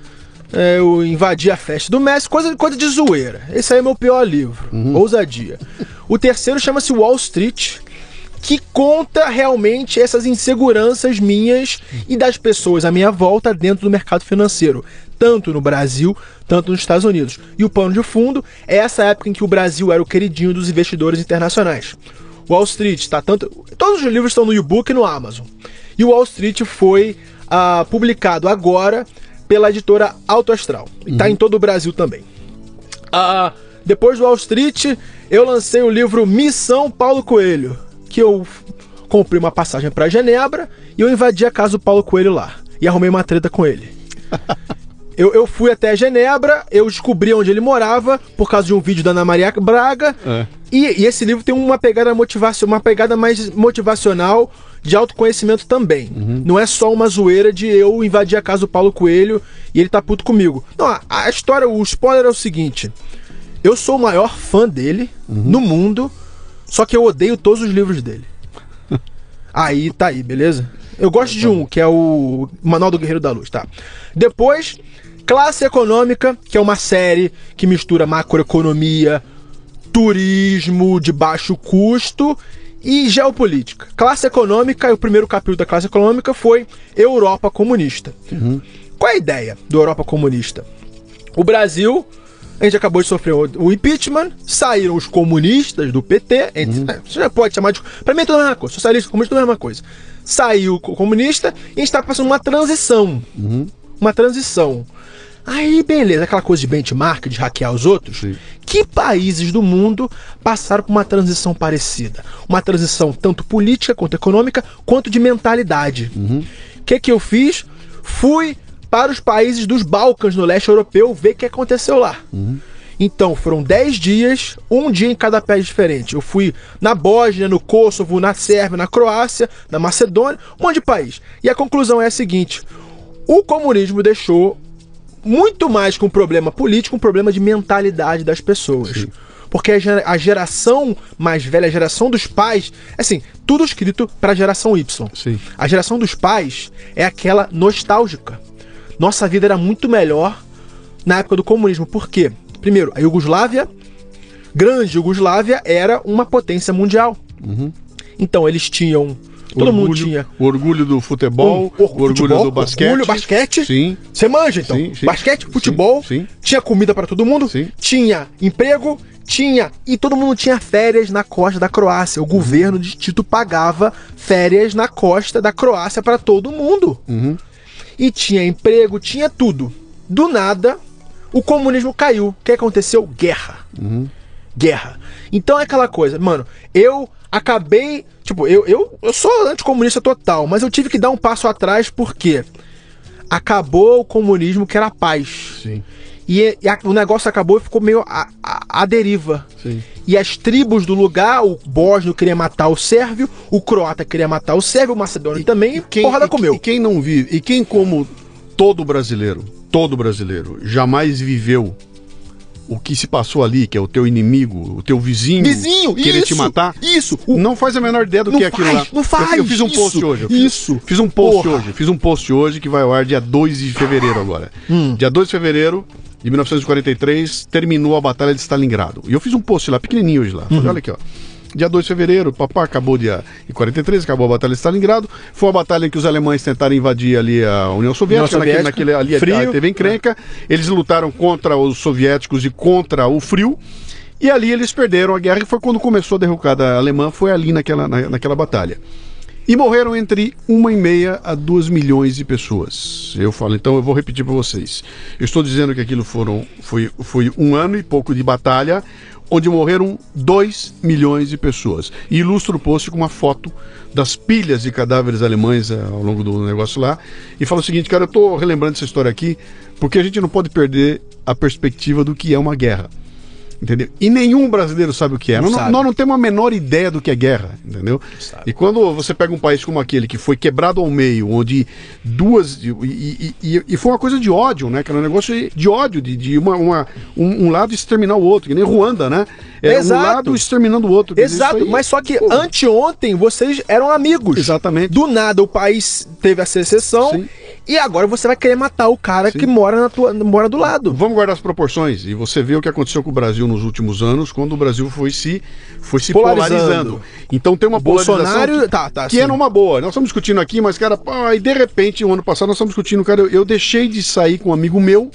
é, eu invadi a festa do Messi, coisa, coisa de zoeira. Esse aí é meu pior livro, uhum. ousadia. O terceiro chama-se Wall Street, que conta realmente essas inseguranças minhas e das pessoas à minha volta dentro do mercado financeiro, tanto no Brasil, tanto nos Estados Unidos. E o pano de fundo é essa época em que o Brasil era o queridinho dos investidores internacionais. Wall Street está tanto. Todos os livros estão no e-book e no Amazon. E o Wall Street foi uh, publicado agora pela editora Alto Astral. E tá uhum. em todo o Brasil também. Ah, depois do Wall Street, eu lancei o livro Missão Paulo Coelho, que eu comprei uma passagem para Genebra e eu invadi a casa do Paulo Coelho lá. E arrumei uma treta com ele. eu, eu fui até Genebra, eu descobri onde ele morava por causa de um vídeo da Ana Maria Braga. É. E, e, esse livro tem uma pegada motivacional, uma pegada mais motivacional de autoconhecimento também. Uhum. Não é só uma zoeira de eu invadir a casa do Paulo Coelho e ele tá puto comigo. Não, a, a história, o spoiler é o seguinte: eu sou o maior fã dele uhum. no mundo, só que eu odeio todos os livros dele. aí tá aí, beleza? Eu gosto de um, que é o Manual do Guerreiro da Luz, tá? Depois, Classe Econômica, que é uma série que mistura macroeconomia, turismo de baixo custo e geopolítica. Classe econômica, o primeiro capítulo da classe econômica foi Europa comunista. Uhum. Qual é a ideia do Europa comunista? O Brasil, a gente acabou de sofrer o impeachment, saíram os comunistas do PT, gente, uhum. você já pode chamar de. Pra mim é tudo a mesma coisa, socialista e comunista é a mesma coisa. Saiu o comunista e a gente tá passando uma transição. Uhum. Uma transição. Aí, beleza, aquela coisa de benchmark, de hackear os outros. Sim. Que países do mundo passaram por uma transição parecida? Uma transição tanto política quanto econômica, quanto de mentalidade. O uhum. que, que eu fiz? Fui para os países dos Balcãs no leste europeu ver o que aconteceu lá. Uhum. Então, foram 10 dias, um dia em cada país diferente. Eu fui na Bósnia, no Kosovo, na Sérvia, na Croácia, na Macedônia, um monte de país. E a conclusão é a seguinte: o comunismo deixou muito mais que um problema político, um problema de mentalidade das pessoas. Sim. Porque a geração mais velha, a geração dos pais, assim, tudo escrito para a geração Y. Sim. A geração dos pais é aquela nostálgica. Nossa vida era muito melhor na época do comunismo. Por quê? Primeiro, a Iugoslávia, grande Iugoslávia, era uma potência mundial. Uhum. Então eles tinham Todo orgulho, mundo tinha. O orgulho do futebol, o, o orgulho futebol, do basquete. Orgulho, basquete. Sim. Você manja, então. Sim, sim, basquete, futebol. Sim, sim. Tinha comida para todo mundo. Sim. Tinha emprego. Tinha. E todo mundo tinha férias na costa da Croácia. O governo de Tito pagava férias na costa da Croácia para todo mundo. Uhum. E tinha emprego, tinha tudo. Do nada, o comunismo caiu. O que aconteceu? Guerra. Uhum. Guerra. Então é aquela coisa, mano, eu acabei. Tipo, eu, eu, eu sou anticomunista total, mas eu tive que dar um passo atrás porque acabou o comunismo que era paz. Sim. E, e a, o negócio acabou e ficou meio a, a deriva. Sim. E as tribos do lugar, o bósnio queria matar o sérvio, o croata queria matar o sérvio, o macedônio e, também, e quem, porrada e, comeu. E quem não vive, e quem como todo brasileiro, todo brasileiro, jamais viveu o que se passou ali, que é o teu inimigo, o teu vizinho, vizinho querer isso, te matar, isso, o... não faz a menor ideia do que é aquilo lá. Não faz, eu, eu fiz um post isso, hoje. isso. Fiz um post Porra. hoje. Fiz um post hoje que vai ao ar dia 2 de fevereiro agora. Hum. Dia 2 de fevereiro de 1943 terminou a batalha de Stalingrado. E eu fiz um post lá pequenininho hoje lá. Uhum. Olha aqui, ó. Dia 2 de fevereiro, papá acabou dia em 43, acabou a Batalha de Stalingrado. Foi a batalha em que os alemães tentaram invadir ali a União Soviética, Soviética naquele, naquele, ali frio, teve encrenca. É. Eles lutaram contra os soviéticos e contra o frio. E ali eles perderam a guerra, e foi quando começou a derrocada alemã, foi ali naquela, na, naquela batalha. E morreram entre uma e meia a duas milhões de pessoas. Eu falo, então eu vou repetir para vocês. Eu estou dizendo que aquilo foram, foi, foi um ano e pouco de batalha, onde morreram 2 milhões de pessoas. E ilustra o post com uma foto das pilhas de cadáveres alemães eh, ao longo do negócio lá. E fala o seguinte, cara, eu estou relembrando essa história aqui porque a gente não pode perder a perspectiva do que é uma guerra. Entendeu? E nenhum brasileiro sabe o que é. Não nós, nós, não temos a menor ideia do que é guerra, entendeu? E quando você pega um país como aquele que foi quebrado ao meio, onde duas. E, e, e, e foi uma coisa de ódio, né? Que era um negócio de ódio, de, de uma, uma um, um, lado exterminar o outro, que nem Ruanda, né? É Exato. um lado exterminando o outro. Exato, aí, mas só que pô. anteontem vocês eram amigos. Exatamente. Do nada o país teve a secessão. Sim. E agora você vai querer matar o cara Sim. que mora, na tua, mora do lado. Vamos guardar as proporções. E você vê o que aconteceu com o Brasil nos últimos anos, quando o Brasil foi se, foi se polarizando. polarizando. Então tem uma Bolsonaro, que, tá, tá, que era uma boa. Nós estamos discutindo aqui, mas, cara, e de repente, o ano passado, nós estamos discutindo, cara, eu, eu deixei de sair com um amigo meu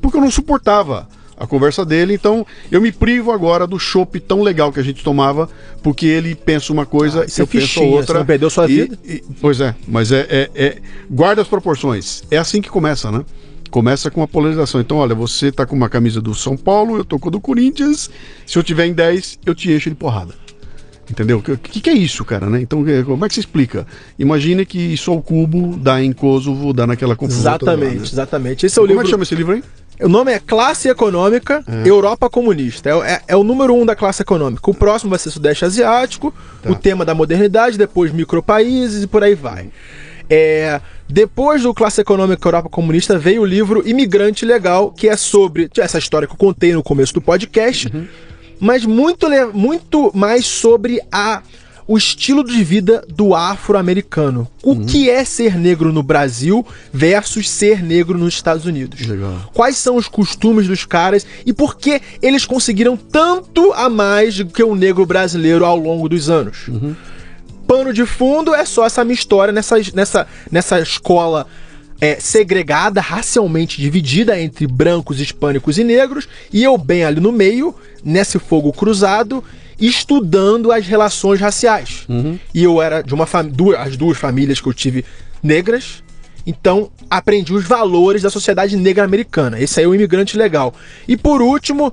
porque eu não suportava a conversa dele. Então, eu me privo agora do chopp tão legal que a gente tomava, porque ele pensa uma coisa ah, e eu é penso outra. Você não perdeu sua e, vida? E, pois é, mas é, é, é, Guarda as proporções. É assim que começa, né? Começa com a polarização. Então, olha, você tá com uma camisa do São Paulo, eu tô com a do Corinthians. Se eu tiver em 10, eu te encho de porrada. Entendeu? O que, que, é isso, cara, né? Então, é, como é que se explica? Imagine que isso ao cubo dá em Kosovo, dá naquela confusão. Exatamente, lá, né? exatamente. Esse é o como livro. Como é que chama esse livro aí? O nome é Classe Econômica é. Europa Comunista. É, é, é, o número um da classe econômica. O próximo vai ser Sudeste Asiático, tá. o tema da modernidade, depois micropaíses e por aí vai. É, depois do Classe Econômica Europa Comunista veio o livro Imigrante Legal, que é sobre essa história que eu contei no começo do podcast, uhum. mas muito, muito mais sobre a o estilo de vida do afro-americano. O uhum. que é ser negro no Brasil versus ser negro nos Estados Unidos? Legal. Quais são os costumes dos caras e por que eles conseguiram tanto a mais do que o negro brasileiro ao longo dos anos? Uhum. Pano de fundo é só essa minha história nessa, nessa, nessa escola é, segregada, racialmente dividida entre brancos, hispânicos e negros, e eu bem ali no meio, nesse fogo cruzado, estudando as relações raciais. Uhum. E eu era de uma família, as duas famílias que eu tive negras, então aprendi os valores da sociedade negra americana. Esse aí é o imigrante legal. E por último,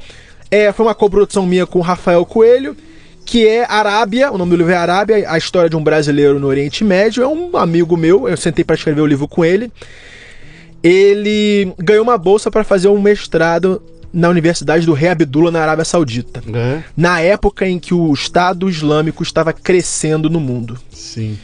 é, foi uma coprodução minha com o Rafael Coelho, que é Arábia, o nome do livro é Arábia, a história de um brasileiro no Oriente Médio. É um amigo meu, eu sentei para escrever o livro com ele. Ele ganhou uma bolsa para fazer um mestrado na Universidade do Rei Abdullah na Arábia Saudita. É? Na época em que o Estado Islâmico estava crescendo no mundo. Sim.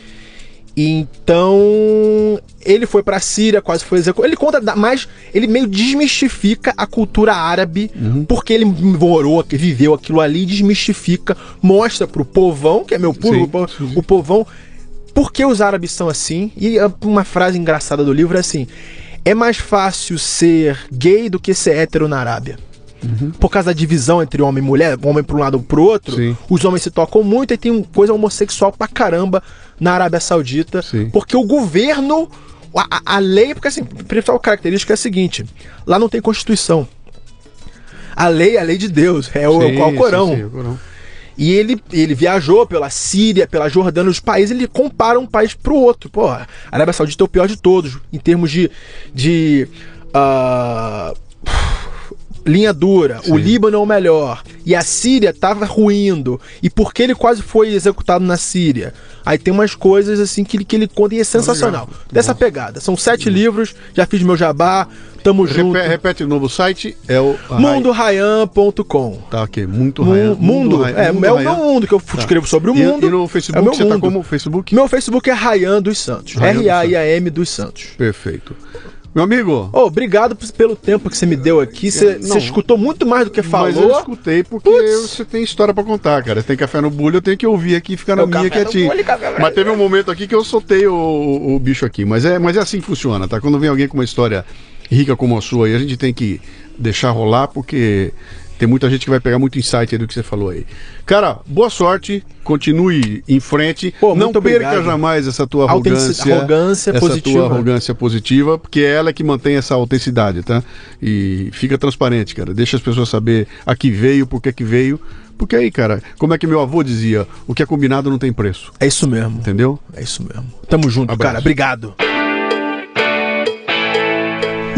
Então, ele foi pra Síria, quase foi executado. Ele conta, mas ele meio desmistifica a cultura árabe, porque ele morou, viveu aquilo ali, desmistifica, mostra pro povão, que é meu público, o povão, por que os árabes são assim. E a- uma frase engraçada do livro é assim: é mais fácil ser gay do que ser hétero na Arábia. Por causa da divisão entre homem e mulher, homem pra um lado ou pro outro, Sim. os homens se tocam muito e tem coisa homossexual pra caramba na Arábia Saudita. Sim. Porque o governo, a, a- lei, porque assim, a principal característica é a seguinte: lá não tem constituição. A lei é a lei de Deus, é o, Sim, é o Corão. sim, sim, o Corão. E ele, ele viajou pela Síria, pela Jordânia, os países, ele compara um país pro outro. Pô, a Arábia Saudita é o pior de todos, em termos de. de ah, linha dura. O Sim. Líbano é o melhor. E a Síria tava ruindo. E por que ele quase foi executado na Síria? Aí tem umas coisas assim que ele, que ele conta e é sensacional. legal. Dessa pegada. São sete livros, já fiz meu jabá, tamo junto. Repete, de novo o site, é o... Mundorayan.com. Tá, ok. Muito Mu- Rayan. Mundo, Rayan- é, Mundo é o Rayan. meu mundo que eu escrevo sobre o E- mundo. E, no é o Facebook meu você tá mundo. como? Facebook? Meu Facebook é Rayan dos Santos. R-A-I-A-M dos Santos. Perfeito. Meu amigo, Ô, obrigado pelo tempo que você me deu aqui. Você Não. você escutou muito mais do que mas eu falou. escutei porque Putz. você tem história pra contar, cara. Tem café no bulho, eu tenho que ouvir aqui e ficar na minha quietinho. bulho, Mas teve um momento aqui que eu soltei o, o- o bicho aqui. Mas é, mas é assim que funciona, tá? Quando vem alguém com uma história rica como a sua aí, a gente tem que deixar rolar porque tem muita gente que vai pegar muito insight aí do que você falou aí. Cara, boa sorte, continue em frente. Pô, não perca obrigado. jamais essa tua arrogância. arrogância essa positiva. tua arrogância positiva, porque é ela que mantém essa autenticidade, tá? E fica transparente, cara. Deixa as pessoas saber a que veio, por que que veio. Porque aí, cara, como é que meu avô dizia, o que é combinado não tem preço, É isso mesmo. entendeu? É isso mesmo. Tamo junto, Abraço. cara. Obrigado.